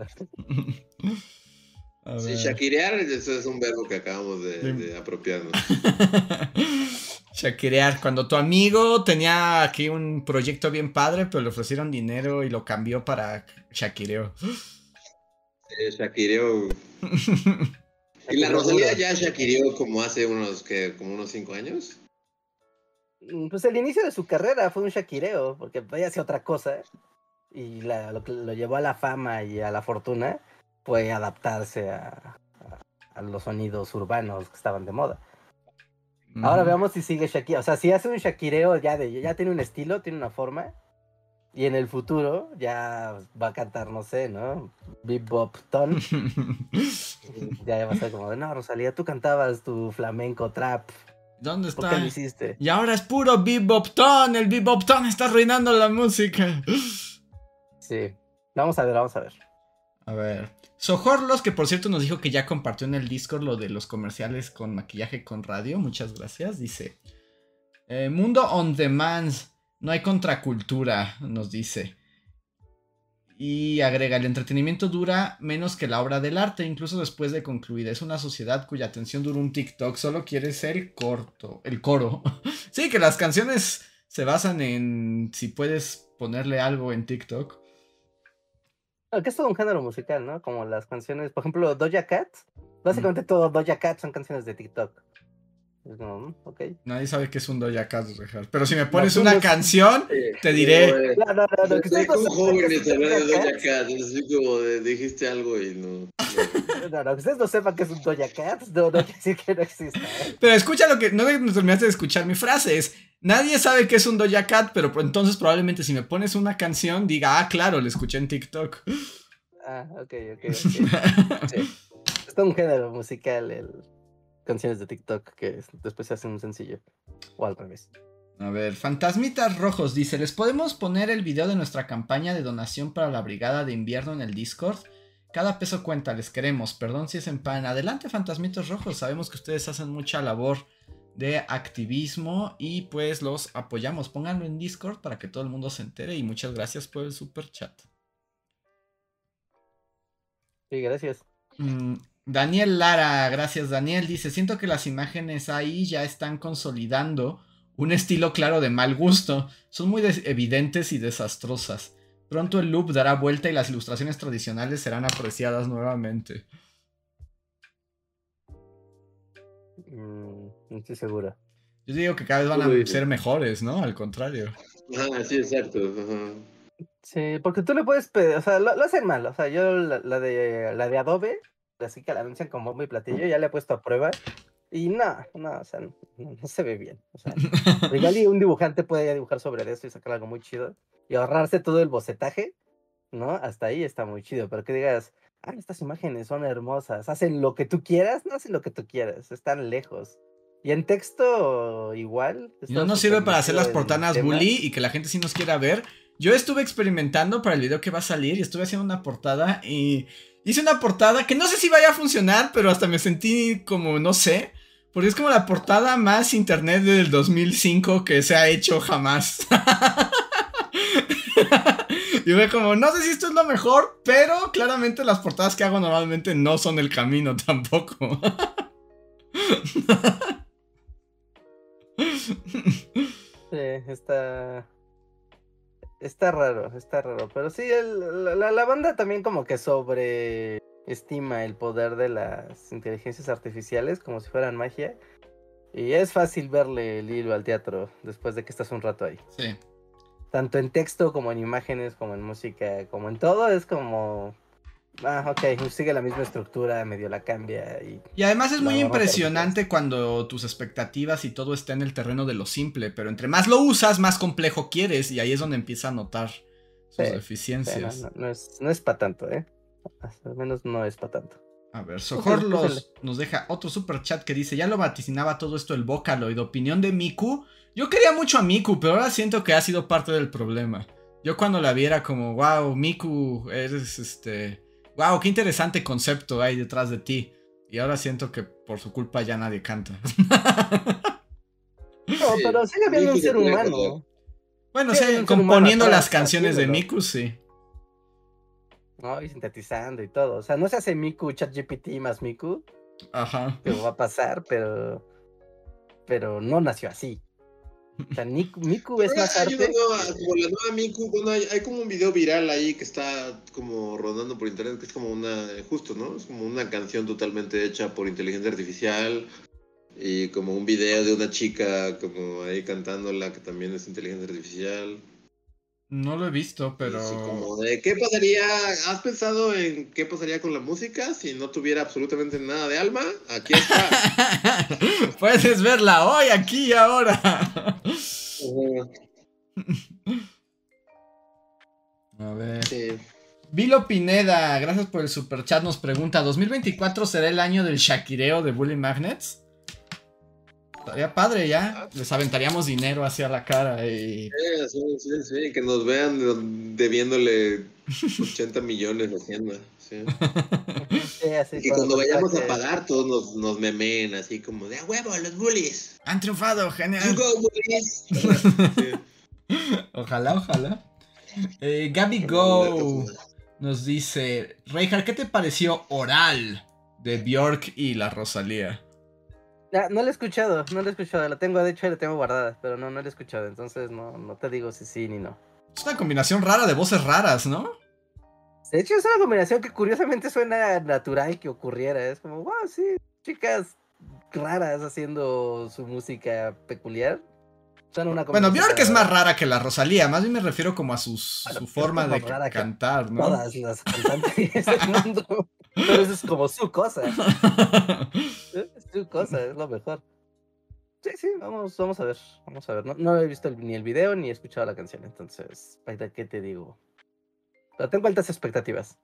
A Sí, shakirear, eso es un verbo que acabamos de, Sí. de apropiarnos. Shakirear, cuando tu amigo tenía aquí un proyecto bien padre, pero le ofrecieron dinero y lo cambió para Shakireo. Eh, shakireo. Y la Rosalía ya shakireó como hace unos, que como unos cinco años. Mm, Pues el inicio de su carrera fue un shakireo, porque ella hacía otra cosa. Y la- lo llevó a la fama y a la fortuna fue adaptarse a, a- a los sonidos urbanos que estaban de moda. Ahora Mm. veamos si sigue Shakira. O sea, si hace un shakireo ya de ya tiene un estilo, tiene una forma. Y en el futuro ya va a cantar, no sé, ¿no? Bebop ton. ya va a ser como de, no, Rosalía, tú cantabas tu flamenco trap. ¿Dónde ¿Por está? qué lo hiciste? Y ahora es puro bebopton. El bebopton está arruinando la música. Sí. Vamos a ver, vamos a ver. A ver. Sojorlos, que por cierto nos dijo que ya compartió en el Discord lo de los comerciales con maquillaje con radio. Muchas gracias. Dice. eh, Mundo on demand. No hay contracultura, nos dice. Y agrega, el entretenimiento dura menos que la obra del arte, incluso después de concluida. Es una sociedad cuya atención dura un TikTok, solo quiere ser corto, el coro. sí, que las canciones se basan en si puedes ponerle algo en TikTok. Que es todo un género musical, ¿no? Como las canciones, por ejemplo, Doja Cat. Básicamente todo Doja Cat son canciones de TikTok. Es como, mm, ok. Nadie sabe qué es un Doja Cat. Pero si me pones tú una no- canción, te diré. No, no, no, no, que no como un hablar de Doja Cat. Así como de, dijiste algo y no. no. No, no, que ustedes no sepan que es un Doja Cat, no, no quiere decir que no exista. ¿eh? Pero escucha lo que. No terminaste de escuchar mi frase. Es. Nadie sabe qué es un Doja Cat, pero entonces probablemente si me pones una canción, diga, ah, claro, la escuché en TikTok. Ah, ok, ok, ok. Sí. Es todo un género musical, el canciones de TikTok que es- después se hacen un sencillo. O al revés. A ver, Fantasmitas Rojos dice: ¿Les podemos poner el video de nuestra campaña de donación para la brigada de invierno en el Discord? Cada peso cuenta, les queremos. Perdón si es en pan. Adelante, Fantasmitas Rojos. Sabemos que ustedes hacen mucha labor de activismo y pues los apoyamos. Pónganlo en Discord para que todo el mundo se entere y muchas gracias por el super chat. Sí, gracias. Mm, Daniel Lara, gracias Daniel, dice, siento que las imágenes ahí ya están consolidando un estilo claro de mal gusto, son muy evidentes y desastrosas. Pronto el loop dará vuelta y las ilustraciones tradicionales serán apreciadas nuevamente. No estoy segura. Yo digo que cada vez van a Uy. ser mejores, ¿no? Al contrario. Ah, sí, exacto. ajá. Sí, porque tú le puedes pedir, o sea, lo, lo hacen mal. O sea, yo la, la de la de Adobe, así que la anuncian como muy platillo, ya le he puesto a prueba. Y no, no, o sea, no, no se ve bien. O sea, igual y un dibujante puede ya dibujar sobre eso y sacar algo muy chido. Y ahorrarse todo el bocetaje, ¿no? Hasta ahí está muy chido. Pero que digas, ah, estas imágenes son hermosas, hacen lo que tú quieras, no hacen lo que tú quieras, están lejos. Y en texto igual. No nos sirve para hacer las portadas bully y que la gente sí nos quiera ver. Yo estuve experimentando para el video que va a salir y estuve haciendo una portada y hice una portada que no sé si vaya a funcionar, pero hasta me sentí como, no sé, porque es como la portada más internet del 2005 que se ha hecho jamás. y fue como, no sé si esto es lo mejor, pero claramente las portadas que hago normalmente no son el camino tampoco. Sí, está. Está raro, está raro. Pero sí, el- la, la- la banda también como que sobreestima el poder de las inteligencias artificiales como si fueran magia. Y es fácil verle el hilo al teatro después de que estás un rato ahí. sí. Tanto en texto como en imágenes, como en música, como en todo, es como. Ah, ok, sigue la misma estructura, medio la cambia y. Y además es muy impresionante cuando tus expectativas y todo está en el terreno de lo simple, pero entre más lo usas, más complejo quieres y ahí es donde empieza a notar sus Sí, deficiencias. no, es, no es para tanto, ¿eh? Al menos no es para tanto. A ver, Sojor nos deja otro super chat que dice, ya lo vaticinaba todo esto el Vocaloid, opinión de Miku. Yo quería mucho a Miku, pero ahora siento que ha sido parte del problema. Yo cuando la viera como, wow, Miku, eres este... Wow, qué interesante concepto hay detrás de ti. Y ahora siento que por su culpa ya nadie canta. No, pero sigue habiendo un ser humano. Bueno, Sí, sí, humano componiendo las canciones de. Miku, sí. ¿no? Y sintetizando y todo. O sea, no se hace Miku, ChatGPT más Miku, Ajá. que va a pasar, pero. Pero no nació así. O sea, Niku- Miku es más una arte. nueva, como la nueva Miku, bueno, hay, hay como un video viral ahí que está como rodando por internet, que es como una, justo, ¿no? Es como una canción totalmente hecha por inteligencia artificial y como un video de una chica como ahí cantándola que también es inteligencia artificial. No lo he visto, pero. Así como de, ¿qué pasaría? ¿Has pensado en qué pasaría con la música si no tuviera absolutamente nada de alma? Aquí está. Puedes verla hoy, aquí y ahora. A ver. sí. Vilo Pineda, gracias por el super chat. Nos pregunta: ¿2024 será el año del Shakireo de Bully Magnets? Estaría padre ya. Les aventaríamos dinero hacia la cara y. Eh, sí, sí, sí, que nos vean de- debiéndole 80 millones a Hacienda. Sí. Sí, así Y que cuando vayamos a pagar, todos nos, nos memeen así como de a huevo, los bullies. Han triunfado, You genial. go, bullies. Sí. Ojalá, ojalá. Eh, Gaby Go nos dice: Reinhardt, ¿qué te pareció Oral de Bjork y la Rosalía? No la he escuchado, no la he escuchado. La tengo, de hecho, la tengo guardada, pero no, no la he escuchado. Entonces no, no te digo si sí ni no. Es una combinación rara de voces raras, ¿no? De hecho, es una combinación que curiosamente suena natural que ocurriera. Es como, wow, sí, chicas raras haciendo su música peculiar. Suena una Bueno, Bjork es más rara que la Rosalía, más bien me refiero como a sus, Bueno, su forma de rara cantar, ¿no? Todas las cantantes del mundo. Pero eso es como su cosa. Es su cosa, es lo mejor. Sí, sí, vamos, vamos a ver. Vamos a ver. No, no he visto el- ni el video ni he escuchado la canción, entonces, ¿para qué te digo? Pero tengo altas expectativas.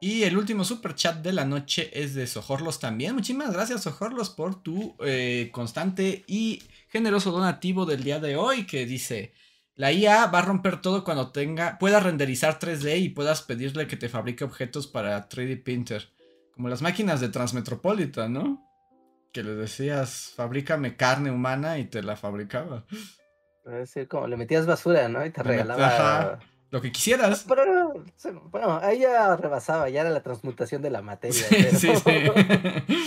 Y el último super chat de la noche es de Sojorlos también. Muchísimas gracias, Sojorlos, por tu eh, constante y generoso donativo del día de hoy. Que dice: La IA va a romper todo cuando tenga, pueda renderizar 3D y puedas pedirle que te fabrique objetos para 3D printer. Como las máquinas de Transmetropolitan, ¿no? Que le decías, fabrícame carne humana y te la fabricaba. Es decir, como le metías basura, ¿no? Y te regalaba. ajá. Lo que quisieras. Pero, bueno, ahí ya rebasaba, ya era la transmutación de la materia. Sí, pero, sí,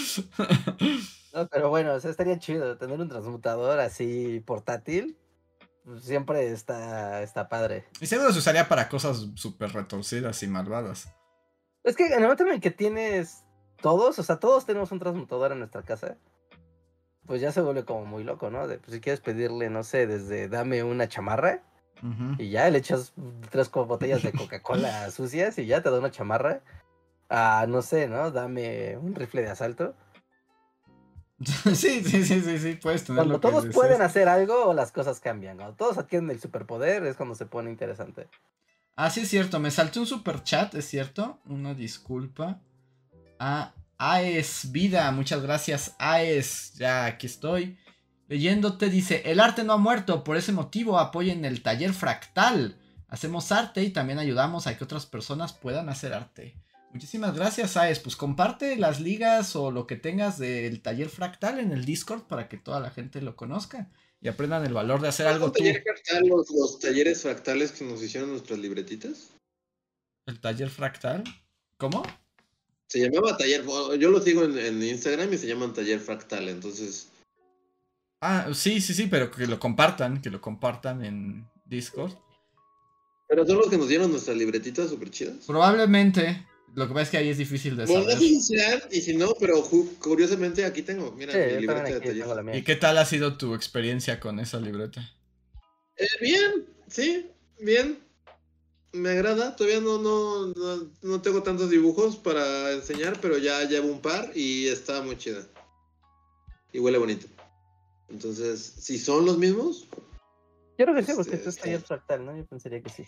sí. no, pero bueno, o sea, estaría chido tener un transmutador así portátil. Siempre está, está padre. Y seguro se usaría para cosas súper retorcidas y malvadas. Es que en el momento en el que tienes todos, o sea, todos tenemos un transmutador en nuestra casa, pues ya se vuelve como muy loco, ¿no? De, pues si quieres pedirle, no sé, desde dame una chamarra y ya le echas tres botellas de Coca-Cola sucias y ya te da una chamarra. Ah, no sé, ¿no? Dame un rifle de asalto. Sí, sí, sí, sí, sí, puedes tener Cuando lo que todos desees. pueden hacer algo, las cosas cambian. Cuando todos adquieren el superpoder, es cuando se pone interesante. Ah, sí es cierto, me salté un super chat, es cierto. Una disculpa. A Aes Vida, muchas gracias, Aes. Ya aquí estoy. Leyéndote dice, el arte no ha muerto, por ese motivo apoyen el taller fractal. Hacemos arte y también ayudamos a que otras personas puedan hacer arte. Muchísimas gracias, Aes. Pues comparte las ligas o lo que tengas del taller fractal en el Discord para que toda la gente lo conozca y aprendan el valor de hacer algo ¿Un tú. fractal, los, los talleres fractales que nos hicieron nuestras libretitas? ¿El taller fractal? ¿Cómo? Se llamaba taller, yo lo sigo en, en Instagram y se llaman taller fractal, entonces... Ah, sí, sí, sí, pero que lo compartan, que lo compartan en Discord. Pero son los que nos dieron nuestras libretitas súper chidas. Probablemente. Lo que pasa es que ahí es difícil de saber. y si no, pero curiosamente aquí tengo, mira, Sí, mi libreta de taller. mía. ¿Y qué tal ha sido tu experiencia con esa libreta? Eh, bien, sí, bien. Me agrada, todavía no, no, no, no tengo tantos dibujos para enseñar, pero ya llevo un par y está muy chida. Y huele bonito. Entonces, si son los mismos, Yo creo que sí, porque Este, esto es sí. taller fractal, ¿no? Yo pensaría que sí.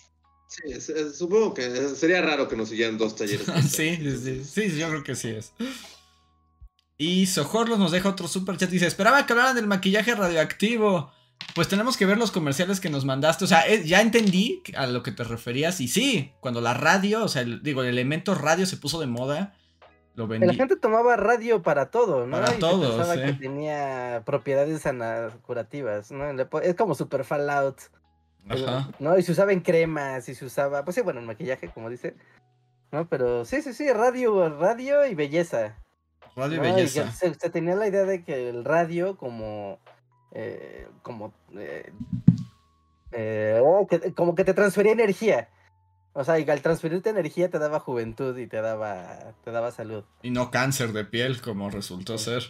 Sí, es- es- supongo que eh, sería raro que nos siguieran dos talleres. sí, sí, sí, sí, yo creo que sí es. Y Sojorlos nos deja otro super chat. Dice: Esperaba que hablaran del maquillaje radioactivo. Pues tenemos que ver los comerciales que nos mandaste. O sea, eh, ya entendí a lo que te referías. Y sí, cuando la radio, o sea, el- digo, el elemento radio se puso de moda, lo La gente tomaba radio para todo, ¿no? Para y todo, pensaba sí. que tenía propiedades curativas, ¿no? Es como super Fallout, Ajá. ¿no? Y se usaba en cremas, y se usaba, pues sí, bueno, en maquillaje, como dice. No, pero sí, sí, sí, radio, radio y belleza. Radio y ¿no? Y que belleza. se, se tenía la idea de que el radio como eh, como eh, eh, oh, que- como que te transfería energía. O sea, y al transferirte energía te daba juventud y te daba te daba salud. Y no cáncer de piel, como resultó ser.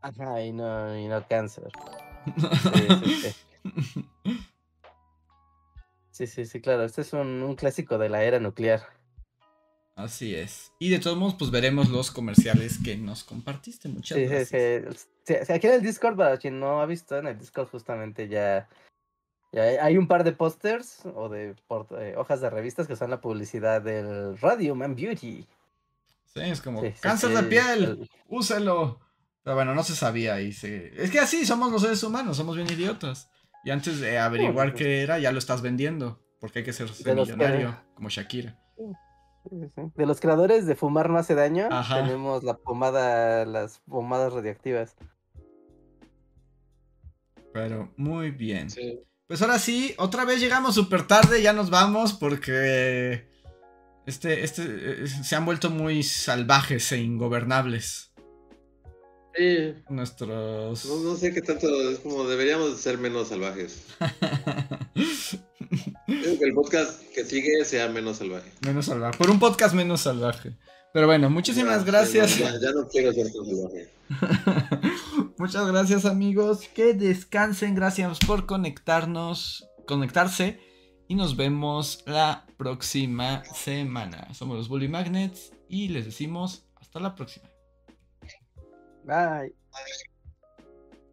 Ajá, y no, y no cáncer. Sí, sí, sí. Sí, sí, sí, claro. Este es un, un clásico de la era nuclear. Así es. Y de todos modos, pues veremos los comerciales que nos compartiste. Muchas Sí, sí, gracias. sí. Aquí en el Discord, para quien no ha visto, en el Discord justamente ya, ya hay- un par de pósters o de port- eh, hojas de revistas que son la publicidad del Radio Man Beauty. Sí, es como cáncer de piel, el- úselo. Pero bueno, no se sabía y se... Es que así somos los seres humanos, somos bien idiotas. Y antes de averiguar pues. qué era, ya lo estás vendiendo. Porque hay que ser millonario, como Shakira. De los creadores de Fumar no hace daño, Ajá. tenemos la pomada, las pomadas radiactivas. Pero muy bien. Sí. Pues ahora sí, otra vez llegamos súper tarde, ya nos vamos porque este, este, eh, se han vuelto muy salvajes e ingobernables. Sí. Nuestros... No, no sé qué tanto, es como deberíamos ser menos salvajes. Creo que el podcast que sigue sea menos salvaje. menos salvaje. Por un podcast menos salvaje. Pero bueno, muchísimas Ya, gracias. Ya, ya no quiero ser tan salvaje. Muchas gracias amigos. Que descansen. Gracias por conectarnos. Conectarse. Y nos vemos la próxima semana. Somos los Bully Magnets. Y les decimos hasta la próxima. Bye.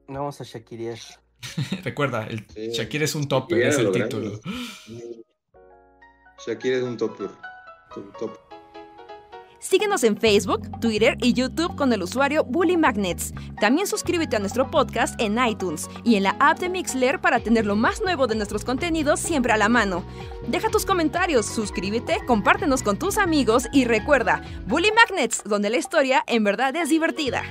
Vamos a Shakira. Recuerda, el Sí. Es un tope, Shakira es el lo título. grande. Shakira es un topper. Un top. Síguenos en Facebook, Twitter y YouTube con el usuario Bully Magnets. También suscríbete a nuestro podcast en iTunes y en la app de Mixler para tener lo más nuevo de nuestros contenidos siempre a la mano. Deja tus comentarios, suscríbete, compártenos con tus amigos y recuerda, Bully Magnets, donde la historia en verdad es divertida.